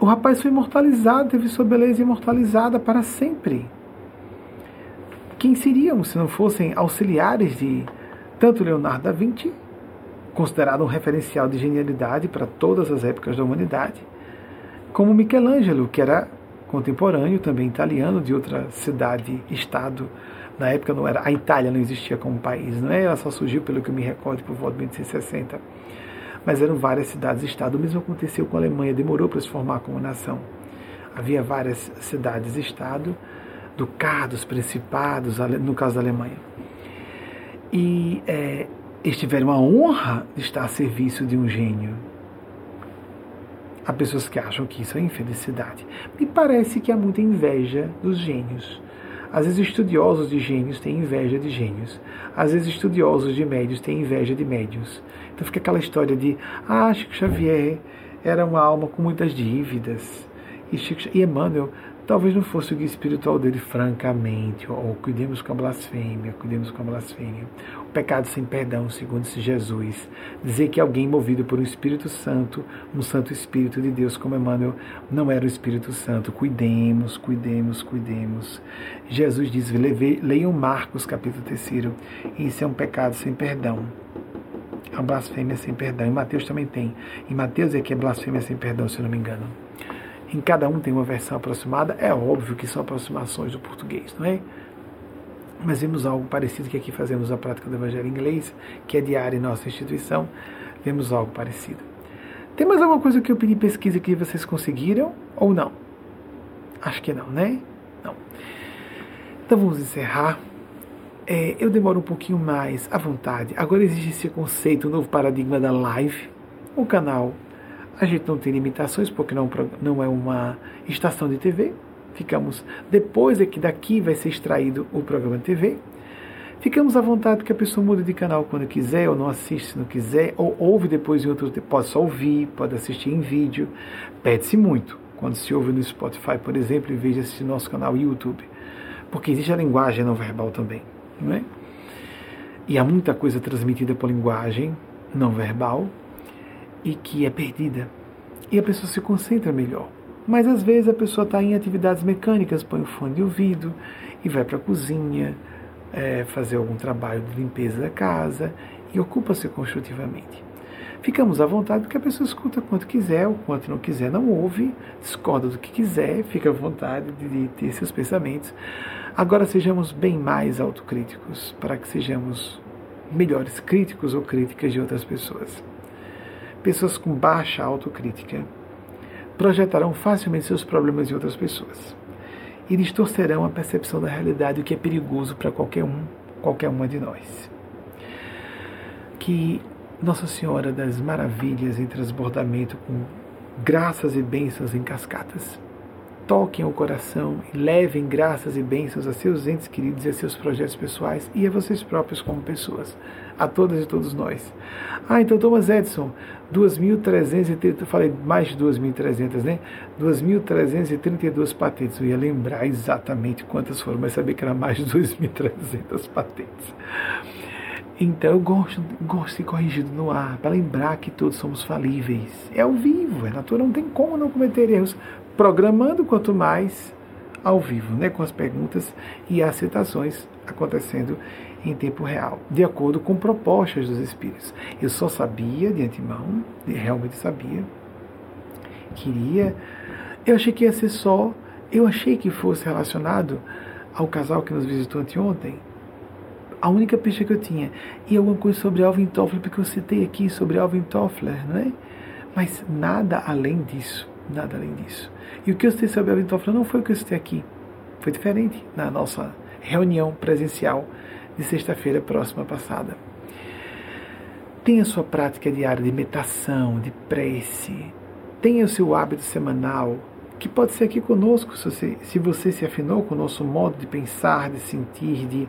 Speaker 1: O rapaz foi imortalizado, teve sua beleza imortalizada para sempre. Quem seriam se não fossem auxiliares de tanto Leonardo da Vinci considerado um referencial de genialidade para todas as épocas da humanidade, como Michelangelo, que era contemporâneo, também italiano, de outra cidade, estado. Na época não era, a Itália não existia como país, não é? Ela só surgiu, pelo que eu me recordo, por volta de 1860. Mas eram várias cidades-estado. O mesmo aconteceu com a Alemanha, demorou para se formar como nação. Havia várias cidades-estado, ducados, principados, no caso da Alemanha. E é, eles tiveram a honra de estar a serviço de um gênio. Há pessoas que acham que isso é infelicidade. Me parece que há muita inveja dos gênios. Às vezes estudiosos de gênios têm inveja de gênios. Às vezes estudiosos de médios têm inveja de médios. Então fica aquela história de, ah, Chico Xavier era uma alma com muitas dívidas. E, Chico, e Emmanuel talvez não fosse o guia espiritual dele, francamente. Ou cuidemos com a blasfêmia, cuidemos com a blasfêmia pecado sem perdão, segundo Jesus. Dizer que alguém movido por um Espírito Santo, um Santo Espírito de Deus como Emmanuel, não era o Espírito Santo. Cuidemos, cuidemos, cuidemos. Jesus diz, leiam Marcos capítulo 3, isso é um pecado sem perdão. É uma blasfêmia sem perdão. Em Mateus também tem. Em Mateus é que é blasfêmia sem perdão, se eu não me engano. Em cada um tem uma versão aproximada. É óbvio que são aproximações do português, não é? Mas vemos algo parecido que aqui fazemos a prática do Evangelho inglês, que é diária em nossa instituição, vemos algo parecido. Tem mais alguma coisa que eu pedi pesquisa que vocês conseguiram ou não? Acho que não, né? Não. Então vamos encerrar. É, eu demoro um pouquinho mais à vontade. Agora existe esse conceito, o um novo paradigma da live. O canal, a gente não tem limitações porque não, não é uma estação de TV, ficamos depois é que daqui vai ser extraído o programa TV. Ficamos à vontade que a pessoa mude de canal quando quiser, ou não assiste se não quiser, ou ouve depois em outro, pode só ouvir, pode assistir em vídeo. Pede-se muito quando se ouve no Spotify, por exemplo, em vez de assistir nosso canal YouTube. Porque existe a linguagem não verbal também, não é? E há muita coisa transmitida por linguagem não verbal e que é perdida. E a pessoa se concentra melhor Mas às vezes a pessoa está em atividades mecânicas, põe o fone de ouvido e vai para a cozinha é, fazer algum trabalho de limpeza da casa e ocupa-se construtivamente. Ficamos à vontade porque a pessoa escuta quanto quiser, ou quanto não quiser, não ouve, discorda do que quiser, fica à vontade de ter seus pensamentos. Agora sejamos bem mais autocríticos, para que sejamos melhores críticos ou críticas de outras pessoas. Pessoas com baixa autocrítica projetarão facilmente seus problemas em outras pessoas. E distorcerão a percepção da realidade, o que é perigoso para qualquer um, qualquer uma de nós. Que Nossa Senhora das Maravilhas em transbordamento com graças e bênçãos em cascatas. Toquem o coração e levem graças e bênçãos a seus entes queridos e a seus projetos pessoais e a vocês próprios como pessoas, a todas e todos nós. Ah, então Thomas Edison, 2.330, falei mais de 2.300, né? 2.332 patentes. Eu ia lembrar exatamente quantas foram, mas sabia que era mais de 2.300 patentes. Então eu gosto, gosto de ser corrigido no ar, para lembrar que todos somos falíveis. É ao vivo, é natural, não tem como não cometer erros programando quanto mais ao vivo, né, com as perguntas e as citações acontecendo em tempo real, de acordo com propostas dos espíritos. Eu só sabia de antemão, realmente sabia, queria. Eu achei que ia ser só, eu achei que fosse relacionado ao casal que nos visitou anteontem. A única pista que eu tinha. E alguma coisa sobre Alvin Toffler, porque eu citei aqui sobre Alvin Toffler, não é? Mas nada além disso. Nada além disso. E o que eu citei sobre Alvin Toffler não foi o que eu citei aqui. Foi diferente na nossa reunião presencial de sexta-feira próxima passada. Tenha sua prática diária de meditação, de prece. Tenha o seu hábito semanal, que pode ser aqui conosco, se você, se você se afinou com o nosso modo de pensar, de sentir, de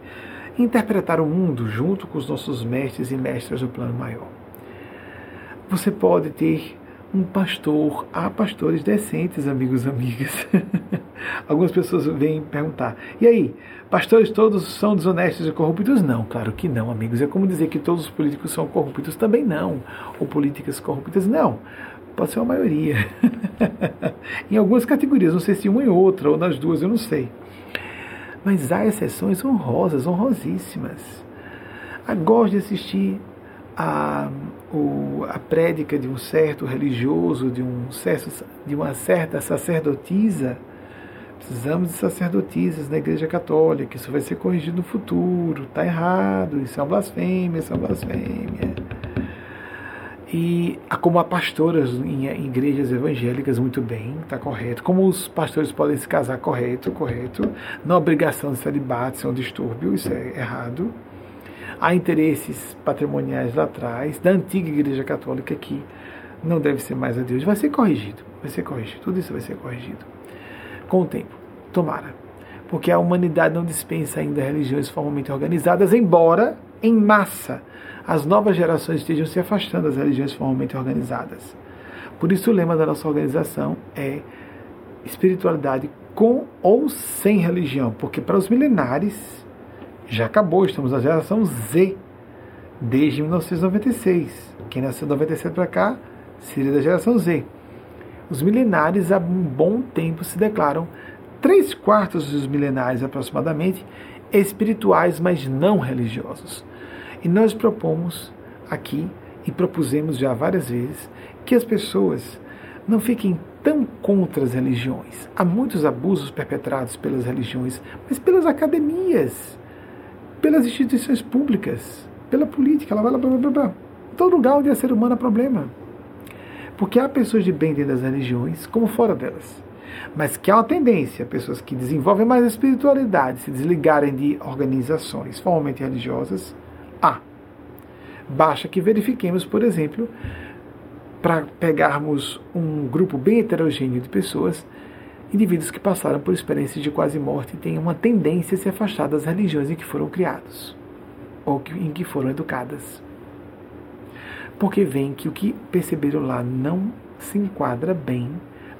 Speaker 1: interpretar o mundo junto com os nossos mestres e mestras do plano maior. Você pode ter um pastor. Há pastores decentes, amigos e amigas. Algumas pessoas vêm perguntar: e aí, pastores todos são desonestos e corruptos? Não, claro que não, amigos. É como dizer que todos os políticos são corruptos? Também não. Ou políticas corruptas? Não. Pode ser a maioria. em algumas categorias, não sei se uma e outra, ou nas duas, eu não sei. Mas há exceções honrosas, honrosíssimas. Eu gosto de assistir a, a prédica de um certo religioso, de, um certo, de uma certa sacerdotisa, precisamos de sacerdotisas na Igreja Católica, isso vai ser corrigido no futuro, está errado, isso é uma blasfêmia, isso é uma blasfêmia. E como há pastoras em igrejas evangélicas, muito bem, está correto. Como os pastores podem se casar, correto, correto. Não obrigação de celibato, isso é um distúrbio, isso é errado há interesses patrimoniais lá atrás, da antiga Igreja Católica que não deve ser mais a Deus. Vai ser corrigido, vai ser corrigido, tudo isso vai ser corrigido. Com o tempo, tomara. Porque a humanidade não dispensa ainda religiões formalmente organizadas, embora, em massa, as novas gerações estejam se afastando das religiões formalmente organizadas. Por isso, o lema da nossa organização é espiritualidade com ou sem religião, porque para os milenares já acabou, estamos na geração Z, desde 1996. Quem nasceu de 97 para cá seria da geração Z. Os milenares há um bom tempo se declaram, três quartos dos milenares aproximadamente, espirituais, mas não religiosos. E nós propomos aqui, e propusemos já várias vezes, que as pessoas não fiquem tão contra as religiões. Há muitos abusos perpetrados pelas religiões, mas pelas academias pelas instituições públicas, pela política, blá, blá, blá, blá, blá. todo lugar onde é ser humano há problema. Porque há pessoas de bem dentro das religiões, como fora delas. Mas que há uma tendência, pessoas que desenvolvem mais a espiritualidade, se desligarem de organizações formalmente religiosas, há. Basta que verifiquemos, por exemplo, para pegarmos um grupo bem heterogêneo de pessoas, indivíduos que passaram por experiências de quase morte têm uma tendência a se afastar das religiões em que foram criados ou em que foram educadas. Porque veem que o que perceberam lá não se enquadra bem,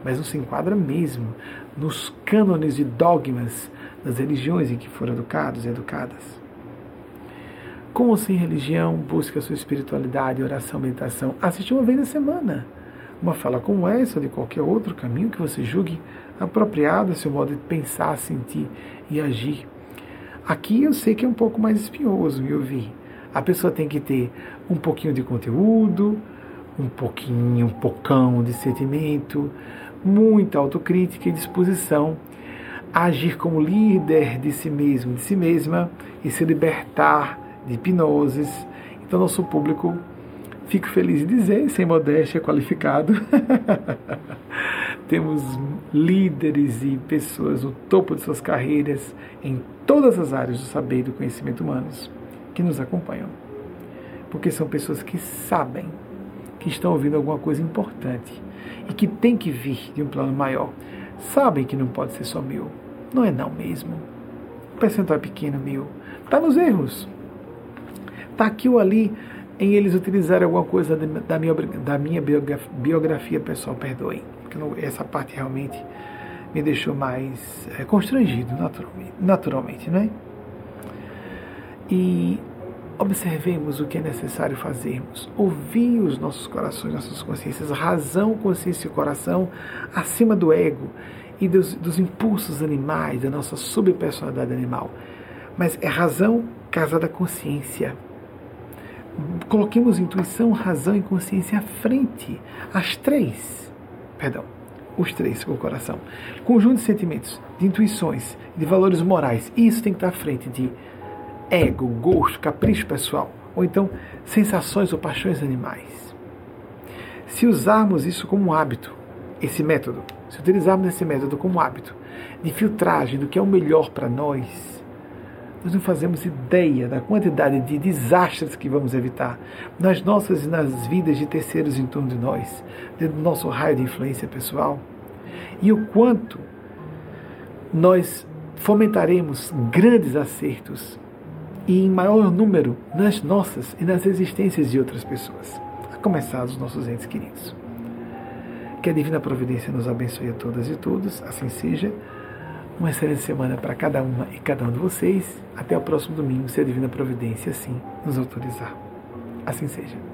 Speaker 1: mas não se enquadra mesmo nos cânones e dogmas das religiões em que foram educados e educadas. Como sem religião, busca sua espiritualidade, oração, meditação. Assistir uma vez na semana uma fala como essa ou de qualquer outro caminho que você julgue apropriado a seu modo de pensar, sentir e agir. Aqui eu sei que é um pouco mais espinhoso me ouvir. A pessoa tem que ter um pouquinho de conteúdo, um pouquinho, um pocão de sentimento, muita autocrítica e disposição a agir como líder de si mesmo, de si mesma e se libertar de hipnoses. Então, nosso público, fico feliz em dizer, sem modéstia, qualificado. Temos líderes e pessoas no topo de suas carreiras em todas as áreas do saber e do conhecimento humanos que nos acompanham. Porque são pessoas que sabem que estão ouvindo alguma coisa importante e que tem que vir de um plano maior. Sabem que não pode ser só meu. Não é não mesmo. O percentual é pequeno meu. Está nos erros. Está aqui ou ali em eles utilizarem alguma coisa da minha, da minha biografia pessoal, perdoem. Essa parte realmente me deixou mais é, constrangido, naturalmente, naturalmente, é? E observemos o que é necessário fazermos. Ouvir os nossos corações, nossas consciências, razão, consciência e coração acima do ego e dos, dos impulsos animais, da nossa subpersonalidade animal. Mas é razão casada consciência. Coloquemos intuição, razão e consciência à frente. As três. Perdão. Os três com o coração. Conjunto de sentimentos, de intuições, de valores morais. Isso tem que estar à frente de ego, gosto, capricho pessoal, ou então sensações ou paixões animais. Se usarmos isso como um hábito, esse método, se utilizarmos esse método como hábito de filtragem do que é o melhor para nós, nós não fazemos ideia da quantidade de desastres que vamos evitar nas nossas e nas vidas de terceiros em torno de nós, dentro do nosso raio de influência pessoal, e o quanto nós fomentaremos grandes acertos e em maior número nas nossas e nas existências de outras pessoas, a começar dos nossos entes queridos. Que a Divina Providência nos abençoe a todas e todos, assim seja. Uma excelente semana para cada uma e cada um de vocês. Até o próximo domingo, se a Divina Providência assim nos autorizar. Assim seja.